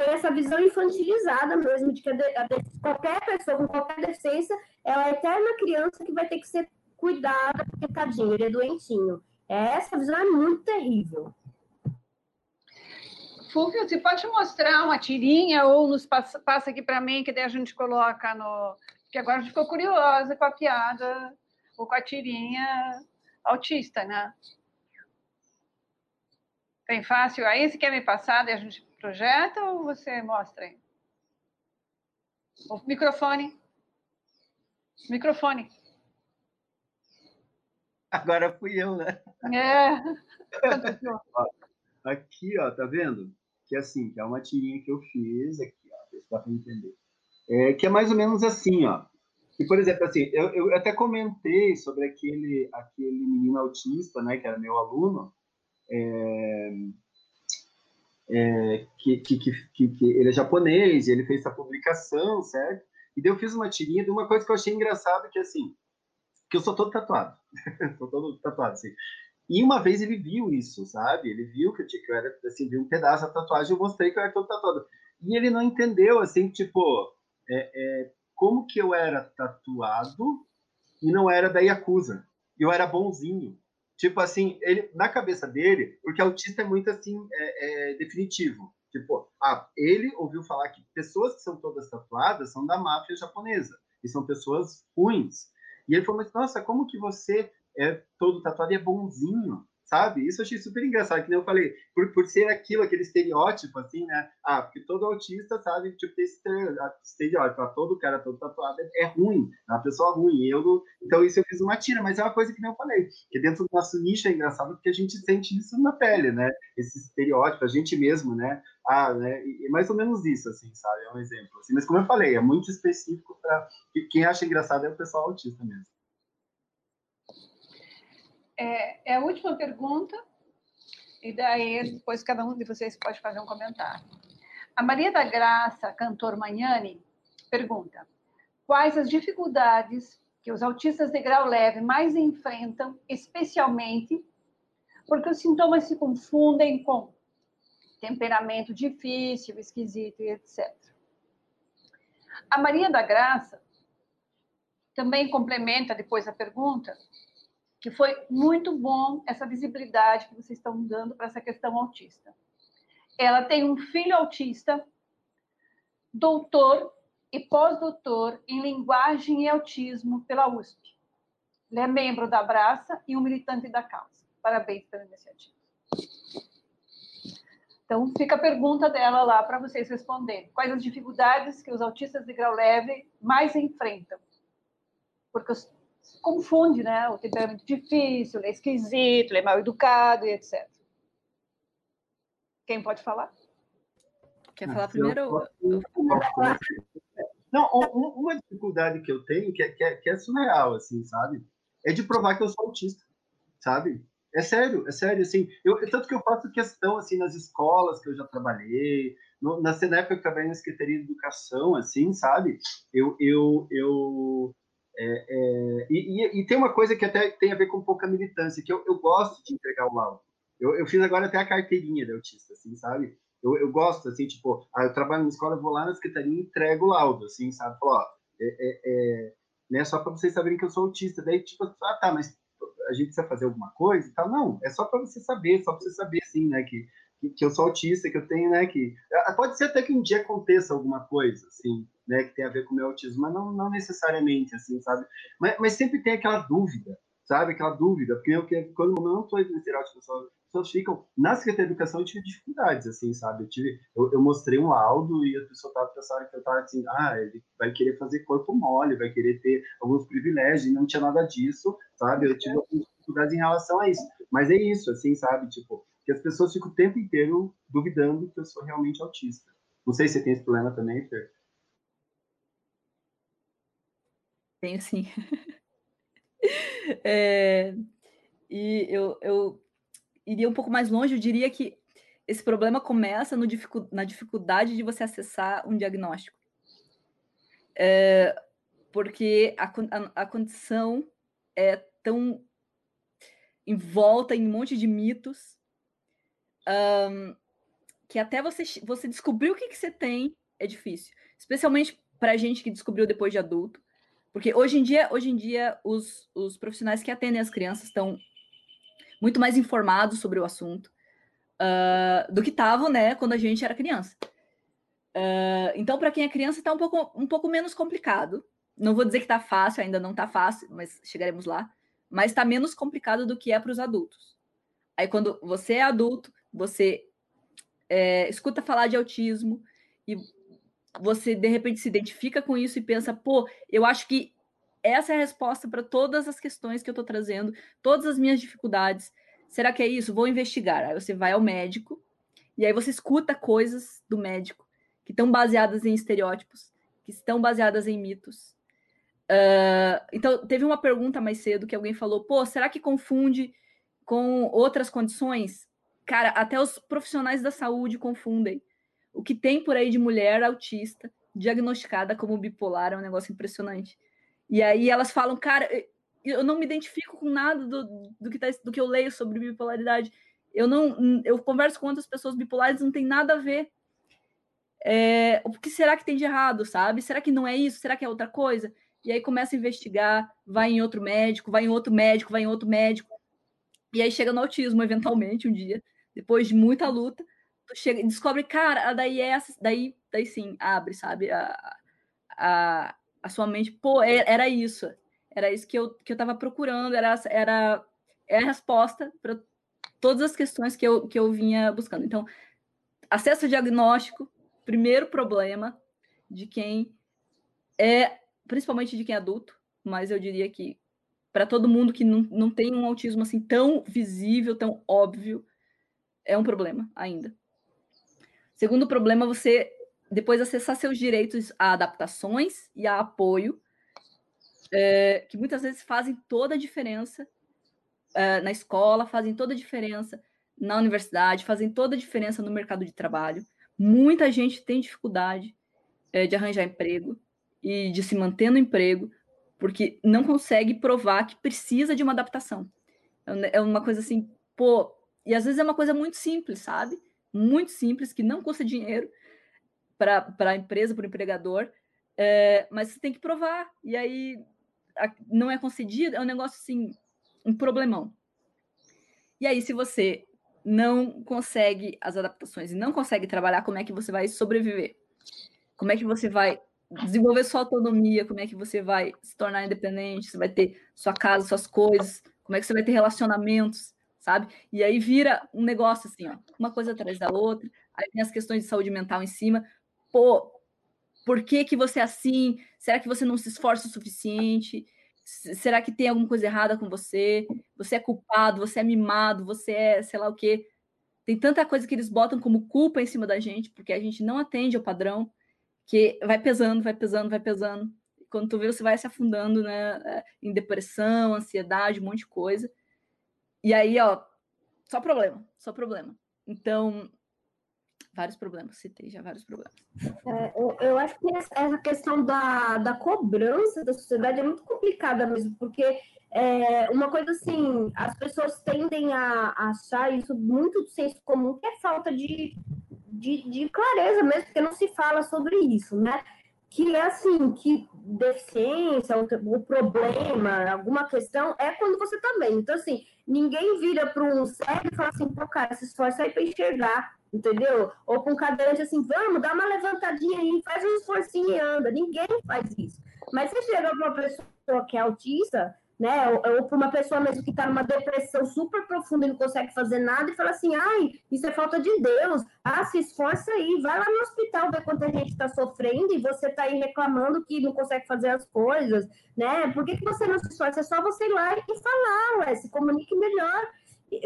Speaker 8: tem essa visão infantilizada mesmo de que a de, a de, qualquer pessoa com qualquer deficiência é a eterna criança que vai ter que ser cuidada, porque tadinho, ele é doentinho. Essa visão é muito terrível.
Speaker 3: Fúvio, você pode mostrar uma tirinha ou nos passa, passa aqui para mim, que daí a gente coloca no. Porque agora a gente ficou curiosa com a piada ou com a tirinha autista, né? Tem fácil aí? Você quer me passar e a gente projeta ou você mostra aí? O microfone. Microfone.
Speaker 6: Agora fui eu, né?
Speaker 3: É.
Speaker 6: aqui, ó, tá vendo? Que é assim, que é uma tirinha que eu fiz aqui, ó, dá para entender. É, que é mais ou menos assim, ó. E, por exemplo, assim, eu, eu até comentei sobre aquele, aquele menino autista, né, que era meu aluno, é, é, que, que, que, que, ele é japonês, ele fez essa publicação, certo? E daí eu fiz uma tirinha de uma coisa que eu achei engraçado, que assim, que eu sou todo tatuado, sou todo tatuado, assim. E uma vez ele viu isso, sabe? Ele viu que eu, tinha, que eu era, assim, viu um pedaço da tatuagem, eu mostrei que eu era todo tatuado. E ele não entendeu, assim, tipo, é, é, como que eu era tatuado e não era da Yakuza. Eu era bonzinho, Tipo assim, ele na cabeça dele, porque autista é muito assim é, é definitivo. Tipo, ah, ele ouviu falar que pessoas que são todas tatuadas são da máfia japonesa e são pessoas ruins. E ele falou, mas nossa, como que você é todo tatuado e é bonzinho? Sabe? Isso eu achei super engraçado, que nem eu falei, por, por ser aquilo, aquele estereótipo, assim, né? Ah, porque todo autista, sabe, tipo, tem esse estereótipo, ah, todo cara todo tatuado é, ruim, é uma pessoa ruim. Eu, então, isso eu fiz uma tira, mas é uma coisa que nem eu falei, que dentro do nosso nicho é engraçado porque a gente sente isso na pele, né? Esse estereótipo, a gente mesmo, né? Ah, né? E, mais ou menos isso, assim, sabe? É um exemplo. Assim, mas como eu falei, é muito específico para quem acha engraçado é o pessoal autista mesmo
Speaker 3: é, é a última pergunta, e daí depois cada um de vocês pode fazer um comentário. A Maria da Graça, cantor Manhani, pergunta: quais as dificuldades que os autistas de grau leve mais enfrentam, especialmente porque os sintomas se confundem com temperamento difícil, esquisito e etc. A Maria da Graça também complementa depois a pergunta que foi muito bom essa visibilidade que vocês estão dando para essa questão autista. Ela tem um filho autista, doutor e pós-doutor em linguagem e autismo pela USP. Ele é membro da Abraça e um militante da causa. Parabéns pela iniciativa. Então, fica a pergunta dela lá para vocês responderem. Quais as dificuldades que os autistas de grau leve mais enfrentam? Porque os confunde, né? O temperamento difícil, ele é esquisito, ele é mal educado e etc. Quem pode falar?
Speaker 7: Quer falar primeiro?
Speaker 6: Não, uma dificuldade que eu tenho, que é, que, é, que é surreal, assim, sabe? É de provar que eu sou autista, sabe? É sério, é sério, assim. Eu, tanto que eu faço questão, assim, nas escolas que eu já trabalhei, no, na, na época que eu trabalhei na Secretaria de Educação, assim, sabe? Eu, eu, eu, é, é, e, e, tem uma coisa que até tem a ver com pouca militância, que eu, eu gosto de entregar o laudo. Eu, eu, fiz agora até a carteirinha de autista, assim, sabe? Eu, eu gosto, assim, tipo, ah, eu trabalho na escola, vou lá na secretaria e entrego o laudo, assim, sabe? Falo, ó, é, é, é né, só para vocês saberem que eu sou autista. Daí, tipo, ah, tá, mas a gente precisa fazer alguma coisa e tal. Não, é só para você saber, só para você saber, assim, né, que, que, que, eu sou autista, que eu tenho, né, que ah, pode ser até que um dia aconteça alguma coisa, assim, né, que tem a ver com o meu autismo, mas não, não necessariamente, assim, sabe? Mas, mas sempre tem aquela dúvida, sabe? Aquela dúvida, porque eu, quando eu não estou no estereótipo, pessoas ficam. Na Secretaria de Educação eu tive dificuldades, assim, sabe? Eu, tive, eu, eu mostrei um laudo e a pessoa estava pensando que eu estava assim, ah, ele vai querer fazer corpo mole, vai querer ter alguns privilégios, e não tinha nada disso, sabe? Eu tive algumas dificuldades em relação a isso. Mas é isso, assim, sabe? Tipo, que as pessoas ficam o tempo inteiro duvidando que eu sou realmente autista. Não sei se você tem esse problema também, Fer.
Speaker 7: Tenho sim. é, e eu, eu iria um pouco mais longe, eu diria que esse problema começa dificu na dificuldade de você acessar um diagnóstico. É, porque a, a, a, condição é tão envolta em um monte de mitos um, que até você, você descobrir o que, que você tem é difícil. Especialmente para a gente que descobriu depois de adulto. Porque hoje em dia, hoje em dia os, os profissionais que atendem as crianças estão muito mais informados sobre o assunto uh, do que estavam, né, quando a gente era criança. Uh, então, para quem é criança, está um pouco, um pouco menos complicado. Não vou dizer que está fácil, ainda não está fácil, mas chegaremos lá. Mas está menos complicado do que é para os adultos. Aí, quando você é adulto, você é, escuta falar de autismo e você de repente se identifica com isso e pensa, pô, eu acho que essa é a resposta para todas as questões que eu estou trazendo, todas as minhas dificuldades. Será que é isso? Vou investigar. Aí você vai ao médico e aí você escuta coisas do médico que estão baseadas em estereótipos, que estão baseadas em mitos. Uh, então, teve uma pergunta mais cedo que alguém falou: pô, será que confunde com outras condições? Cara, até os profissionais da saúde confundem. O que tem por aí de mulher autista diagnosticada como bipolar é um negócio impressionante. E aí elas falam, cara, eu não me identifico com nada do, do, que, tá, do que eu leio sobre bipolaridade. Eu não, eu converso com outras pessoas bipolares, não tem nada a ver. É, o que será que tem de errado, sabe? Será que não é isso? Será que é outra coisa? E aí começa a investigar, vai em outro médico, vai em outro médico, vai em outro médico. E aí chega no autismo, eventualmente, um dia, depois de muita luta, tu chega e descobre, cara, daí é essa, daí, daí sim, abre, sabe? A, a, a sua mente, pô, é, era isso. Era isso que eu, que eu tava procurando, era, era, era a resposta para todas as questões que eu, que eu vinha buscando. Então, acesso ao diagnóstico, primeiro problema de quem é, principalmente de quem é adulto, mas eu diria que para todo mundo que não, não tem um autismo assim tão visível, tão óbvio, é um problema ainda. Segundo problema, você depois acessar seus direitos a adaptações e a apoio, é, que muitas vezes fazem toda a diferença é, na escola, fazem toda a diferença na universidade, fazem toda a diferença no mercado de trabalho. Muita gente tem dificuldade é, de arranjar emprego e de se manter no emprego, porque não consegue provar que precisa de uma adaptação. É, é uma coisa assim, pô, e às vezes é uma coisa muito simples, sabe? Muito simples, que não custa dinheiro, para a empresa, para o empregador, é, mas você tem que provar. E aí a, não é concedido, é um negócio assim, um problemão. E aí, se você não consegue as adaptações e não consegue trabalhar, como é que você vai sobreviver? Como é que você vai desenvolver sua autonomia? Como é que você vai se tornar independente? Você vai ter sua casa, suas coisas? Como é que você vai ter relacionamentos? Sabe? E aí vira um negócio assim, ó, uma coisa atrás da outra. Aí as questões de saúde mental em cima pô, por que, que você é assim? Será que você não se esforça o suficiente? Será que tem alguma coisa errada com você? Você é culpado, você é mimado, você é sei lá o quê. Tem tanta coisa que eles botam como culpa em cima da gente, porque a gente não atende ao padrão, que vai pesando, vai pesando, vai pesando. Quando tu vê, você vai se afundando né, é, em depressão, ansiedade, um monte de coisa. E aí, ó, só problema, só problema. Então, vários problemas, citei já vários problemas.
Speaker 8: É, eu, eu, acho que essa questão da, da cobrança da sociedade é muito complicada mesmo, porque é, uma coisa assim, as pessoas tendem a, a achar isso muito do senso comum, que é falta de, de, de clareza mesmo, porque não se fala sobre isso, né? Que é assim, que deficiência, o, problema, alguma questão, é quando você está bem. Então, assim, ninguém vira para um cego e fala assim, pô, cara, se esforça aí para enxergar, entendeu? Ou para um cadeirante assim, vamos, dá uma levantadinha aí, faz um esforcinho e anda. Ninguém faz isso. Mas você chega para uma pessoa que é autista, né? Ou, ou para uma pessoa mesmo que está numa depressão super profunda e não consegue fazer nada e fala assim, ai, isso é falta de Deus. Ah, se esforça aí, vai lá no hospital ver quanta gente está sofrendo e você está aí reclamando que não consegue fazer as coisas, né? Por que, que você não se esforça? É só você ir lá e falar, ué, se comunique melhor.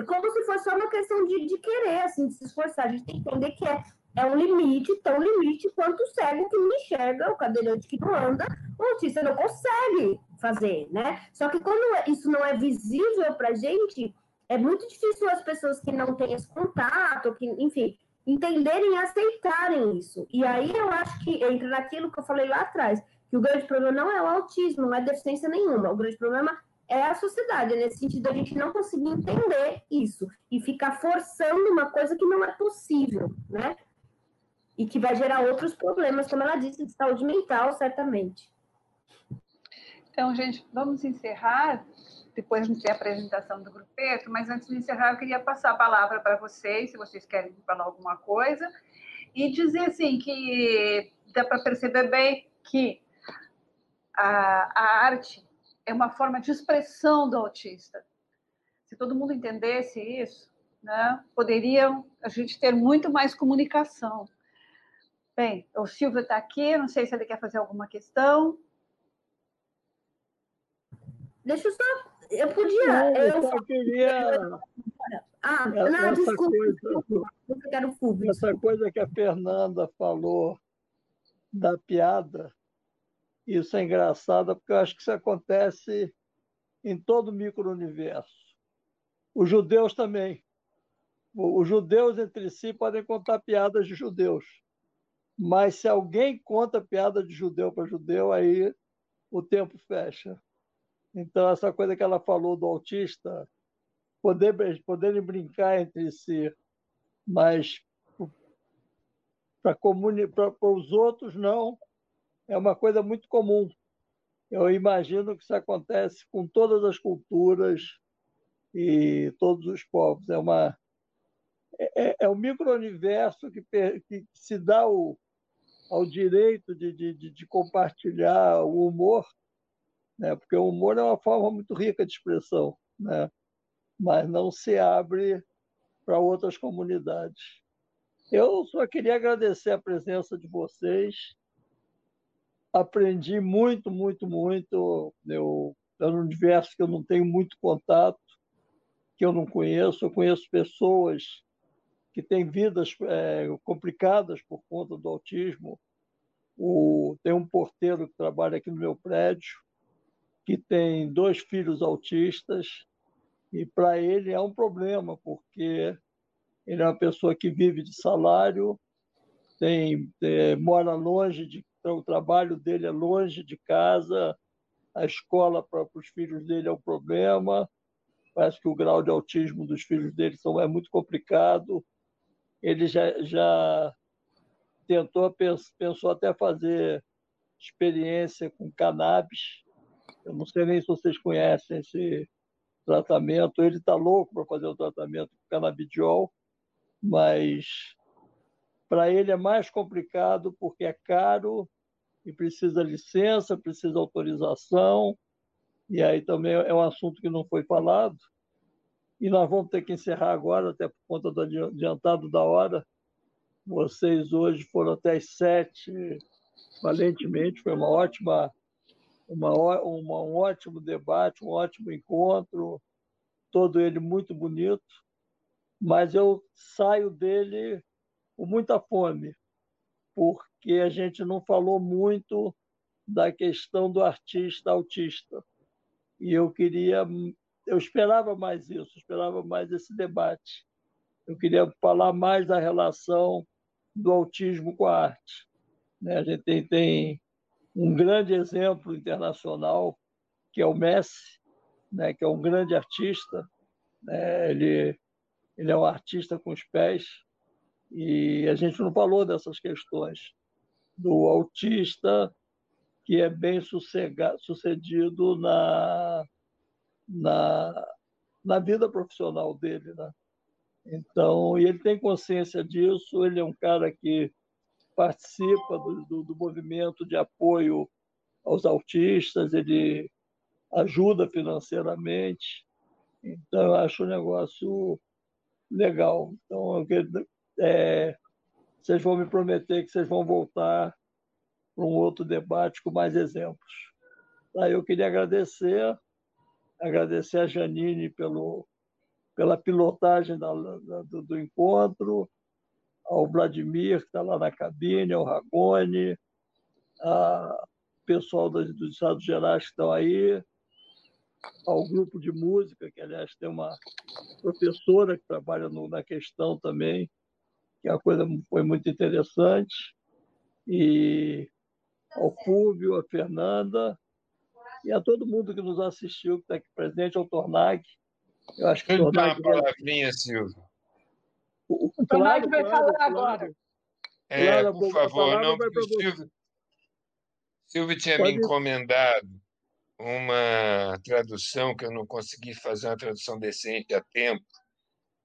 Speaker 8: Como se fosse só uma questão de, de querer, assim, de se esforçar. A gente tem que entender que é é um limite, tão limite quanto o cego que não enxerga, o cadeirante que não anda, o autista não consegue fazer, né? Só que quando isso não é visível para gente, é muito difícil as pessoas que não têm esse contato, que, enfim, entenderem e aceitarem isso. E aí eu acho que entra naquilo que eu falei lá atrás, que o grande problema não é o autismo, não é deficiência nenhuma, o grande problema é a sociedade, nesse sentido a gente não conseguir entender isso e ficar forçando uma coisa que não é possível, né? e que vai gerar outros problemas, como ela disse, de saúde mental, certamente.
Speaker 3: Então, gente, vamos encerrar. Depois a gente tem a apresentação do grupeto, mas antes de encerrar, eu queria passar a palavra para vocês, se vocês querem falar alguma coisa, e dizer assim que dá para perceber bem que a, a arte é uma forma de expressão do autista. Se todo mundo entendesse isso, né, poderiam a gente ter muito mais comunicação. Bem, o Silvio está aqui, não sei se ele quer fazer alguma questão.
Speaker 8: Deixa eu só. Eu podia. Não,
Speaker 2: eu, só queria.
Speaker 8: Ah, não, essa desculpa, coisa.
Speaker 2: Eu quero Fulvio. Essa coisa que a Fernanda falou da piada, isso é engraçado, porque eu acho que isso acontece em todo o micro-universo. Os judeus também. Os judeus entre si podem contar piadas de judeus. Mas se alguém conta piada de judeu para judeu, aí o tempo fecha. Então, essa coisa que ela falou do autista, poder, poderem brincar entre si, mas para os outros, não. É uma coisa muito comum. Eu imagino que isso acontece com todas as culturas e todos os povos. É uma é, é, é o micro-universo que, que se dá o, ao direito de, de, de compartilhar o humor, né? porque o humor é uma forma muito rica de expressão, né? mas não se abre para outras comunidades. Eu só queria agradecer a presença de vocês. Aprendi muito, muito, muito. Eu, é um universo que eu não tenho muito contato, que eu não conheço. Eu conheço pessoas que têm vidas é, complicadas por conta do autismo. O, tem um porteiro que trabalha aqui no meu prédio, que tem dois filhos autistas, e para ele é um problema, porque ele é uma pessoa que vive de salário, tem, tem mora longe, de, o trabalho dele é longe de casa, a escola para os filhos dele é um problema, parece que o grau de autismo dos filhos dele são, é muito complicado ele já, já tentou, pensou até fazer experiência com cannabis. Eu não sei nem se vocês conhecem esse tratamento. Ele está louco para fazer o tratamento com canabidiol, mas para ele é mais complicado porque é caro e precisa licença, precisa autorização, e aí também é um assunto que não foi falado. E nós vamos ter que encerrar agora, até por conta do adiantado da hora. Vocês hoje foram até as sete, valentemente, foi uma ótima, uma, uma, um ótimo debate, um ótimo encontro, todo ele muito bonito, mas eu saio dele com muita fome, porque a gente não falou muito da questão do artista autista. E eu queria eu esperava mais isso, esperava mais esse debate. Eu queria falar mais da relação do autismo com a arte. Né? A gente tem, tem um grande exemplo internacional, que é o Messi, né? que é um grande artista. Né? Ele, ele é um artista com os pés, e a gente não falou dessas questões do autista que é bem sucedido na, na, na vida profissional dele. Né? Então, e ele tem consciência disso, ele é um cara que participa do, do, do movimento de apoio aos autistas, ele ajuda financeiramente. Então, eu acho um negócio legal. Então, é, vocês vão me prometer que vocês vão voltar para um outro debate com mais exemplos. Aí eu queria agradecer, agradecer a Janine pelo, pela pilotagem da, da, do, do, encontro, ao Vladimir, que está lá na cabine, ao Ragone, ao pessoal dos, dos Estados Gerais que estão aí, ao grupo de música, que, aliás, tem uma professora que trabalha no, na questão também, que a coisa foi muito interessante, e ao Fúvio, a Fernanda, e a todo mundo que nos assistiu, que está aqui presente, ao Tornag.
Speaker 4: Eu acho que Tornag... uma palavrinha, Silvio.
Speaker 3: O, o Tornag vai claro, falar claro, agora.
Speaker 4: É, claro, por favor, não, Silvio, Silvio tinha Pode... me encomendado uma tradução que eu não consegui fazer uma tradução decente a tempo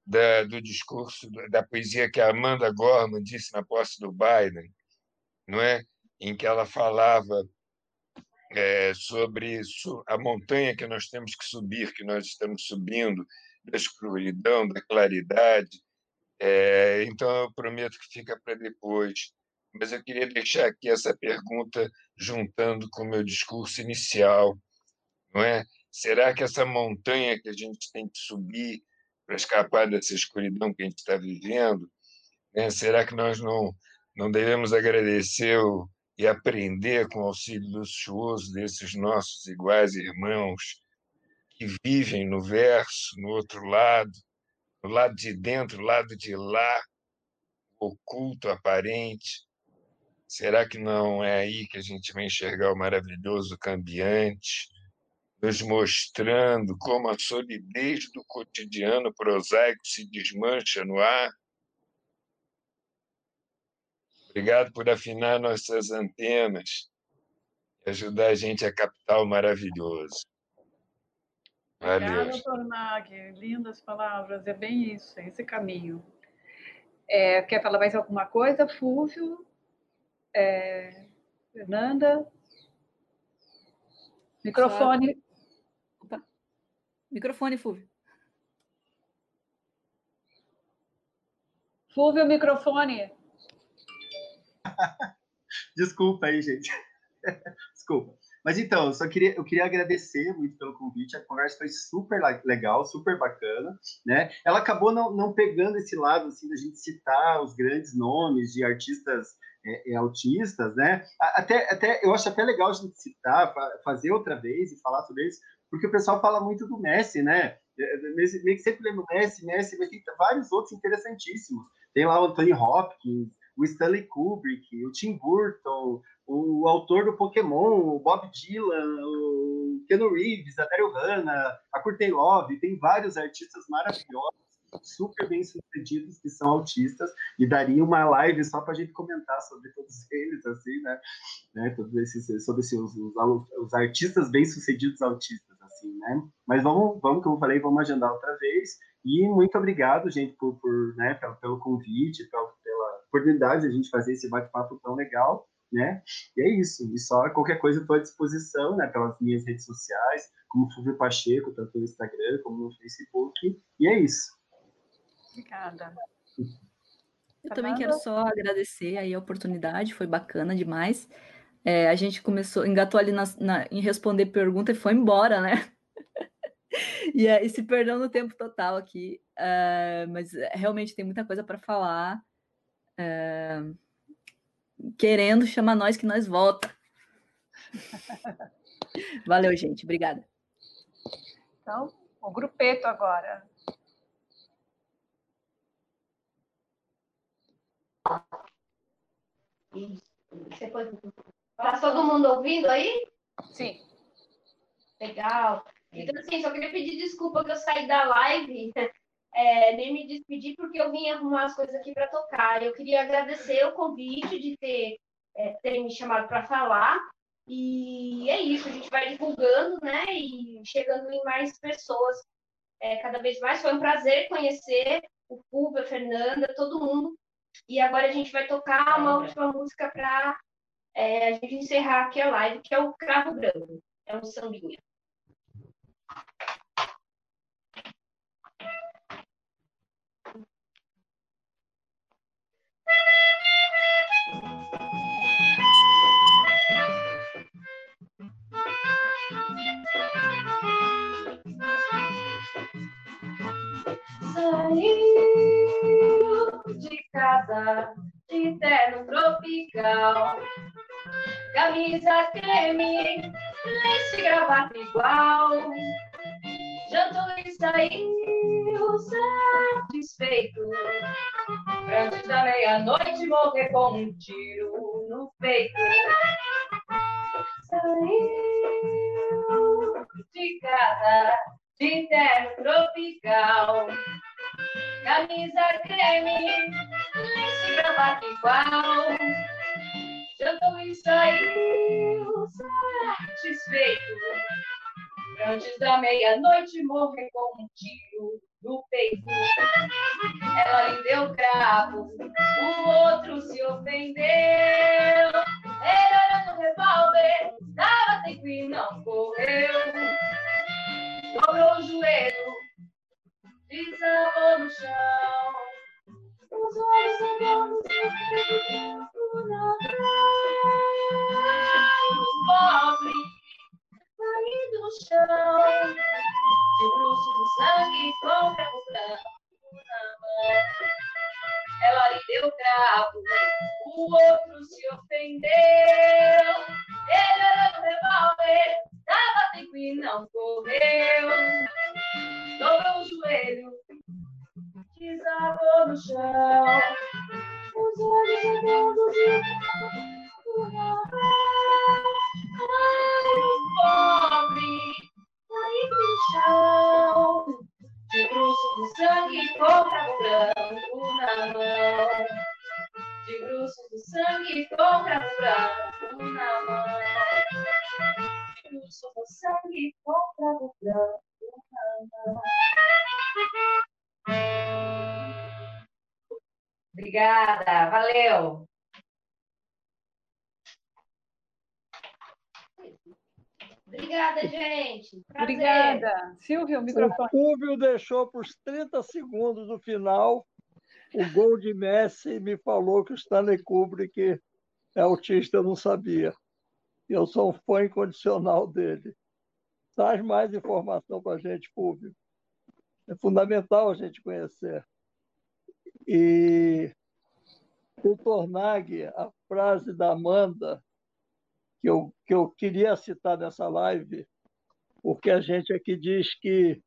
Speaker 4: da, do discurso da poesia que a Amanda Gorman disse na posse do Biden, não é? Em que ela falava é, sobre a montanha que nós temos que subir, que nós estamos subindo, da escuridão, da claridade. É, então eu prometo que fica para depois. Mas eu queria deixar aqui essa pergunta juntando com o meu discurso inicial, não é? Será que essa montanha que a gente tem que subir para escapar dessa escuridão que a gente está vivendo, né? será que nós não não devemos agradecer e aprender com o auxílio luxuoso desses nossos iguais irmãos que vivem no verso, no outro lado, lado de dentro, lado de lá, oculto, aparente. Será que não é aí que a gente vai enxergar o maravilhoso cambiante, nos mostrando como a solidez do cotidiano prosaico se desmancha no ar? Obrigado por afinar nossas antenas e ajudar a gente a captar o maravilhoso.
Speaker 3: Obrigada, doutor Nag. Lindas palavras. É bem isso, é esse caminho. É, quer falar mais alguma coisa, Fúvio? É, Fernanda? Microfone.
Speaker 7: Opa. Microfone, Fúvio.
Speaker 3: Fúvio, microfone.
Speaker 6: Desculpa aí, gente. Desculpa. Mas então, eu só queria, eu queria agradecer muito pelo convite. A conversa foi super legal, super bacana, né? Ela acabou não, não pegando esse lado assim da gente citar os grandes nomes de artistas é, é, autistas, né? Até, até eu acho até legal a gente citar, fazer outra vez e falar sobre isso, porque o pessoal fala muito do Messi, né? É, é, meio que sempre lembra Messi, Messi, mas tem vários outros interessantíssimos. Tem lá o Anthony Hopkins, o Stanley Kubrick, o Tim Burton, o autor do Pokémon, o Bob Dylan, o Keanu Reeves, a Daryl Hannah, a Courtney Love, tem vários artistas maravilhosos, super bem sucedidos que são autistas e daria uma live só para a gente comentar sobre todos eles, assim, né? né? Todos esses, sobre os, os, os artistas bem sucedidos autistas, assim, né? Mas vamos, vamos, como eu falei, vamos agendar outra vez. E muito obrigado, gente, por, por né, pelo, pelo convite, pela, pela oportunidade de a gente fazer esse bate-papo tão legal, né? E é isso. E só qualquer coisa estou à disposição, né, pelas minhas redes sociais, como Fulvio Pacheco, tanto no Instagram como no Facebook. E é isso.
Speaker 3: Obrigada.
Speaker 7: Eu também quero só agradecer aí a oportunidade, foi bacana demais. É, a gente começou, engatou ali na, na, em responder pergunta e foi embora, né? e, e se perdeu no tempo total aqui. Uh, mas é, realmente tem muita coisa para falar. Uh, querendo chamar nós que nós volta. Valeu, gente. Obrigada.
Speaker 3: Então, o grupeto agora.
Speaker 9: Tá todo mundo ouvindo aí?
Speaker 3: Sim.
Speaker 9: Legal. Então, assim, só queria pedir desculpa que eu saí da live, é, nem me despedir, porque eu vim arrumar as coisas aqui para tocar. Eu queria agradecer o convite de ter, é, ter me chamado para falar.
Speaker 5: E é isso, a gente vai divulgando, né? E chegando em mais pessoas é, cada vez mais. Foi um prazer conhecer o Fulvio, a Fernanda, todo mundo. E agora a gente vai tocar uma última música para é, a gente encerrar aqui a live, que é o Cravo Branco. É um sambinha. Saiu de casa de terno tropical, camisa creme, lace gravata igual. Jantou e saiu satisfeito, antes da meia-noite morrer com um tiro no peito. Saiu de casa de terno tropical, camisa creme, gravata igual. Jantou e saiu satisfeito, antes da meia-noite morrer com um tiro no peito. Ela lhe deu cravo, o outro se
Speaker 3: Silvio, o microfone.
Speaker 2: O deixou para os 30 segundos do final o gol de Messi e me falou que o Stanley Kubrick é autista, eu não sabia. Eu sou um fã incondicional dele. Traz mais informação para a gente, Fulvio. É fundamental a gente conhecer. E o Tornag, a frase da Amanda, que eu, que eu queria citar nessa live, porque a gente aqui diz que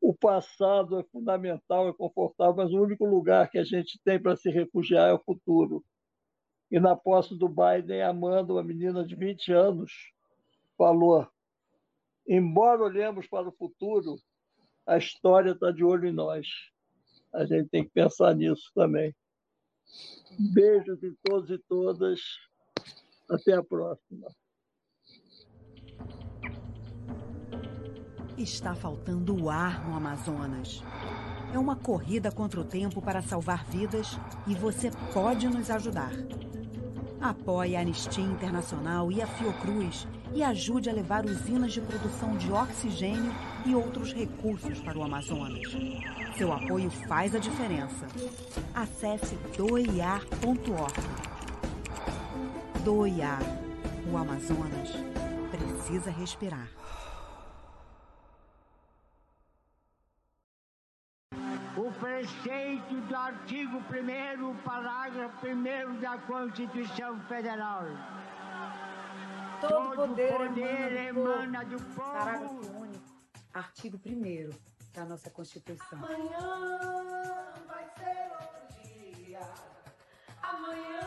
Speaker 2: o passado é fundamental, é confortável, mas o único lugar que a gente tem para se refugiar é o futuro. E na posse do Biden, Amanda, uma menina de 20 anos, falou: embora olhemos para o futuro, a história está de olho em nós. A gente tem que pensar nisso também. Beijos em todos e todas. Até a próxima.
Speaker 10: Está faltando ar no Amazonas. É uma corrida contra o tempo para salvar vidas e você pode nos ajudar. Apoie a Anistia Internacional e a Fiocruz e ajude a levar usinas de produção de oxigênio e outros recursos para o Amazonas. Seu apoio faz a diferença. Acesse doiar.org. Doiar. O Amazonas precisa respirar.
Speaker 11: O preceito do artigo 1 parágrafo 1 da Constituição Federal.
Speaker 12: Todo, poder, poder emana, do povo. Parágrafo único. Artigo 1 da nossa Constituição.
Speaker 13: Amanhã vai ser outro dia. Amanhã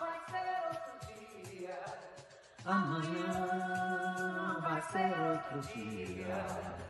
Speaker 13: vai ser outro dia. Amanhã vai ser outro dia.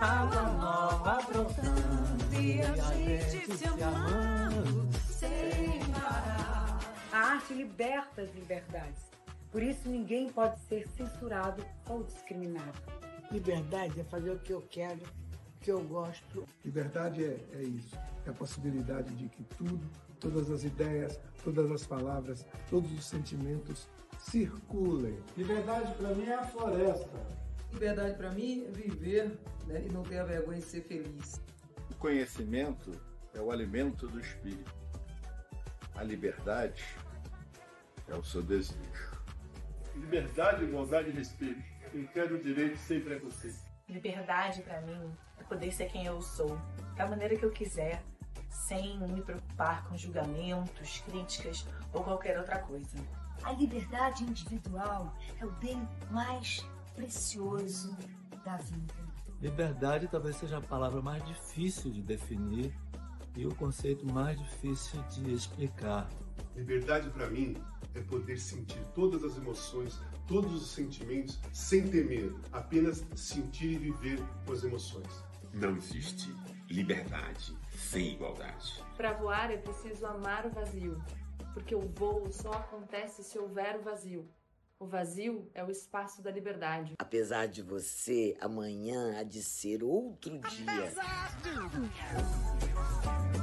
Speaker 13: Água nova brotando e a gente se amando sem parar.
Speaker 12: A arte liberta as liberdades. Por isso ninguém pode ser censurado ou discriminado.
Speaker 14: Liberdade é fazer o que eu quero, o que eu gosto.
Speaker 15: Liberdade é, é isso. É a possibilidade de que tudo, todas as ideias, todas as palavras, todos os sentimentos circulem.
Speaker 16: Liberdade para mim é a floresta.
Speaker 17: Liberdade para mim é viver né, e não ter a vergonha de ser feliz.
Speaker 18: O conhecimento é o alimento do espírito. A liberdade é o seu desejo.
Speaker 16: Liberdade, igualdade e respeito. Eu quero o direito sem preconceito.
Speaker 19: Liberdade para mim é poder ser quem eu sou, da maneira que eu quiser, sem me preocupar com julgamentos, críticas ou qualquer outra coisa.
Speaker 20: A liberdade individual é o bem mais precioso da vida.
Speaker 21: Liberdade talvez seja a palavra mais difícil de definir e o conceito mais difícil de explicar.
Speaker 16: Liberdade para mim é poder sentir todas as emoções, todos os sentimentos sem temer, apenas sentir e viver com as emoções.
Speaker 22: Não existe liberdade sem igualdade.
Speaker 23: Para voar é preciso amar o vazio, porque o voo só acontece se houver o vazio. O vazio é o espaço da liberdade.
Speaker 24: Apesar de você, amanhã há de ser outro dia.
Speaker 13: Eu